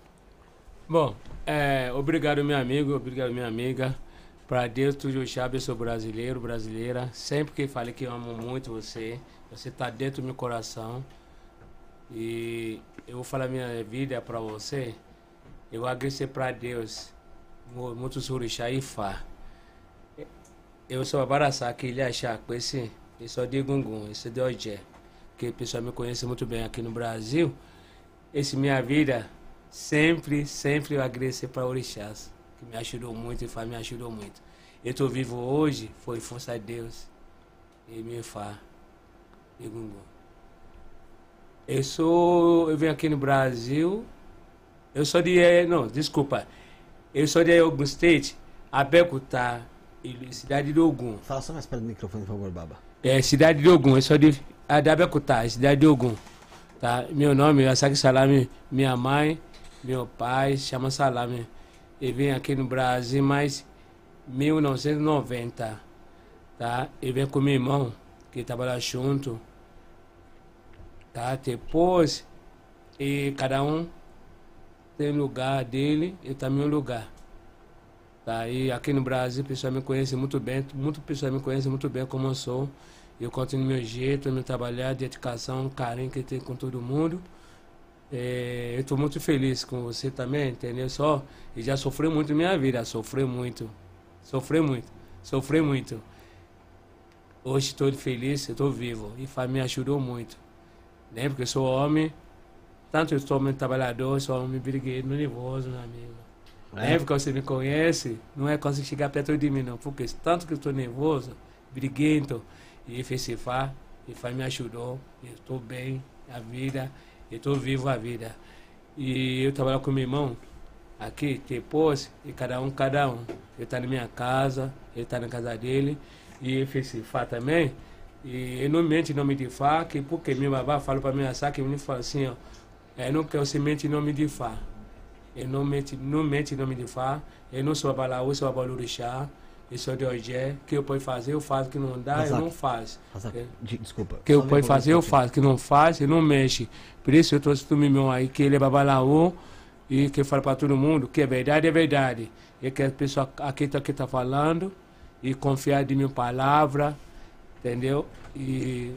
Speaker 3: Bom, é, obrigado, meu amigo, obrigado, minha amiga. Pra Deus, Jochab, eu sou brasileiro, brasileira. Sempre que falei que amo muito você, você tá dentro do meu coração. E eu vou falar minha vida pra você. Eu vou agradecer pra Deus, mu- muitos orixá e fá. Eu sou Abaraçá, que ele achar com esse, o de Gungun, esse de Ogé, que o pessoal me conhece muito bem aqui no Brasil. Esse minha vida, sempre, sempre eu agradecer para Orixás, que me ajudou muito e Fá me ajudou muito. Eu estou vivo hoje, foi força de Deus e meu Fá, de Gungun. Eu sou. Eu venho aqui no Brasil. Eu sou de. eh, Não, desculpa. Eu sou de Ogun State, cidade de Ogun.
Speaker 1: Fala só mais perto do microfone, por favor, Baba.
Speaker 3: É, cidade de Ogun. Eu sou de. A de Abeokuta, cidade de Ogun. Tá? Meu nome é Asaki Salame. Minha mãe, meu pai, chama Salame. Eu vim aqui no Brasil, mas 1990. Tá? Eu venho com meu irmão, que trabalha junto. Tá? Depois, e cada um tem lugar dele e também um lugar. Tá? E aqui no Brasil, o pessoal me conhece muito bem, muito pessoal me conhece muito bem como eu sou. Eu continuo meu jeito, meu trabalhar, dedicação, carinho que tenho com todo mundo. É, eu estou muito feliz com você também, entendeu? Só, eu já sofri muito na minha vida, sofri muito, sofri muito, sofri muito. Hoje estou feliz, estou vivo e me ajudou muito. Né? Porque eu sou homem, tanto eu sou homem trabalhador, sou homem brigueiro, nervoso, meu amigo.
Speaker 1: É.
Speaker 3: É. porque você me conhece, não é conseguir chegar perto de mim, não. Porque tanto que eu estou nervoso, briguento, e faz, e faz me ajudou, eu estou bem, a vida, eu estou vivo a vida. E eu trabalho com meu irmão aqui, depois, e cada um, cada um. Ele está na minha casa, ele está na casa dele, e ele também. E ele não mente em nome de Fá, que porque meu babá falou para mim que ele fala assim, ó, é, não quero se mente em nome de Fá. Eu não em nome de Fá. Eu não sou abalaú, eu sou abalurixá. Eu sou de Ogé. que eu posso fazer, eu faço. que não dá, eu
Speaker 1: Razak,
Speaker 3: não faço.
Speaker 1: Razak, de- desculpa.
Speaker 3: Que eu posso fazer, eu faço. Que não faz, eu não mexe. Por isso eu trouxe do meu aí, que ele é babalaú. E que eu falo para todo mundo que é verdade, é verdade. E que a pessoa aqui está aqui tá falando. E confiar de minha palavra. Entendeu? E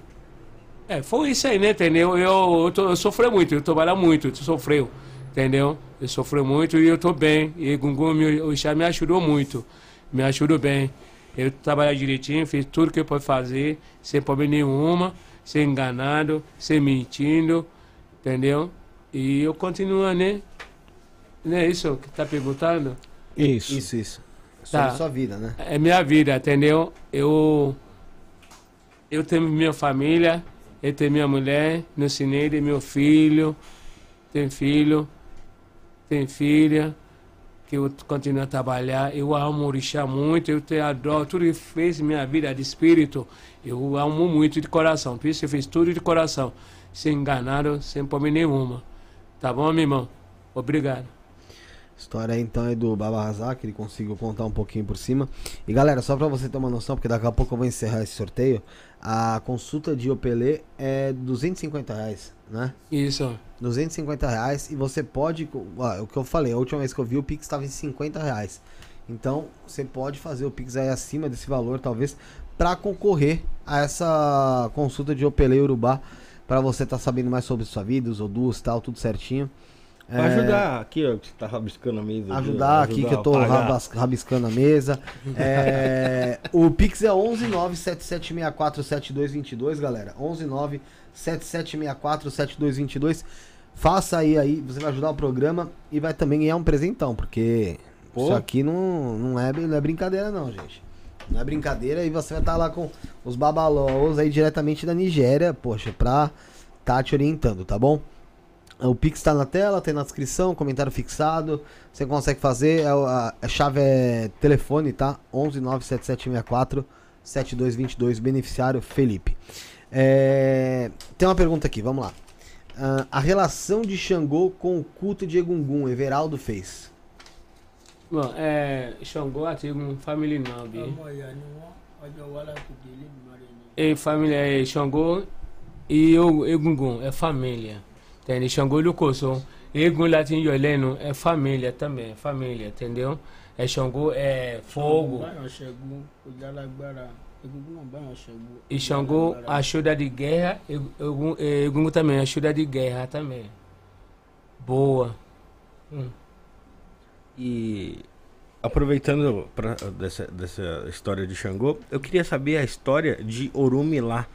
Speaker 3: é, foi isso aí, né? Entendeu? Eu, eu, tô, eu sofri muito, eu trabalho muito, tu sofreu, entendeu? Eu sofri muito e eu tô bem. E Gungun, meu, o Ixá me ajudou muito, me ajudou bem. Eu trabalho direitinho, fiz tudo que eu posso fazer, sem problema nenhuma, sem enganado, sem mentindo, entendeu? E eu continuo, né? Não é isso que tá perguntando?
Speaker 1: Isso. Isso, isso. Sobre sua vida, né?
Speaker 3: É minha vida, entendeu? Eu eu tenho minha família, eu tenho minha mulher, meu cineiro, meu filho, tem filho, tem filha, que eu continuo a trabalhar. Eu amo o orixá muito, eu te adoro, tudo que fez minha vida de espírito, eu amo muito de coração. Por isso eu fiz tudo de coração, sem enganado, sem problema nenhuma. Tá bom, meu irmão? Obrigado.
Speaker 1: História então é do Baba Razak, ele conseguiu contar um pouquinho por cima. E galera, só pra você ter uma noção, porque daqui a pouco eu vou encerrar esse sorteio, a consulta de Opelê é 250 reais, né?
Speaker 3: Isso.
Speaker 1: 250 reais e você pode. Ó, o que eu falei, a última vez que eu vi o Pix estava em 50 reais. Então você pode fazer o Pix aí acima desse valor, talvez, para concorrer a essa consulta de Opelê Urubá. Pra você estar sabendo mais sobre sua vida, os odus tal, tudo certinho.
Speaker 2: Pra
Speaker 1: É,
Speaker 2: ajudar aqui, ó, que você tá rabiscando a mesa. ó,
Speaker 1: ajudar aqui que eu tô rabas- rabiscando a mesa. É, o Pix é 11977647222, galera. 11977647222. Faça aí aí, você vai ajudar o programa e vai também ganhar um presentão, porque
Speaker 2: Pô.
Speaker 1: isso aqui não, não, é, não é brincadeira não, gente. Não é brincadeira e você vai estar lá com os babalós aí diretamente da Nigéria, poxa, pra tá te orientando, tá bom? O Pix tá na tela, tem na descrição, comentário fixado. Você consegue fazer, é a, a chave é telefone, tá? 11 97764 7222, beneficiário Felipe. É, tem uma pergunta aqui, vamos lá. Ah, a relação de Xangô com o culto de Egungun, Everaldo fez.
Speaker 3: Bom, é, Xangô àti um família nọ́ọ̀bì.
Speaker 7: ọmọ ìyá ni wọn ọjọ wa láti délé ìmọ̀ràn ni.
Speaker 3: E família é Xangô e Egungun é família. Entende? Xangô e Lucoso. Egun lá tem lẹ́nu é família também, é família, entendeu? É Xangô é fogo. E Xangô ajuda de guerra, Egun, Egungun também ajuda de guerra também. Boa. Hum.
Speaker 2: E aproveitando pra, dessa, dessa história de Xangô, eu queria saber a história de Orumilá,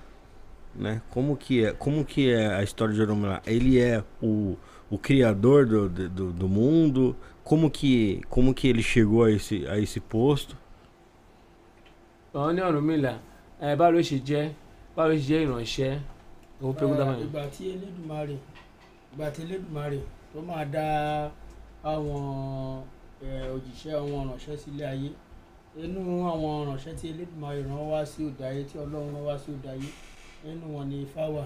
Speaker 2: né? Como que é, como que é a história de Orumilá? Ele é o, o criador do, do, do mundo? Como que, como que ele chegou a esse, a esse posto?
Speaker 3: Ọ̀hún ní Ọ̀rúnmìlà ẹ báwo ló ṣe jẹ́ báwo ló ṣe jẹ́ ìránṣẹ́ vou perguntar
Speaker 7: Eh,
Speaker 3: mais.
Speaker 7: ìgbà tí elédùmarè ìgbà tí elédùmarè tó máa dá àwọn òjìṣẹ́ àwọn ìránṣẹ́ sílé ayé inú àwọn ìránṣẹ́ tí elédùmarè rán wá sí òde ayé tí ọlọ́run rán wá sí òde ayé nínú wọn ni ifá wà.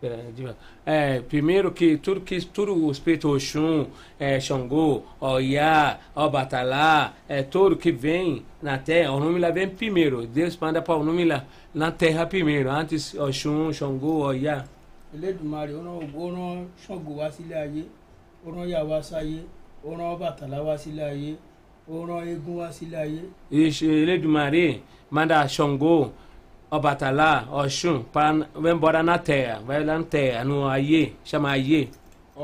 Speaker 3: Pera, diga. É, primeiro que tudo que tudo o espírito Oxum, é, Xangô, Oiá, Obatalá, é tudo que vem na terra, o nome lá vem primeiro. Deus manda para o nome lá na terra primeiro, antes Oxum, Xangô, Oiá.
Speaker 7: elédùmarè ó rán ó rán ṣàngó wá sílé ayé ó rán yà wá sáyé ó rán bàtàlá wá sílé ayé ó rán eégún wá sílé ayé.
Speaker 3: Ixi, Eledumare manda Xangô, Obatalá, Oxum, para vai embora na terra, vai lá na terra, no Aie, chama Aie,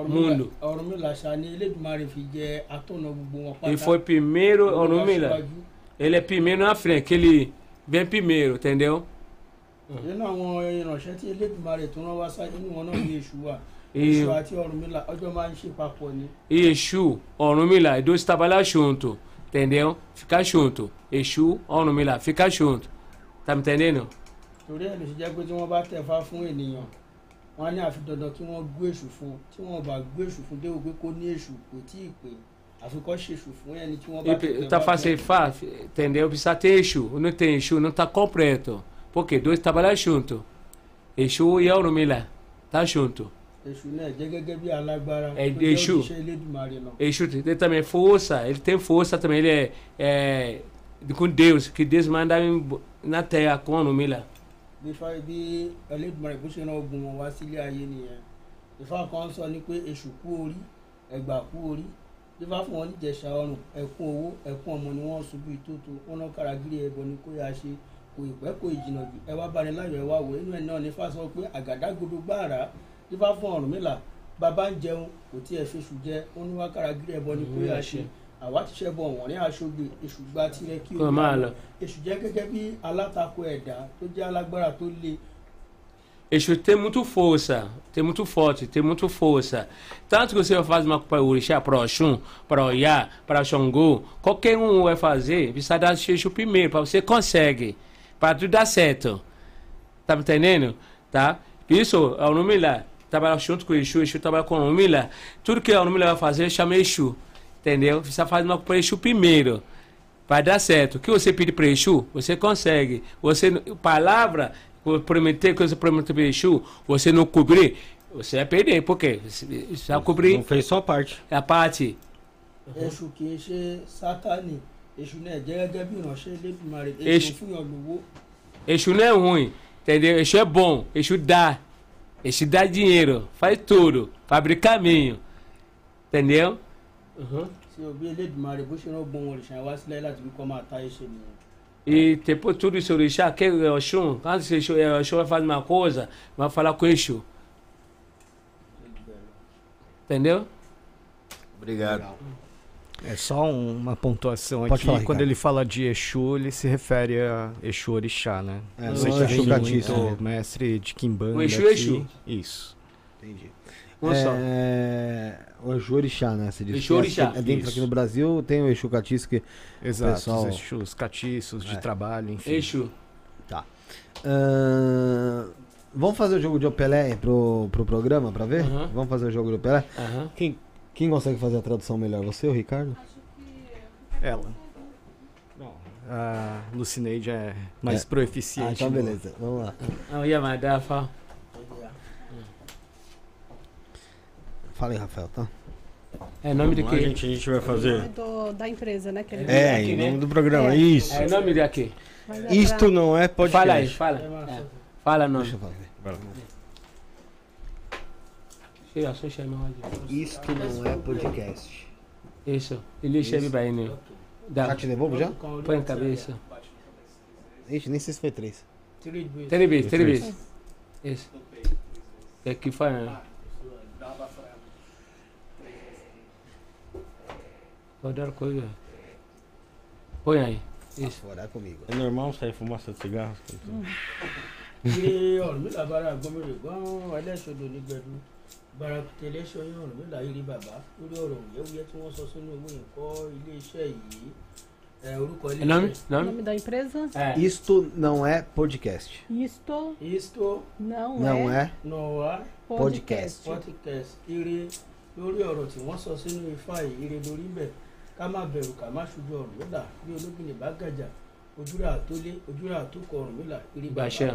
Speaker 3: mundo.
Speaker 7: ọ̀rúnmìlà ṣá ni elédùmarè fi jẹ atọ́nà gbogbo wọn pátá.
Speaker 3: E foi primeiro, Orumila. Ele é primeiro na frente, ele vem primeiro, entendeu?
Speaker 7: nínú àwọn ìránṣẹ́ tí elédùmarè tó rán wá sáyé nínú wọn náà ní èṣù wà
Speaker 3: E-
Speaker 7: èṣù àti ọ̀rúnmìlà ọjọ́ máa ń ṣe papọ̀ ni.
Speaker 3: Exu, Orumila, e dois trabalham junto, entendeu? Ficar junto. Exu, Orumila, fica junto. Tá me entendendo?
Speaker 7: torí ẹ̀ ló ṣe jẹ́ pé tí wọ́n bá tẹ̀fá fún ènìyàn wọ́n á ní àfi dandan kí wọ́n gbé èṣù fún tí wọ́n bá gbé èṣù fún déwò pé kó ní èṣù kò tí ì pé àfikọ́ ṣèṣù fún ẹni tí wọ́n bá ti tẹ̀fá
Speaker 3: tá fácil, fá, entendeu? Precisa ter Exu, não tem Exu, não tá completo. Porque dois trabalham junto. Exu e Orumila, tá junto.
Speaker 7: èṣù náà jẹ́ gẹ́gẹ́ bí alágbára
Speaker 3: É,
Speaker 7: tó jẹ́
Speaker 3: Èṣù.
Speaker 7: òṣìṣẹ́ elédùmarè náà.
Speaker 3: Exu ele também força, ele tem força também, ele é, é Deus, que Deus manda em- na terra com Orumila.
Speaker 7: bí ifá bí elédùmarè bó ṣe rán ogun wọn wá sílé ayé nìyẹn. Ifá kan sọ ní pé èṣù kú orí ẹgbà kú orí. Ifá fún wọn níjẹ̀ṣà ọrùn ẹkún owó ẹkún ọmọ ni wọ́n ṣubú ìtótó. Wọn náà kárágírí ẹbọ ni kó yá ṣe. Kò ìpẹ́ kò ìjìnà jù. Ẹ wá bani láyọ̀ ẹ wá wò. Inú ẹ̀ náà ní ifá sọ pé àgádágodo gbáàrá. Ifá fún Ọ̀rúnmìlà bàbá ń jẹun kò tí ẹ fẹṣù jẹ. Ó ní wá kárágírí ẹbọ ni kó yá ṣe àwa ti ṣẹbọ wọn ní aṣọgbè èṣù gba tirẹ̀ kí
Speaker 3: Kó máa lọ.
Speaker 7: èṣù jẹ́ gẹ́gẹ́ bí alátakò ẹ̀dá tó jẹ́ alágbára tó le
Speaker 3: Exu tem muito força, tem muito forte, tem muito força. Tanto que você vai fazer uma para o Orixá, para o Oxum, para o para o Xangô, qualquer um vai fazer, precisa dar Exu primeiro, para você consegue, para tudo dar certo. Tá me entendendo? Tá? Isso, é o nome lá. Trabalha junto com o Exu, Exu trabalha com o nome lá. Tudo que o nome lá vai fazer, chama Exu. Entendeu? Precisa fazer uma para Exu primeiro. Vai dar certo. O que você pedir para Exu, você consegue. Você, palavra, prometer que você prometeu para Exu, você não cobrir, você vai perder. Por quê? Você você vai cobrir.
Speaker 2: Não fez só parte.
Speaker 3: A parte.
Speaker 7: sátánì èṣù náà jẹ́ gẹ́gẹ́ bí ìránṣẹ́ elédùnmarè èṣù
Speaker 3: Èṣù-
Speaker 7: fún yàn lówó
Speaker 3: Exu não é ruim, entendeu? Exu é bom, Exu dá. Exu dá dinheiro, faz tudo, abre caminho. Entendeu?
Speaker 7: Tí òbí elédùnmarè bó ṣe rán ogun wọn òrìṣà wá sílẹ̀ láti fi kọ́ máa ta ẹ̀ṣẹ̀ nìyẹn.
Speaker 3: E depois tudo isso, orixá, que é Oxum, quando o Exu, é, Exu vai fazer uma coisa, vai falar com o Exu. Entendeu?
Speaker 2: Obrigado.
Speaker 14: É só um- uma pontuação
Speaker 1: Pode
Speaker 14: aqui.
Speaker 1: falar,
Speaker 14: Quando ele fala de Exu, ele se refere a Exu Orixá, né?
Speaker 1: É,
Speaker 14: Você
Speaker 1: não é Exu né?
Speaker 14: mestre de Kimbanda
Speaker 3: O Exu é
Speaker 14: aqui.
Speaker 3: Exu.
Speaker 14: Isso.
Speaker 1: Entendi.
Speaker 3: Um só.
Speaker 1: é... O Exu Orixá, né? Você disse
Speaker 3: Exu
Speaker 1: que é-
Speaker 3: Orixá.
Speaker 1: É dentro
Speaker 14: Isso.
Speaker 1: aqui no Brasil, tem o Exu Catiço que
Speaker 14: Exato.
Speaker 1: pessoal-
Speaker 14: Os Exus, catiços de
Speaker 1: É.
Speaker 14: trabalho, enfim.
Speaker 3: Exu.
Speaker 1: Tá. Ahn, vamos fazer o jogo de Opelé pro, pro programa pra ver?
Speaker 3: Aham.
Speaker 1: Vamos fazer o jogo de Opelé?
Speaker 3: Aham.
Speaker 1: Quem, quem consegue fazer a tradução melhor? Você ou o Ricardo?
Speaker 14: Ela. A Lucineide é mais
Speaker 1: É.
Speaker 14: proeficiente.
Speaker 1: Ah, então
Speaker 14: no-
Speaker 1: beleza. Vamos lá.
Speaker 3: Ah, ia mandar, fala.
Speaker 1: Fala aí, Rafael, tá?
Speaker 3: É nome de quem?
Speaker 2: gente, a gente vai
Speaker 5: É
Speaker 2: fazer.
Speaker 5: do, da empresa, né? Que ele
Speaker 2: É,
Speaker 5: aqui,
Speaker 2: em
Speaker 5: né?
Speaker 2: nome do programa.
Speaker 5: É.
Speaker 2: Isso.
Speaker 3: É nome de aqui.
Speaker 5: É
Speaker 2: Isto
Speaker 5: pra-
Speaker 2: não é podcast.
Speaker 3: Fala aí, fala. É. Fala nome.
Speaker 1: Deixa eu falar.
Speaker 2: Vai lá.
Speaker 3: Chega.
Speaker 1: Isto não é podcast.
Speaker 3: Isso. Ele chama bem, né? Dá.
Speaker 1: Já te devolvo já?
Speaker 3: Põe a cabeça.
Speaker 1: Ixi, nem sei se foi três.
Speaker 7: Três vezes.
Speaker 3: Três vezes, três vezes. Isso. É que faz. Né? Pode dar coisa. Põe aí. Isso.
Speaker 1: Comigo.
Speaker 2: É normal sair fumaça de cigarro?
Speaker 7: Ọ̀rúnmìlà bára gómìnà gan-an ẹlẹ́sọ̀dọ̀ nígbẹ̀dú barakute ẹlẹ́sọ̀ yẹn Ọ̀rúnmìlà yìí rí bàbá lórí ọ̀rọ̀ òyẹ́wúyẹ́ tí wọ́n sọ sínú owó ìkọ́ iléeṣẹ́ yìí É, orúkọ ilé
Speaker 3: Nome? Nome?
Speaker 5: Nome da empresa?
Speaker 1: Isto não é podcast.
Speaker 5: Isto
Speaker 7: Isto
Speaker 5: não,
Speaker 1: Não
Speaker 5: é,
Speaker 1: é
Speaker 7: não há
Speaker 1: podcast.
Speaker 7: podcast ire lórí ọ̀rọ̀ tí wọ́n sọ sínú ifá yìí ire lórí bẹ̀ ká má bẹ̀rù ká má ṣojú ọ̀rùn mílà bí olóbìnrin bá gàjà ojúra tó lé ojúra tó kọ ọ̀rùn mílà ire
Speaker 3: Ìbàṣẹ.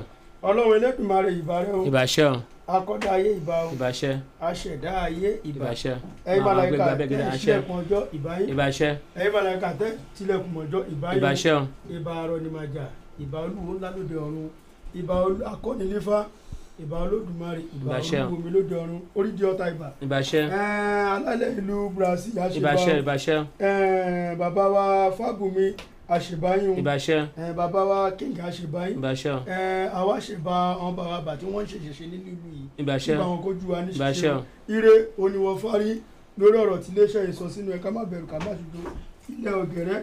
Speaker 7: ọlọ́run elédùnmarè ìbàrẹ̀ o
Speaker 3: Ìbàṣẹ o.
Speaker 7: akọ́dá ayé ìbà o
Speaker 3: Ìbàṣẹ.
Speaker 7: aṣẹ̀dá ayé ìbà
Speaker 3: Ìbàṣẹ.
Speaker 7: ẹ̀yin màláíkà tẹ́ tilẹ̀kùn ọjọ́ ìbáyé
Speaker 3: Ìbàṣẹ.
Speaker 7: ẹ̀yin màláíkà tẹ́ tilẹ̀kùn ọjọ́ ìbáyé
Speaker 3: Ìbàṣẹ o.
Speaker 7: ìbà arọ̀nìmàjà ìbà olúwo ńlá lóde ọ̀run ìbà akọ́niléfá ìbà olódùmarè ìbà
Speaker 3: Ìbàṣẹ o.
Speaker 7: olúwo mi lóde ọ̀run orídìí ọ̀tá ìbà
Speaker 3: Ìbàṣẹ.
Speaker 7: Alálẹ̀ ìlú brazil àṣebá
Speaker 3: Ìbàṣẹ. Ìbàṣẹ.
Speaker 7: Bàbá wa fágùnmi àṣebáyún
Speaker 3: Ìbàṣẹ.
Speaker 7: Bàbá wa king àṣebáyún
Speaker 3: Ìbàṣẹ.
Speaker 7: Àwa ṣèbá àwọn bàbá bà tí wọ́n ń ṣèṣẹ̀ṣe nínú ìlú yìí
Speaker 3: Ìbàṣẹ.
Speaker 7: nígbà wọn kojú wa ní ṣiṣẹ́ ire oníwọ̀n fárí lórí ọ̀rọ̀ tí iléeṣẹ́ yìí sọ sínú ẹ̀ ká má bẹ̀rù ká má ṣùgbọ́n ilẹ̀ ọ̀gẹ̀rẹ́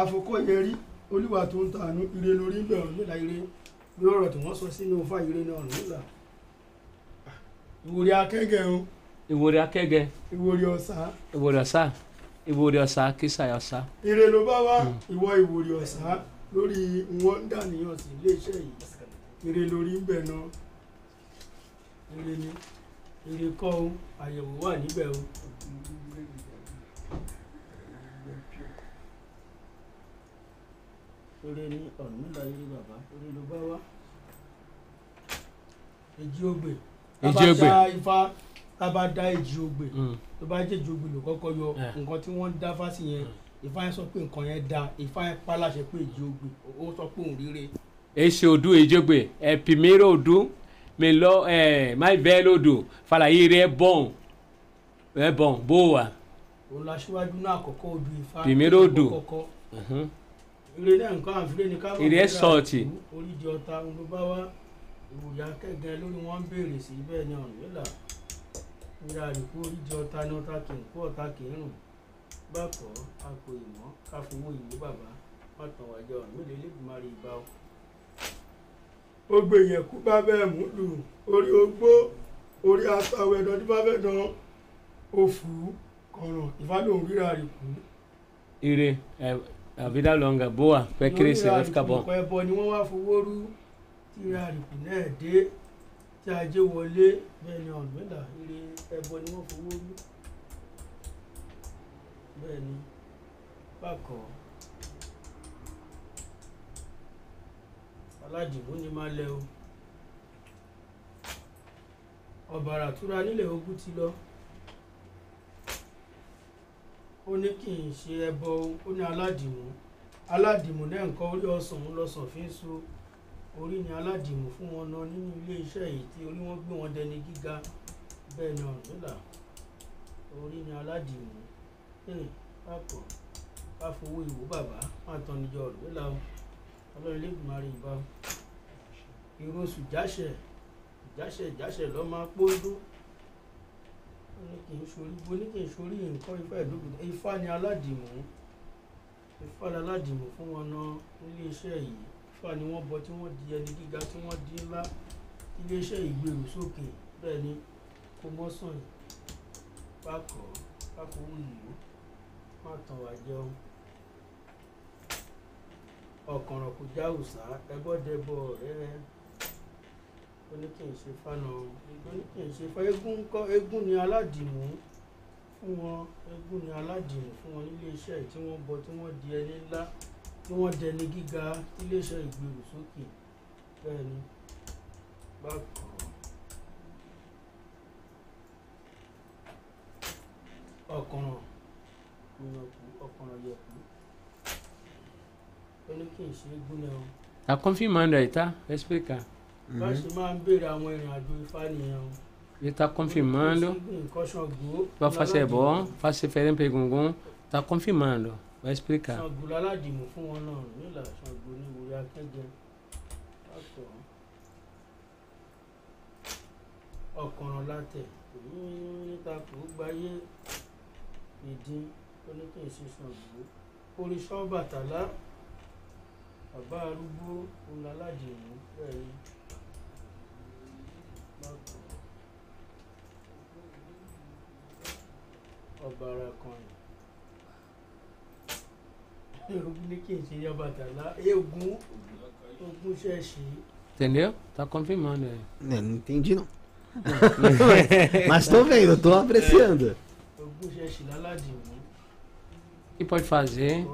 Speaker 7: àfọkọ́yẹrí olúwa tó ń tànú ire lórí ń bẹ̀rù nílà ire lórí ọ̀rọ̀ tí wọ́n sọ sínú ire náà nílà ìwòrì akẹ́gẹ̀ o.
Speaker 3: Ìwòrì akẹ́gẹ́.
Speaker 7: ìwòrì ọ̀sà.
Speaker 3: Ìwòrì ọ̀sà. Ìwòrì ọ̀sà kìsà ọ̀sà.
Speaker 7: ire ló bá wá. Ìwọ ìwòrì ọ̀sà lórí wọn ń dàníyàn sí iléeṣẹ́ yìí. Ire lórí ń bẹ̀ náà ire ni. Ire kọ́ o. Àyẹ̀wò wà níbẹ̀ o. ire ni ọ̀nùmílà ire bàbá ire ló bá wá èjì ogbè
Speaker 3: Èjì ogbè.
Speaker 7: dá ifá dá èjì ogbè
Speaker 3: Mm.
Speaker 7: tó bá jẹ́ èjì ogbè ló kọ́kọ́ yọ
Speaker 3: Eh.
Speaker 7: nǹkan tí wọ́n ń dá fásì yẹn ifá yẹn sọ pé nǹkan yẹn da ifá yẹn pa láṣẹ pé èjì ogbè ó sọ pé òun ríre
Speaker 3: Esse odu ejogbe. É primeiro odu. Melhor, é, mais velho odu. Fala aí, é bom. É bom, boa.
Speaker 7: òun la ṣíwájú náà àkọ́kọ́ ifá
Speaker 3: odù.
Speaker 7: kọ́kọ́
Speaker 3: Uhum.
Speaker 7: Ire náà nǹkan àfilẹ́ ni ká mọ̀
Speaker 3: Ire é
Speaker 7: nígbà
Speaker 3: sorte.
Speaker 7: ìlú, orídìí ọ̀tá ń ló bá wá ìwòyà kẹ́gẹ́ lórí wọn ń béèrè sí bẹ́ẹ̀ ni ọ̀rùn nílà ìrà àdìkú orídìí ọ̀tá ní ọ̀tá kì í kú ọ̀tá kì í rùn bákọ̀ àpò ìmọ̀ káfowó ìwé bàbá má tàn wá jẹ ọ̀rùn mélòó lẹ́gbẹ̀márì ìgbà o. ó gbé ìyẹ̀kú bá bẹ́ẹ̀ mú lù orí ogbó orí aṣáwọ̀ ẹ̀dọ́ tí bá fẹ́ dán òfù kọ̀ràn ìfádòhùn rírà rì kú.
Speaker 3: Ire, é, a vida longa, boa. Crescer, vai ficar bom.
Speaker 7: ọ̀pọ̀ ẹbọ ni wọ́n wá fowó rú tí ìrà àrìkù náà dé tí ajé wọlé bẹ́ẹ̀ ni ọ̀nà mẹ́ta ire ẹbọ ni wọ́n fowó rú bẹ́ẹ̀ ni bákan aládìmú ni máa lẹ o ọ̀bàrà túra nílẹ̀ ogun ti lọ ó ní kì í ṣe ẹbọ ó ní aládìmú. Aládìmú náà nǹkan orí ọsàn ń lọsàn fi ń so. Orí ni aládìmú fún wọn náà nínú ilé iṣẹ́ yìí tí orí wọn gbé wọn dẹni gíga. Bẹ́ẹ̀ ni ọ̀rùn nílà orí ni aládìmú. Ee pápọ̀ ká fowó ìwò bàbá má tán níjọ ọ̀rùn nílà o. Ọlọ́run lẹ́gbẹ̀ẹ́ rí ibà o ìrosù jáṣẹ̀ jáṣẹ̀ jáṣẹ̀ lọ́ máa pọ́ńdó ó ní kì í sori bó ní kì í sori nǹkan ifá ìdókòtò ifá ni aládìmú. Ifá ni aládìmú fún wọn náà nílé iṣẹ́ yìí. Ifá ni wọ́n bọ tí wọ́n di ẹni gíga tí wọ́n di ńlá. Ilé iṣẹ́ yìí gbèrú sókè. Bẹ́ẹ̀ ni kó mọ́sàn yìí. Pákọ̀ pákòwò ìlú má tàn wá jẹun. Ọ̀kànràn kò já òòsà. Ẹbọ́dẹbọ ọ̀rẹ́ ó ní kì í ṣe fánà ó ní kì í ṣe fá eégún kọ́ eégún ni aládìmú fún wọn. Eégún ni aládìmú fún wọn nílé iṣẹ́ tí wọ́n bọ tí wọ́n di ẹni ńlá tí wọ́n dẹni gíga tí ilé iṣẹ́ ìgbèrú sókè. Bẹ́ẹ̀ ni. Bákan. Ọ̀kànràn. Ìyànkú ọ̀kànràn yẹ̀kú ó ní kì í ṣe eégún náà o.
Speaker 3: Tá confirmando aí, tá? Vai explicar.
Speaker 7: Bá ṣe máa ń béèrè àwọn ìrìn àjò ifá nìyẹn o.
Speaker 3: Ele tá confirmando. Vai fazer bom, faz referência pergungun. Tá confirmando. Vai explicar.
Speaker 7: ọ̀kànràn látẹ̀ níta kò gbáyé ìdí oníkèéṣe ṣàngó oríṣà bàtálá bàbá arúgbó oláládìmú bẹ́ẹ̀ ni ọba ara kan ní kí n ṣe yá Ọbàtálá eégún ogun ṣẹ̀ṣì
Speaker 3: Entendeu? Tá confirmando aí.
Speaker 1: Não, não entendi não. Mas tô vendo, tô apreciando.
Speaker 7: ogun ṣẹ̀ṣì lálàdìmú
Speaker 3: O que pode fazer?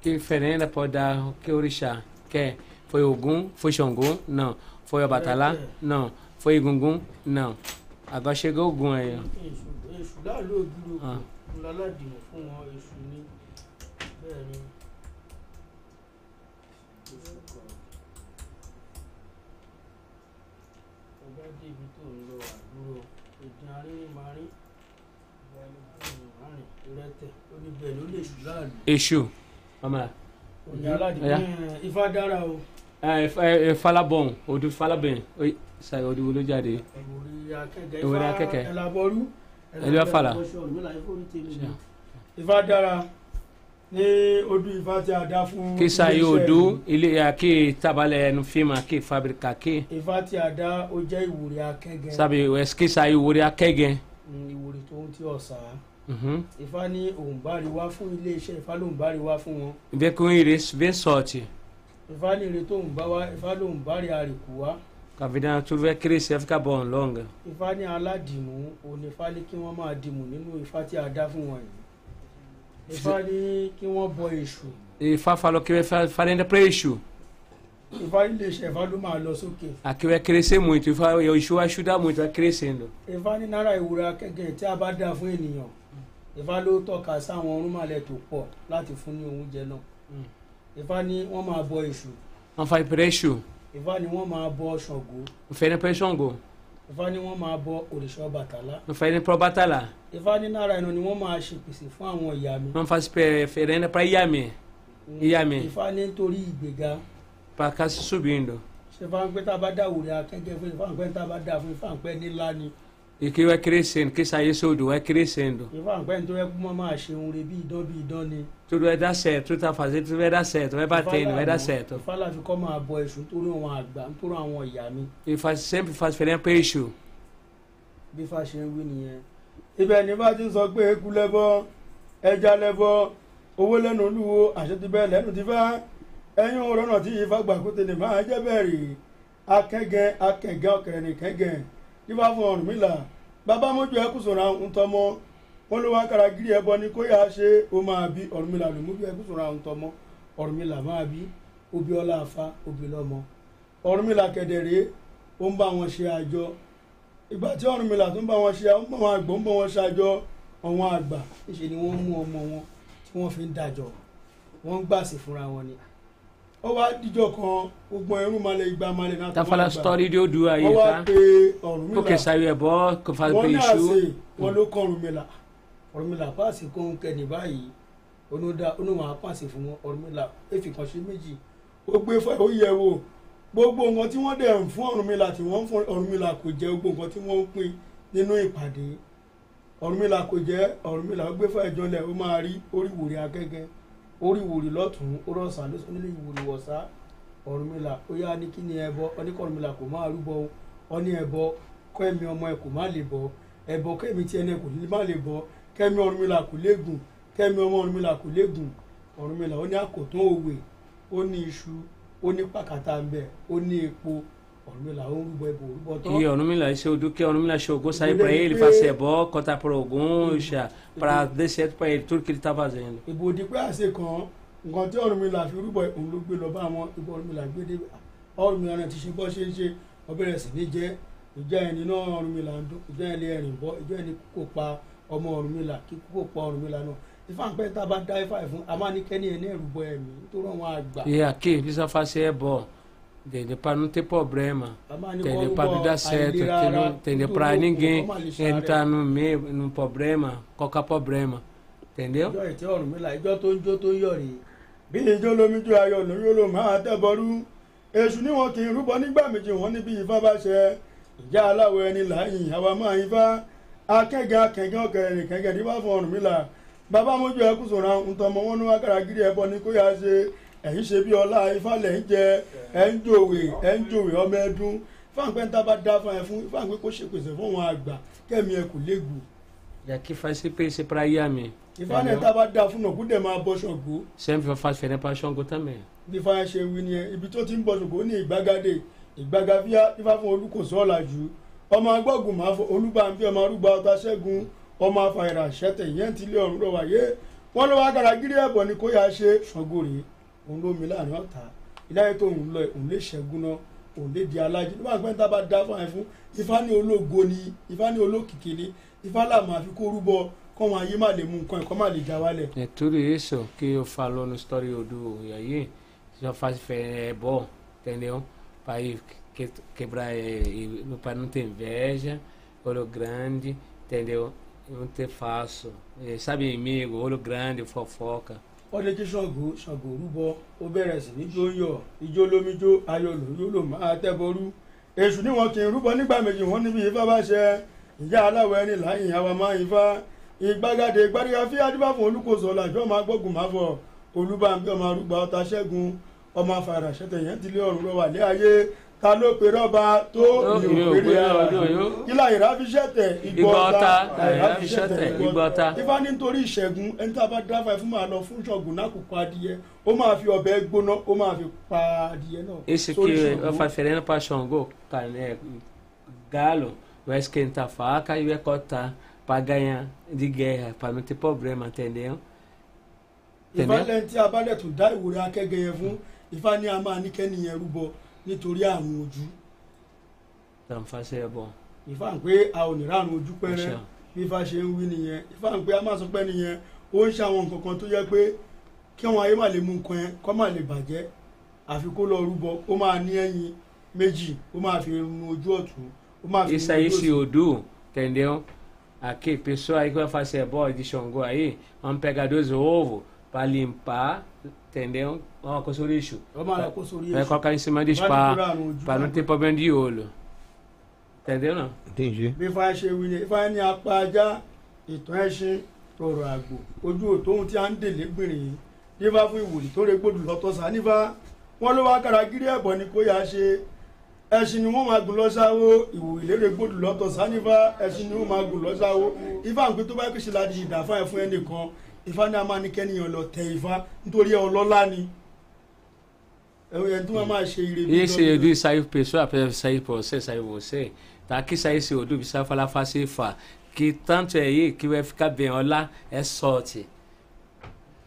Speaker 3: Que oferenda pode dar? O que orixá quer? Foi Ogum? Foi Xangô? Não. Foi Abatalá? Não. Foi Egungun? Não. Agora chegou Ogum aí, ó.
Speaker 7: èṣù láàlú ògiri
Speaker 3: Ah.
Speaker 7: òkú lálàdìmú fún wọn èṣù ní bẹ́ẹ̀ ni èṣù kan ọba dé ibi tó ń lọ àdúró èdè arínrìn máa rí àrìn ìrẹtẹ ó ní bẹ́ẹ̀ ló lè ṣù láàlú
Speaker 3: Exu. Vamos lá.
Speaker 7: òní aládìmú
Speaker 3: Olha.
Speaker 7: ẹ̀, ifá dára o
Speaker 3: É, é, é, fala bom, Odu fala bem. Oi, saiu Odu Odu jáde.
Speaker 7: ìwòrí akẹ́kẹ́
Speaker 3: Ìwòrí
Speaker 7: ifá
Speaker 3: akẹ́kẹ́.
Speaker 7: ẹ̀làbọ̀rú
Speaker 3: Ele vai falar.
Speaker 7: ifá dára ní odù ifá tí a dá fún
Speaker 3: Que saiu
Speaker 7: iléeṣẹ́
Speaker 3: Odu, ele aqui trabalha no filme aqui, fábrica aqui.
Speaker 7: ifá tí a dá ó jẹ́ ìwòrí akẹ́gẹ́
Speaker 3: Sabe, esse que saiu o Uri Akegen.
Speaker 7: Mm, ìwòrí tó ń tí ọ̀sà
Speaker 3: Uhum.
Speaker 7: ifá ní òun bá rí wá fún iléeṣẹ́ ifá lòun bá rí wá fún wọn
Speaker 3: Vê com Iris, vê sorte.
Speaker 7: Ifá ní ire tóun bá wá ifá lòun bá rí àrìkù wá.
Speaker 3: Tudo vai crescer, vai ficar bom, longa.
Speaker 7: ifá ní aládìmú òun ifá ní kí wọ́n máa dìmú nínú ifá tí a dá fún wọn yìí. Ifá ní kí wọ́n bọ èṣù.
Speaker 3: E Fá falou que vai fa- fazer para Exu.
Speaker 7: ifá ní iléeṣẹ́ ifá ló máa lọ sókè.
Speaker 3: Ajudar muito, vai crescendo.
Speaker 7: ifá ní náírà ìwúra akẹ́gẹ́ tí a bá dá fún ènìyàn. Ifá ló tọ́ka sáwọn orúnmọ̀lẹ̀ tó pọ̀ láti fún ní oúnjẹ náà ifá ní wọ́n máa bọ èṣù
Speaker 3: Vamos fazer para Exu.
Speaker 7: ifá ní wọ́n máa bọ ṣàngó
Speaker 3: Não faz nem para Xangô.
Speaker 7: ifá ní wọ́n máa bọ òrìṣà ọbàtálá
Speaker 3: Não faz nem para Batalá.
Speaker 7: ifá ní náírà iná ni wọ́n máa ṣèpèsè fún àwọn ìyá mi
Speaker 3: Vamos fazer oferenda para Iame. Iame.
Speaker 7: ifá ní nítorí ìgbéga
Speaker 3: Para cá se subindo.
Speaker 7: ṣe fá ń pẹ́ tá a bá dá òrìṣà akẹ́gẹ́ fún ifá ń pẹ́ tá a bá dá fún ifá ń pẹ́ nílá ni
Speaker 3: E que vai crescendo. Sair esse Odu vai crescendo.
Speaker 7: ifá ń pẹ́ nítorí ẹ kú mọ́ máa ṣe ohun rẹ bí idán bí idán ni
Speaker 3: Tudo vai dar certo. Tudo tá fazendo, tudo vai dar certo. Vai batendo, vai dar certo.
Speaker 7: ifá láfi kọ́ máa bọ èṣù nítorí àwọn àgbà nítorí àwọn ìyá mi
Speaker 3: faz, sempre faz oferenda para Exu.
Speaker 7: bí ifá ṣe ń wí nìyẹn. ibẹ̀ ni bá ti ń sọ pé eku lẹ́bọ ẹja lẹ́bọ owó lẹ́nu olúwo àṣẹ ti bẹ́ẹ̀ lẹ́nu ti fẹ́ ẹ̀yìn òun rọ́nà tí ifá gbà kó tẹ̀lé máa jẹ́ bẹ́ẹ̀rì akẹ́gẹ́ akẹ́gẹ́ ọ̀kẹ́rẹ́ kẹ́gẹ́ ifá fún Ọ̀rúnmìlà bàbá mójú ẹkú sọ̀rọ̀ àwọn tọmọ. Wọn ló wá karagiri ẹbọ ni kó yà á ṣe. Ó máa bí Ọ̀rúnmìlà ló mójú ẹkú sọ̀rọ̀ àwọn tọmọ. Ọ̀rúnmìlà máa bí. Obì ọlá afá obì lọ́mọ. Ọ̀rúnmìlà kẹ̀dẹ̀rẹ́ ó ń bá wọn ṣe àjọ. Ìgbà tí Ọ̀rúnmìlà tó ń bá wọn ṣe àwọn ọmọ àgbò ń bá wọn ṣàjọ àwọn ni wọ́n mú ọmọ wọn tí wọ́n fi ń dájọ́ wọ́n ń gbàsè fúnra wọn ni ó wá díjọ́ kan gbogbo ẹrú malẹ̀ igba malẹ̀ náà
Speaker 3: Tá falando a história de Odu aí,
Speaker 7: wọ́n wá pe Ọ̀rúnmìlà.
Speaker 3: Porque saiu é bom, que faz
Speaker 7: wọ́n àṣẹ
Speaker 3: Exu.
Speaker 7: wọn ló kọ́ Ọ̀rúnmìlà. Ọ̀rúnmìlà pàṣẹ kó ń kẹ́ni báyìí. Onódà oníwọ̀n apàṣẹ fún wọn Ọ̀rúnmìlà. Èfi kan ṣe méjì. Ó gbé fún ó yẹ wò. Gbogbo nǹkan tí wọ́n dẹ̀ ń fún Ọ̀rúnmìlà tí wọ́n ń fún Ọ̀rúnmìlà kò jẹ́ gbogbo nǹkan tí wọ́n ń pín nínú ìpàdé. Ọ̀rúnmìlà kò jẹ́ Ọ̀rúnmìlà ó gbé fún ẹjọ́ lẹ̀ ó máa rí oríwòrì akẹ́kẹ́ oríwòrì lọ́tún rọ̀ṣà ló nílé ìwòrì wọ̀ṣá Ọ̀rúnmìlà ó yá ní kí ni ẹbọ? Oníkọ̀ Ọ̀rúnmìlà kò máa rúbọ ọ ní ẹbọ kọ́ ẹ̀mí ọmọ ẹ̀ kò má lè bọ. Ẹbọ kẹ́mi tí ẹni ẹ̀ kò ní má lè bọ. Kẹ́mi Ọ̀rúnmìlà kò léegun. Kẹ́mi ọmọ Ọ̀rúnmìlà kò léegun. Ọ̀rúnmìlà ó ní àkótán òwe ó ní iṣu ó ní pàkàtà ń ó ní epo Ọ̀rúnmìlà ó ń rúbọ ẹbọ rúbọ tán.
Speaker 3: E Ọ̀rúnmìlà, esse Odu que Ọ̀rúnmìlà chegou, saiu
Speaker 7: Ele
Speaker 3: para ele,
Speaker 7: vê-
Speaker 3: fazer é bom, contar para algum, já, para dar certo para ele, tudo que ele tá fazendo.
Speaker 7: ìbò dípẹ́ àṣẹ kan nǹkan tí Ọ̀rúnmìlà fi rúbọ òun ló gbé lọ bá wọn. Ìbò Ọ̀rúnmìlà gbé dé Ọ̀rúnmìlà náà ti ṣe bọ́ ṣe ń ṣe ọbẹ̀rẹ̀ sí ní jẹ́. Ìjọ ẹni náà Ọ̀rúnmìlà ń dún ìjọ ẹni ẹ̀rìn bọ́ ìjọ ẹni kò pa ọmọ Ọ̀rúnmìlà kí kò pa Ọ̀rúnmìlà náà. Ifá ń pẹ́ tá a bá dá ifá ẹ̀ fún a máa ní kẹ́ni ẹni ẹ̀rù bọ ẹ̀mí nítorí àwọn àgbà.
Speaker 3: E aqui, precisa fazer é entendeu? Para não ter problema,
Speaker 7: kọ́
Speaker 3: Para não dar certo,
Speaker 7: nítorí
Speaker 3: Para ninguém entrar no meio, num problema, qualquer problema, entendeu?
Speaker 7: ìjọ ìtẹ́ Ọ̀rúnmìlà ìjọ tó ń jó tó ń yọ̀ rèé bí ìjọ lomi jó ayọ̀ lórí ló máa tẹ́bọrú. Èṣù ni wọn kì í rúbọ nígbà méjì wọn níbi ifá bá ṣe ìjà aláwọ̀ ẹni láàyìn àwa máa ifá. Akẹ́gẹ́ akẹ́gẹ́ ọ̀kẹ́rẹ́ kẹ́gẹ́ ní bá fún Ọ̀rúnmìlà bàbá mójú ẹkú sọ̀rọ̀ ntọ́mọ wọn ní wákàrà gírí ẹbọ ni kó yá ṣe ẹ̀yìn ṣe bí ọlá ifá lẹ̀ ń jẹ ẹ̀ ń jòwè ẹ̀ ń jòwè ọmọ ẹdún. Fáǹpẹ́ ń tábà dá fún ẹ fún fáǹpẹ́ kó ṣe pèsè fún àwọn àgbà kẹ́mi ẹ kò léegun
Speaker 3: Já que faz esse PC pra Yami.
Speaker 7: ìfá ní tá a bá dá fún òkú dẹ̀ máa bọ́ ṣọ̀gbó
Speaker 3: Sempre faz fẹ́rẹ́ pra Xangô também.
Speaker 7: bí ifá yẹn ṣe wí nìyẹn ibi tó ti ń bọ́ ṣọ̀gbó ní ìgbàgádé ìgbàgàfíà ifá fún olùkóso ọ̀làjú ọmọ agbọ́gùn máa fọ olúbàǹbí ọmọ arúgbó ọta ṣẹ́gun ọmọ afàìrà ṣẹ́tẹ̀ ìyẹn ti lé ọ̀run lọ́wọ́ ayé wọ́n lọ́wọ́ agara gírí ẹ̀bọ̀ ni kó yá ṣe ṣọ̀gbó rèé òun ló mi láàrin ọ̀tá ìdáyé tó ń lọ òun lè ṣẹ́gun náà òun lè di alájí tá dá fún fún ifá ní ni ifá ní olókìkí ni ifá kó rúbọ wọn ayé má lè mú nǹkan ẹ̀kọ́ má lè já wálẹ̀.
Speaker 3: Do Yayi, já faz fé é bom, entendeu? Para quebrar, para não ter inveja, olho grande, entendeu? Não ter. Eh, Sabe, amigo, olho grande, fofoca.
Speaker 7: Wọ́n lè kí ṣàngó ṣàngó rúbọ ó bẹ̀rẹ̀ sí ní jó yọ ijó lómijó ayọ̀ ló yó ló máa tẹ́bọrú. Èṣù ní wọn kì í rúbọ nígbà méjì wọn níbi ifá bá ṣe ìyá aláwọ̀ ẹni láyìn àwa máa ń fa ìgbàgàdé gbàdúrà fi adúbà fún olùkóso ọ̀làjọ́ máa gbógun máa fọ. Olúbàǹbí ọmọ arúgbó ọta ṣẹ́gun. Ọmọ afárá ṣẹ́tẹ̀ yẹn ti lé ọ̀run lọ́wọ́ àlẹ́ ayé ta ló pe rọ́bà tó
Speaker 3: ìwé òpèrè ara
Speaker 7: kílà ìrà fi ṣẹ̀tẹ̀
Speaker 3: Igbó ọ̀tá, ìrà fi ṣẹ̀tẹ̀, igbó ọ̀tá.
Speaker 7: ifá ní nítorí ìṣẹ́gun ẹni tá a bá dáfà fún máa lọ fún ṣọ̀gùn lákòókò adìyẹ ó máa fi ọ̀bẹ gbóná ó máa fi pa adìyẹ náà.
Speaker 3: Esse
Speaker 7: sórí
Speaker 3: que
Speaker 7: Ṣàngó.
Speaker 3: eu faço diferença para Xangô, cané, galo, vai esquentar a faca e vai cortar para ganhar de guerra, para não ter problema, entendeu?
Speaker 7: ifá
Speaker 3: Entendeu?
Speaker 7: lẹ́yìn tí a bá dẹ̀ tún dá ìwúrẹ́ akẹ́gẹ́ yẹn fún ifá ní a máa ní kẹ́niyẹn rúbọ nítorí àrùn ojú.
Speaker 3: Então, fazer é bom.
Speaker 7: ifá ń pé a ò ní rárun ojú pẹ́rẹ́. Ifá ṣe ń wí nìyẹn. Ifá ń pé a máa sọ pé nìyẹn. Ó ń ṣe àwọn nǹkan kan tó yẹ pé kí àwọn ayé má lè mú nǹkan yẹn kọ́ má lè bàjẹ́. Àfi kó lọ rúbọ ó máa ní ẹyin méjì ó máa fi nu ojú ọ̀tún ó máa fi nu ojú
Speaker 3: entendeu? Aqui, pessoa aí que vai fazer bola de Xangô aí, vamos pegar dois ovos para limpar, entendeu? Uma coisa sobre lixo.
Speaker 7: Vamos lá, com sobre
Speaker 3: Vai
Speaker 7: lixo.
Speaker 3: colocar em cima de
Speaker 7: Vai
Speaker 3: spa,
Speaker 7: misturar no-
Speaker 3: para não ter problema de olho. Entendeu não?
Speaker 1: Entendi.
Speaker 7: bí ifá ṣe wí ni ifá ní apá ajá ìtàn ẹṣin ọ̀rọ̀ àgbò ojú òtóhun tí a ń dèlé gbìnrín yìí nífà fún ìwòrì tó rẹ gbòdù lọ́tọ̀ sá nífà wọn ló wá kára gírí ẹ̀bọ ni kó yá ṣe ẹṣin ni wọ́n máa gùn lọ sáwó ìwòrì lérè gbòdù lọ́tọ̀ sá nífà ẹṣin ni wọ́n máa gùn lọ sáwó ifá ń pè tó bá kí ṣe láti ìdá fún ẹ fún ẹnìkan ifá ní a máa ní kẹ́niyàn lọ tẹ ifá nítorí ẹ ọlọ́lá ni ẹni tó máa máa ṣe ire bí
Speaker 3: Esse
Speaker 7: lọ́dún.
Speaker 3: Edu saiu pessoa, para sair para você, sair você. Tá aqui sair esse Edu, precisa falar fácil e fá. Que tanto é aí que vai ficar bem. Olá é sorte.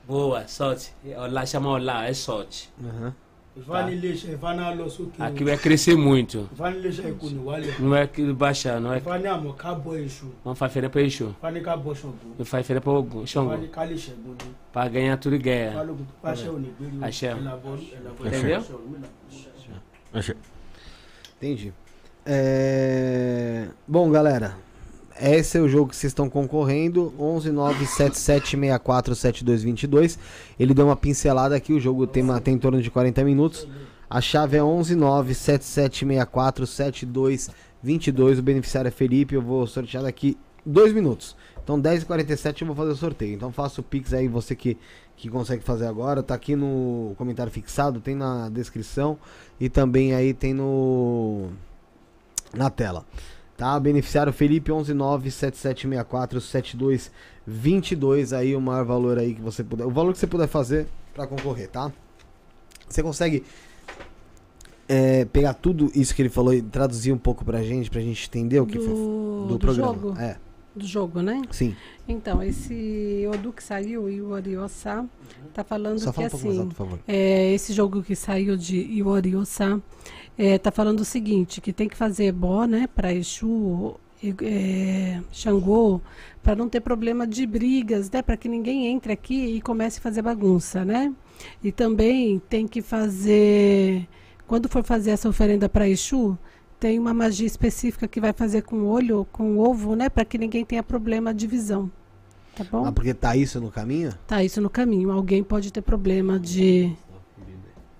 Speaker 3: Boa, sorte. Olá chama olá, é sorte.
Speaker 7: ifá ní sókè
Speaker 3: Aqui vai crescer muito. Não é que baixar, não é Vamos fazer feira para isso.
Speaker 7: ifá ní ká bọ ṣọ̀gbọ́n
Speaker 3: Não faz feira para Xangô. Para ganhar tudo
Speaker 7: gbérí o
Speaker 3: Axé. Entendeu?
Speaker 1: Entendi. É... Bom, galera, esse é o jogo que vocês estão concorrendo. 11977647222. Ele deu uma pincelada aqui. O jogo tem, tem em torno de 40 minutos. A chave é 11977647222. O beneficiário é Felipe. Eu vou sortear daqui dois minutos. Então, 10h47 eu vou fazer o sorteio. Então, faça o Pix aí, você que, que consegue fazer agora. Tá aqui no comentário fixado, tem na descrição. E também aí tem no na tela. Tá? Beneficiário Felipe 11977647222 aí o maior valor aí que você puder, o valor que você puder fazer para concorrer, tá? Você consegue é, pegar tudo isso que ele falou e traduzir um pouco pra gente, pra gente entender o que foi
Speaker 5: do,
Speaker 1: do,
Speaker 5: do
Speaker 1: programa?
Speaker 5: jogo?
Speaker 1: É.
Speaker 5: Do jogo, né?
Speaker 1: Sim.
Speaker 5: Então, esse Odu que saiu, Ioriosa, tá falando
Speaker 1: Só
Speaker 5: que
Speaker 1: fala um pouco mais
Speaker 5: assim,
Speaker 1: alto, por favor.
Speaker 5: é, esse jogo que saiu de Ioriosa, é, tá falando o seguinte, que tem que fazer bó, né, para Exu, é, Xangô, para não ter problema de brigas, né, para que ninguém entre aqui e comece a fazer bagunça, né? E também tem que fazer, quando for fazer essa oferenda para Exu, tem uma magia específica que vai fazer com o olho, com o ovo, né, para que ninguém tenha problema de visão. Tá bom?
Speaker 1: Ah, porque tá isso no caminho?
Speaker 5: Tá isso no caminho. Alguém pode ter problema de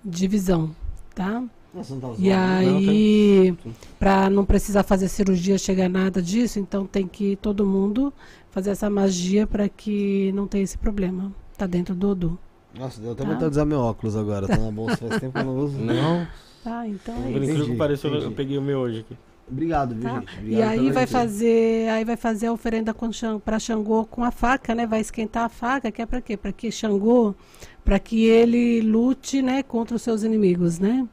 Speaker 5: de visão, tá? E
Speaker 1: zoando.
Speaker 5: aí,
Speaker 1: Não,
Speaker 5: para não precisar fazer cirurgia, chegar nada disso, então tem que todo mundo fazer essa magia para que não tenha esse problema. Tá dentro do Odu.
Speaker 1: Nossa, deu até
Speaker 5: Tá.
Speaker 1: vontade de usar meu óculos agora. Tá na bolsa faz tempo que eu não uso.
Speaker 2: Não.
Speaker 5: Tá, então é isso.
Speaker 2: incrível que
Speaker 1: Entendi,
Speaker 2: pareça, eu- peguei o meu hoje aqui.
Speaker 1: Obrigado, viu,
Speaker 5: Tá?
Speaker 1: gente?
Speaker 5: E
Speaker 1: Obrigado
Speaker 5: aí
Speaker 1: pela
Speaker 5: vai fazer, aí vai fazer a oferenda para Xangô com a faca, né? Vai esquentar a faca, que é para quê? Para que Xangô, para que ele lute, né, contra os seus inimigos, né?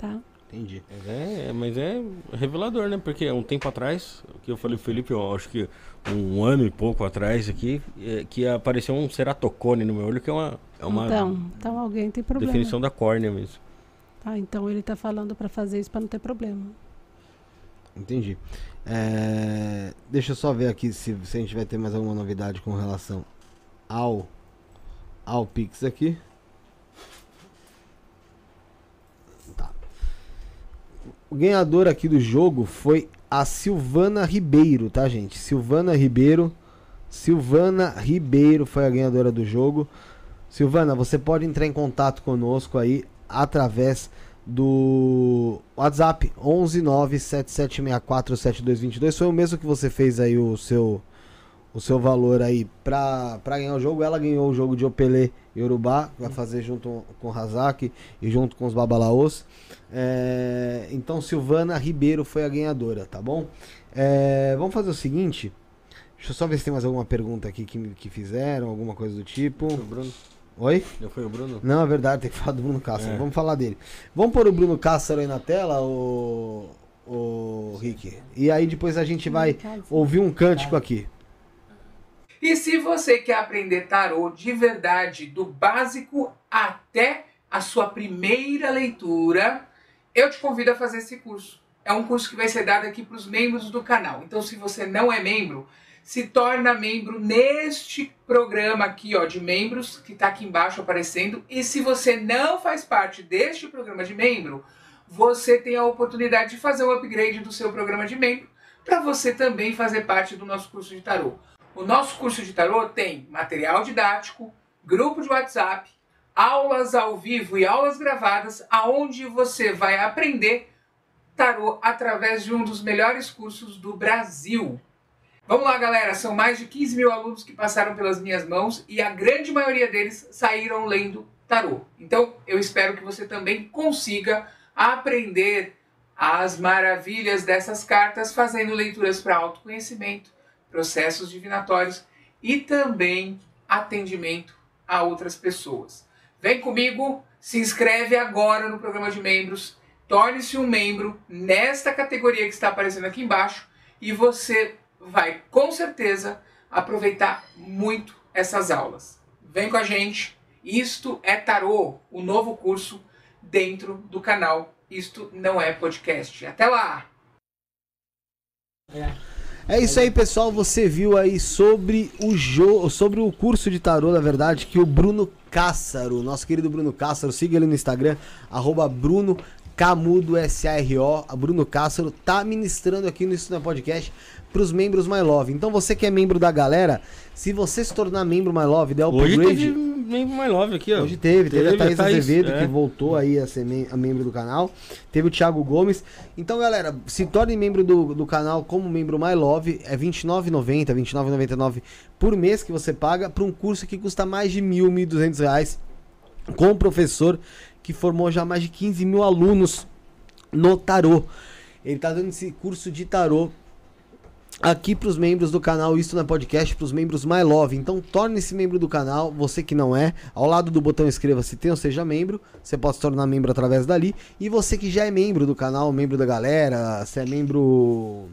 Speaker 5: Tá?
Speaker 1: Entendi.
Speaker 2: Mas é, mas é revelador, né? Porque um tempo atrás, o que eu falei pro Felipe, eu acho que um ano e pouco atrás aqui, é, que apareceu um ceratocone no meu olho, que é uma, é uma
Speaker 5: Então, então alguém tem problema.
Speaker 2: definição da córnea mesmo.
Speaker 5: Tá, então ele tá falando para fazer isso para não ter problema.
Speaker 1: Entendi. É, Deixa eu só ver aqui se, se a gente vai ter mais alguma novidade com relação ao, ao Pix aqui. O ganhador aqui do jogo foi a Silvana Ribeiro, tá, gente? Silvana Ribeiro. Silvana Ribeiro foi a ganhadora do jogo. Silvana, você pode entrar em contato conosco aí através do WhatsApp 11977647222. Foi o mesmo que você fez aí o seu o seu valor aí pra, pra ganhar o jogo. Ela ganhou o jogo de Opelê e Urubá, vai fazer junto com o Hazak e junto com os Babalaos. É, então Silvana Ribeiro foi a ganhadora, tá bom? É, vamos fazer o seguinte. Deixa eu só ver se tem mais alguma pergunta aqui que, que fizeram, alguma coisa do tipo.
Speaker 2: Bruno.
Speaker 1: Oi?
Speaker 2: Já foi o Bruno?
Speaker 1: Não, é verdade, tem que falar do Bruno Cássaro.
Speaker 2: É.
Speaker 1: Vamos falar dele. Vamos pôr o Bruno Cássaro aí na tela, o, o Rick. E aí depois a gente vai ouvir um cântico aqui.
Speaker 16: E se você quer aprender tarô de verdade, do básico até a sua primeira leitura, eu te convido a fazer esse curso. É um curso que vai ser dado aqui para os membros do canal. Então, se você não é membro, se torna membro neste programa aqui, ó, de membros, que está aqui embaixo aparecendo. E se você não faz parte deste programa de membro, você tem a oportunidade de fazer um upgrade do seu programa de membro para você também fazer parte do nosso curso de tarô. O nosso curso de tarô tem material didático, grupo de WhatsApp, aulas ao vivo e aulas gravadas, aonde você vai aprender tarô através de um dos melhores cursos do Brasil. Vamos lá, galera. São mais de 15 mil alunos que passaram pelas minhas mãos e a grande maioria deles saíram lendo tarô. Então, eu espero que você também consiga aprender as maravilhas dessas cartas fazendo leituras para autoconhecimento, processos divinatórios e também atendimento a outras pessoas. Vem comigo, se inscreve agora no programa de membros, torne-se um membro nesta categoria que está aparecendo aqui embaixo e você vai com certeza aproveitar muito essas aulas. Vem com a gente. Isto é Tarô, o novo curso dentro do canal. Isto não é podcast. Até lá!
Speaker 1: É isso aí, pessoal. Você viu aí sobre o jogo, sobre o curso de tarô, na verdade, que o Bruno Cássaro, nosso querido Bruno Cássaro, siga ele no Instagram, arroba Bruno Camudo S-A-R-O. A Bruno Cássaro tá ministrando aqui no é Podcast pros membros My Love. Então você que é membro da galera, se você se tornar membro My Love, der
Speaker 2: Hoje
Speaker 1: upgrade...
Speaker 2: teve membro mais love aqui, ó.
Speaker 1: Hoje teve, teve, a Thaís Azevedo,
Speaker 2: é.
Speaker 1: que voltou aí a ser mem- a membro do canal. Teve o Thiago Gomes. Então, galera, se torne membro do, do canal como membro My Love. É R$29,90, R$29,99 por mês que você paga para um curso que custa mais de mil, mil duzentos reais. Com um professor que formou já mais de 15 mil alunos no tarô. Ele tá dando esse curso de tarô aqui para os membros do canal Isto na Podcast, para os membros My Love. Então torne-se membro do canal, você que não é, ao lado do botão inscreva-se, tenha ou seja membro, você pode se tornar membro através dali. E você que já é membro do canal, membro da galera, se é membro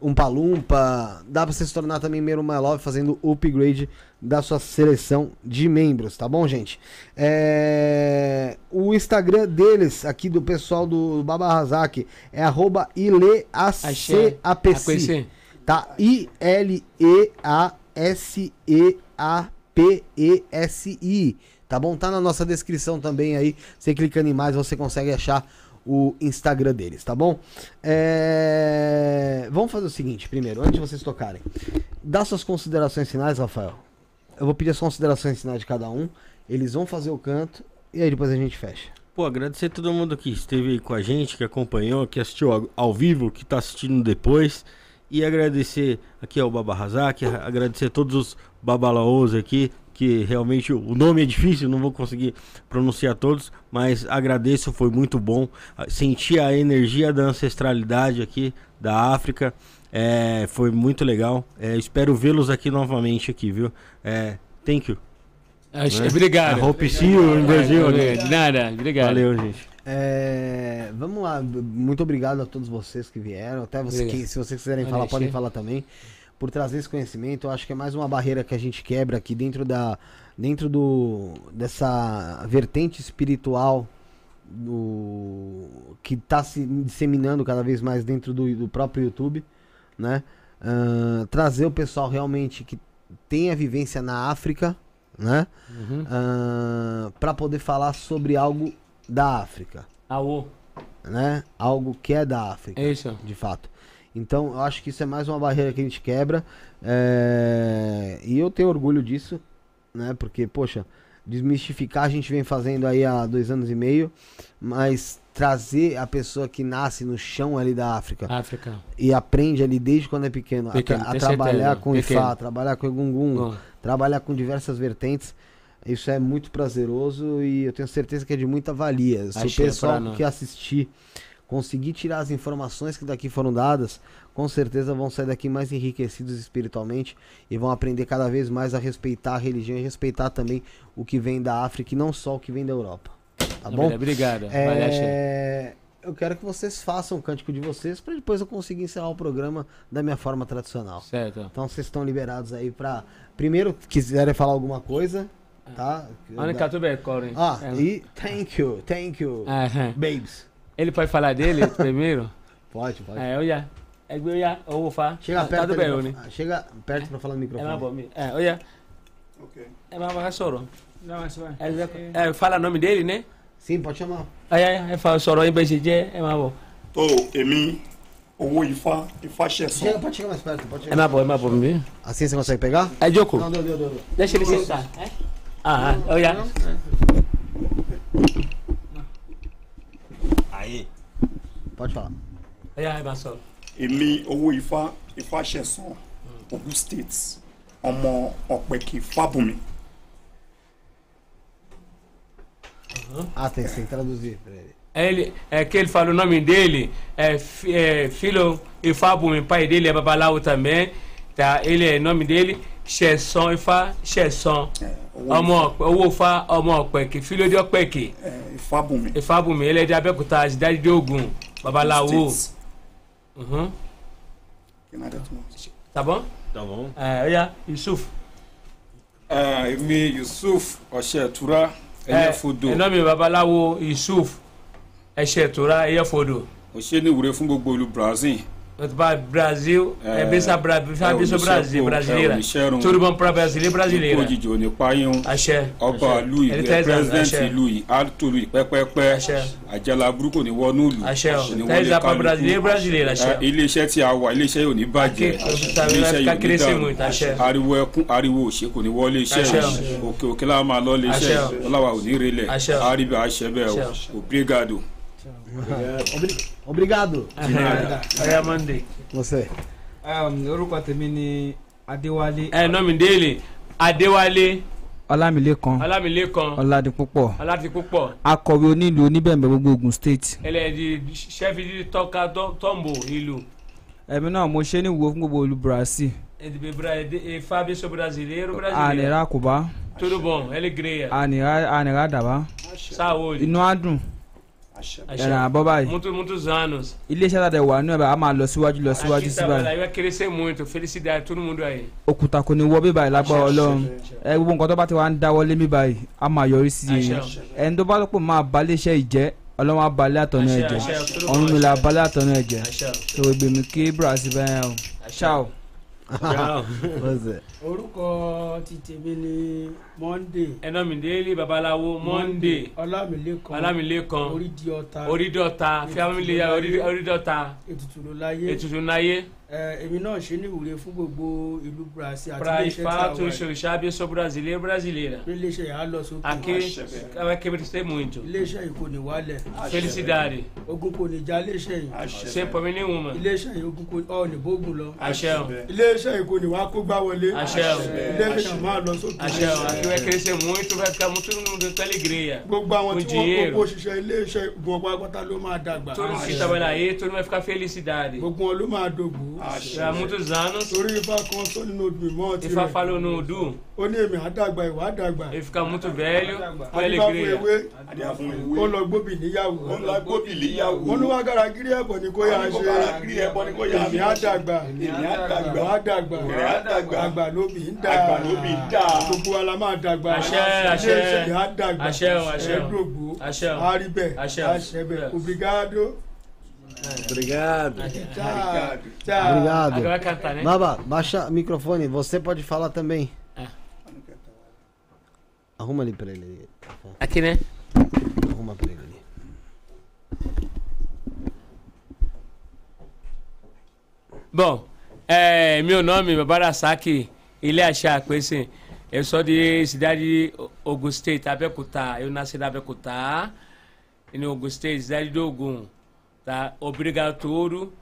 Speaker 1: um palumpa, dá para você se tornar também membro My Love fazendo o upgrade da sua seleção de membros, tá bom, gente? É... O Instagram deles, aqui do pessoal do Baba Hazak, é arroba ileacapc. Tá? I-L-E-A-S-E-A-P-E-S-I. Tá bom? Tá na nossa descrição também aí. Você clicando em mais, você consegue achar o Instagram deles, tá bom? É, Vamos fazer o seguinte, primeiro, antes de vocês tocarem. Dá suas considerações finais, Rafael. Eu vou pedir as considerações finais de cada um. Eles vão fazer o canto e aí depois a gente fecha.
Speaker 2: Pô, agradecer a todo mundo que esteve aí com a gente, que acompanhou, que assistiu ao, vivo, que tá assistindo depois. E agradecer aqui ao Baba Hazak, agradecer a todos os babalaos aqui, que realmente o nome é difícil, não vou conseguir pronunciar todos, mas agradeço, foi muito bom. Ah, Senti a energia da ancestralidade aqui da África, é, foi muito legal. É, espero vê-los aqui novamente aqui, viu? É, thank you.
Speaker 3: Acho- obrigado.
Speaker 2: I hope see you in Brasil. né?
Speaker 3: Nada, obrigado.
Speaker 2: Valeu, gente.
Speaker 1: É, vamos lá, muito obrigado a todos vocês que vieram. Até você,
Speaker 3: Obrigado.
Speaker 1: que, se vocês quiserem falar, podem falar também. Por trazer esse conhecimento, eu acho que é mais uma barreira que a gente quebra aqui dentro da, dentro do dessa vertente espiritual do que está se disseminando cada vez mais dentro do, do próprio YouTube, né? Ahn, trazer o pessoal realmente que tem a vivência na África, né?
Speaker 3: Uhum.
Speaker 1: para poder falar sobre algo da África,
Speaker 3: Aô.
Speaker 1: né? Algo que é da África,
Speaker 3: Isso.
Speaker 1: de fato. Então, eu acho que isso é mais uma barreira que a gente quebra. é, E eu tenho orgulho disso, né? Porque, poxa, desmistificar a gente vem fazendo aí há dois anos e meio, mas trazer a pessoa que nasce no chão ali da África
Speaker 3: África.
Speaker 1: e aprende ali desde quando é pequeno, a
Speaker 3: Pequeno,
Speaker 1: a,
Speaker 3: tem
Speaker 1: trabalhar
Speaker 3: certeza,
Speaker 1: com
Speaker 3: pequeno.
Speaker 1: Ifá, trabalhar com Egungun,
Speaker 3: Bom.
Speaker 1: trabalhar com diversas vertentes. Isso é muito prazeroso e eu tenho certeza que é de muita valia. Se o pessoal que assistir conseguir tirar as informações que daqui foram dadas, com certeza vão sair daqui mais enriquecidos espiritualmente e vão aprender cada vez mais a respeitar a religião e respeitar também o que vem da África e não só o que vem da Europa. Tá bom?
Speaker 3: Obrigado.
Speaker 1: É, eu quero que vocês façam o cântico de vocês para depois eu conseguir encerrar o programa da minha forma tradicional.
Speaker 3: Certo.
Speaker 1: Então vocês estão liberados aí para primeiro quiserem falar alguma coisa, tá?
Speaker 3: Tudo bem, Corey.
Speaker 1: Ah,
Speaker 3: É.
Speaker 1: e thank you, thank you,
Speaker 3: Aham.
Speaker 1: babes.
Speaker 3: Ele pode falar dele primeiro?
Speaker 1: Pode, pode.
Speaker 3: É, eu já. É, eu já. Eu vou falar.
Speaker 1: Chega
Speaker 3: Ah,
Speaker 1: perto,
Speaker 3: Tá bem,
Speaker 1: pra-
Speaker 3: né?
Speaker 1: chega perto para falar no
Speaker 3: É
Speaker 1: microfone.
Speaker 3: mais bom. É, eu já.
Speaker 13: Ok.
Speaker 3: É mais bom, chorou.
Speaker 7: Não, isso vai.
Speaker 3: É, é, fala o nome dele, né?
Speaker 1: Sim, pode chamar.
Speaker 3: Aí, aí, fala, chorou em BGG, é mais bom.
Speaker 13: tó èmi owó ifá ifá ṣẹ̀sán.
Speaker 1: Chega, pode chegar mais perto, pode chegar.
Speaker 3: É mais bom, é mais bom, viu?
Speaker 1: Assim você consegue pegar?
Speaker 3: É, Joko.
Speaker 1: Não, deu, deu, deu.
Speaker 3: Deixa ele sentar. É? Ah, ah, eu já.
Speaker 13: Aí.
Speaker 1: Pode falar.
Speaker 3: Aí, aí, Marcelo.
Speaker 13: Èmi owó ifá ifá ṣẹ̀sán ogun state ọmọ ọ̀pẹ̀kì fábùnmi.
Speaker 1: Ah, tem, tem que traduzir pra ele.
Speaker 3: Ele, é que ele fala o nome dele, é, é filho Ifábumi, pai dele é babaláwo também, tá? Ele é nome dele, Xerson Ifá, Xerson. Ọmọ owó Ifá, ọmọ Ọ̀pẹ̀kì, filho de Ọ̀pẹ̀kì.
Speaker 13: Ifábùnmi.
Speaker 3: Ifábumi, ele é de Abẹ́òkúta, cidade de Ògùn, babaláwo.
Speaker 13: State.
Speaker 3: Uhum.
Speaker 13: Adé tó mọ̀?
Speaker 3: Tá bom?
Speaker 2: Tá bom.
Speaker 3: É, olha, Yusuf.
Speaker 4: Ah, èmi yusuf ọ̀ṣẹ́tura ẹ̀yẹ fodo
Speaker 3: É nome babaláwo Yusuf, Ẹ̀ṣẹ̀tura, Ẹ̀yẹ́fodò.
Speaker 4: òṣè ní ìwúre fún gbogbo olú brazil.
Speaker 3: Ba- Brasil, é, benção Bra- benção benção Brasil, brasileira. Tudo bom para brasileiro e brasileira.
Speaker 4: òjijì ò ní payún.
Speaker 3: Axé.
Speaker 4: ọba ìlú yìí
Speaker 3: Ele
Speaker 4: ẹ
Speaker 3: tá exato,
Speaker 4: president
Speaker 3: axé.
Speaker 4: ìlú yìí á tòlú yìí pẹ́pẹ́pẹ́. àjàlá burúkú ní wọnú ìlú.
Speaker 3: Axé, ó.
Speaker 4: ní
Speaker 3: Tá
Speaker 4: wọlé
Speaker 3: exato pra
Speaker 4: kálukú.
Speaker 3: brasileiro e brasileira, axé.
Speaker 4: Eh, iléeṣẹ́ tí a wà iléeṣẹ́ yóò ní bàjẹ́.
Speaker 3: Aqui, tá vendo? Vai ficar crescer muito, axé.
Speaker 4: ariwo ẹkún ariwo òṣè kò ní wọlé iṣẹ́
Speaker 3: Axé,
Speaker 4: yìí. òkè òkè láwọn máa lọ lé
Speaker 3: Axé,
Speaker 4: iṣẹ́ ọlọ́wà ò ní relẹ̀.
Speaker 3: Axé.
Speaker 4: àríbẹ̀ àṣẹ bẹ́ẹ̀
Speaker 3: Axé.
Speaker 4: o obrigado.
Speaker 1: Obri- Obrigado.
Speaker 3: De nada. Aí a mandei.
Speaker 1: Você.
Speaker 17: orúkọ tèmi ni adéwálé.
Speaker 3: É nome dele, Adéwálé
Speaker 17: ọlámilékan
Speaker 3: Ọlámilékan
Speaker 17: ọládipúpọ̀
Speaker 3: Ọládipúpọ̀.
Speaker 17: akọ̀wé onílù oníbẹ̀m̀bẹ̀ gbogbo ogun state.
Speaker 3: Ele é de de chefe de toca to- tombo, ìlú.
Speaker 17: ẹ̀mí náà mo ṣe ní ìwúwo fún gbogbo olú brazil.
Speaker 3: É de Bra- de- é Fábio sou brasileiro, brasileiro.
Speaker 17: ànírà kùbá
Speaker 3: Tudo bom, alegria.
Speaker 17: ànírà ànírà dàbá.
Speaker 3: Saúde.
Speaker 17: inú á dùn. Ẹ̀ràn àbọ̀ báyìí.
Speaker 3: Muitos, muitos anos.
Speaker 17: iléeṣẹ́ tàdé wà nínú ẹ̀ bá a máa lọ síwájú lọ síwájú sí báyìí.
Speaker 3: vai crescer muito. Felicidade, todo mundo aí.
Speaker 17: òkúta kò ní wọ́ bí báyìí lágbára ọlọ́run ẹ gbogbo nǹkan tó bá ti wá ń dáwọ́lé mi báyìí a máa yọrí sí i ẹni tó bá lọ́pọ̀ máa balẹ̀ iṣẹ́ ìjẹ́ ọlọ́run á balẹ̀ àtọ̀nà ẹ̀jẹ̀
Speaker 3: tó
Speaker 17: ọ̀run mi là
Speaker 3: àṣẹ.
Speaker 17: balẹ̀ àtọ̀nà ẹ̀jẹ̀ tó o gbèmí kí brazil bẹ́ẹ̀ o ṣáò.
Speaker 7: orúkọ ti tèmi ni monday.
Speaker 3: É nome dele, babaláwo, Monday.
Speaker 7: ọlámilékan
Speaker 3: Ọlámilékan.
Speaker 7: orídìí ọ̀tá
Speaker 3: Orídọ̀ta, família Orí- Orídọ̀ta.
Speaker 7: ètùtù ló láyé
Speaker 3: Ètùtù náyé.
Speaker 7: ẹ, èmi náà ṣe ní ìwúre fún gbogbo ìlú brazil àti
Speaker 3: Pra
Speaker 7: iléeṣẹ́ tí a
Speaker 3: fato,
Speaker 7: wà
Speaker 3: o Xorixá abençoe brasileiro e brasileira.
Speaker 7: yìí. iléeṣẹ́ yìí á lọ sókè.
Speaker 3: Aqui vai crescer muito.
Speaker 7: iléeṣẹ́ yìí kò ní wálẹ̀.
Speaker 3: Felicidade.
Speaker 7: ogun kò ní já iléeṣẹ́ yìí.
Speaker 3: Sem problema nenhuma.
Speaker 7: iléeṣẹ́ yìí ogun kò ọ̀ ní bógun lọ.
Speaker 3: Axé.
Speaker 7: iléeṣẹ́ yìí kò ní wá kó gbá wọlé.
Speaker 3: Axé.
Speaker 7: iléeṣẹ́ yìí máa lọ sókè.
Speaker 3: Axé, aqui vai crescer muito, vai ficar muito mundo com alegria.
Speaker 7: gbogbo àwọn
Speaker 3: Com
Speaker 7: tí wọ́n kó
Speaker 3: dinheiro.
Speaker 7: kó ṣiṣẹ́ iléeṣẹ́ gbogbo pátá ló máa dàgbà.
Speaker 3: Todo mundo que trabalha aí, todo mundo vai ficar felicidade.
Speaker 7: gbogbo wọn ló máa dògbò.
Speaker 3: Há muitos anos.
Speaker 7: torí ifá kan sọ nínú odò ìmọ̀ tirẹ̀.
Speaker 3: Ifá falou no Udu.
Speaker 7: ó ní èmi àdàgbà ìwà àdàgbà.
Speaker 3: Ele fica muito velho, com
Speaker 7: fún
Speaker 3: alegria.
Speaker 7: ewé ó lọ gbóbì níyàwó. ó lọ gbóbì níyàwó. wọn ló wá garagiri ẹbọ ni kó yà
Speaker 13: Wọ́n ní kó
Speaker 7: ṣe.
Speaker 13: garagiri ẹbọ ni kó yà
Speaker 7: èmi
Speaker 13: ṣe.
Speaker 7: àdàgbà.
Speaker 13: Èmi àdàgbà.
Speaker 7: ìwà àdàgbà.
Speaker 13: Ìwà àdàgbà.
Speaker 7: àgbà lóbì ń dà.
Speaker 13: Àgbà lóbì ń dà.
Speaker 7: gbogbo wa la máa dàgbà. Iléeṣẹ́ yìí á dàgbà.
Speaker 3: Àṣẹ o, àṣẹ o.
Speaker 7: ẹ̀ẹ́dògbò.
Speaker 3: Àṣẹ o.
Speaker 7: á rí bẹ́ẹ̀.
Speaker 3: Àṣẹ o.
Speaker 7: àṣẹ bẹ́ẹ̀. obrigado.
Speaker 1: Obrigado.
Speaker 7: Tchau. Tchau.
Speaker 1: Obrigado.
Speaker 3: Agora vai cantar, né?
Speaker 1: Baba, baixa o microfone. Você pode falar também.
Speaker 3: É.
Speaker 1: Arruma ali pra ele.
Speaker 3: Aqui, né?
Speaker 1: Arruma pra ele ali.
Speaker 3: Bom, é, meu nome é Barasaki Ilé Achá, conhece? Eu sou de cidade de Auguste, Abeokuta. Eu nasci na Abeokuta, em Auguste, cidade de Ogum. Tá? Obrigado a tudo,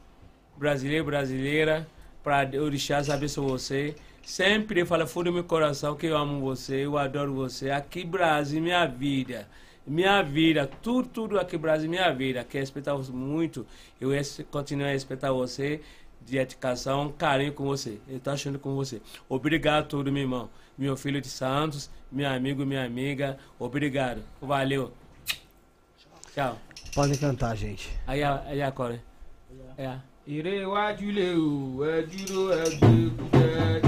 Speaker 3: brasileiro, brasileira, para orixás abençoe você. Sempre fala fundo do meu coração que eu amo você, eu adoro você. Aqui Brasil, minha vida. Minha vida, tudo, tudo aqui Brasil, minha vida. Quero respeitar muito. Eu continuo a respeitar você de dedicação, carinho com você. Eu tô achando com você. Obrigado a tudo, meu irmão. Meu filho de Santos, meu amigo, minha amiga. Obrigado. Valeu. Tchau.
Speaker 1: Podem cantar, gente.
Speaker 3: Aí, a- aí agora. É.
Speaker 17: lè o ẹ dúró ẹ gbé kúkẹ kí ẹ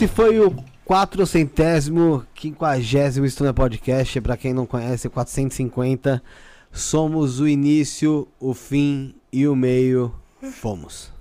Speaker 1: esse foi o quatrocentésimo, quinquagésimo Estúdio Podcast. Pra quem não conhece, 450. Somos o início, o fim e o meio. Fomos.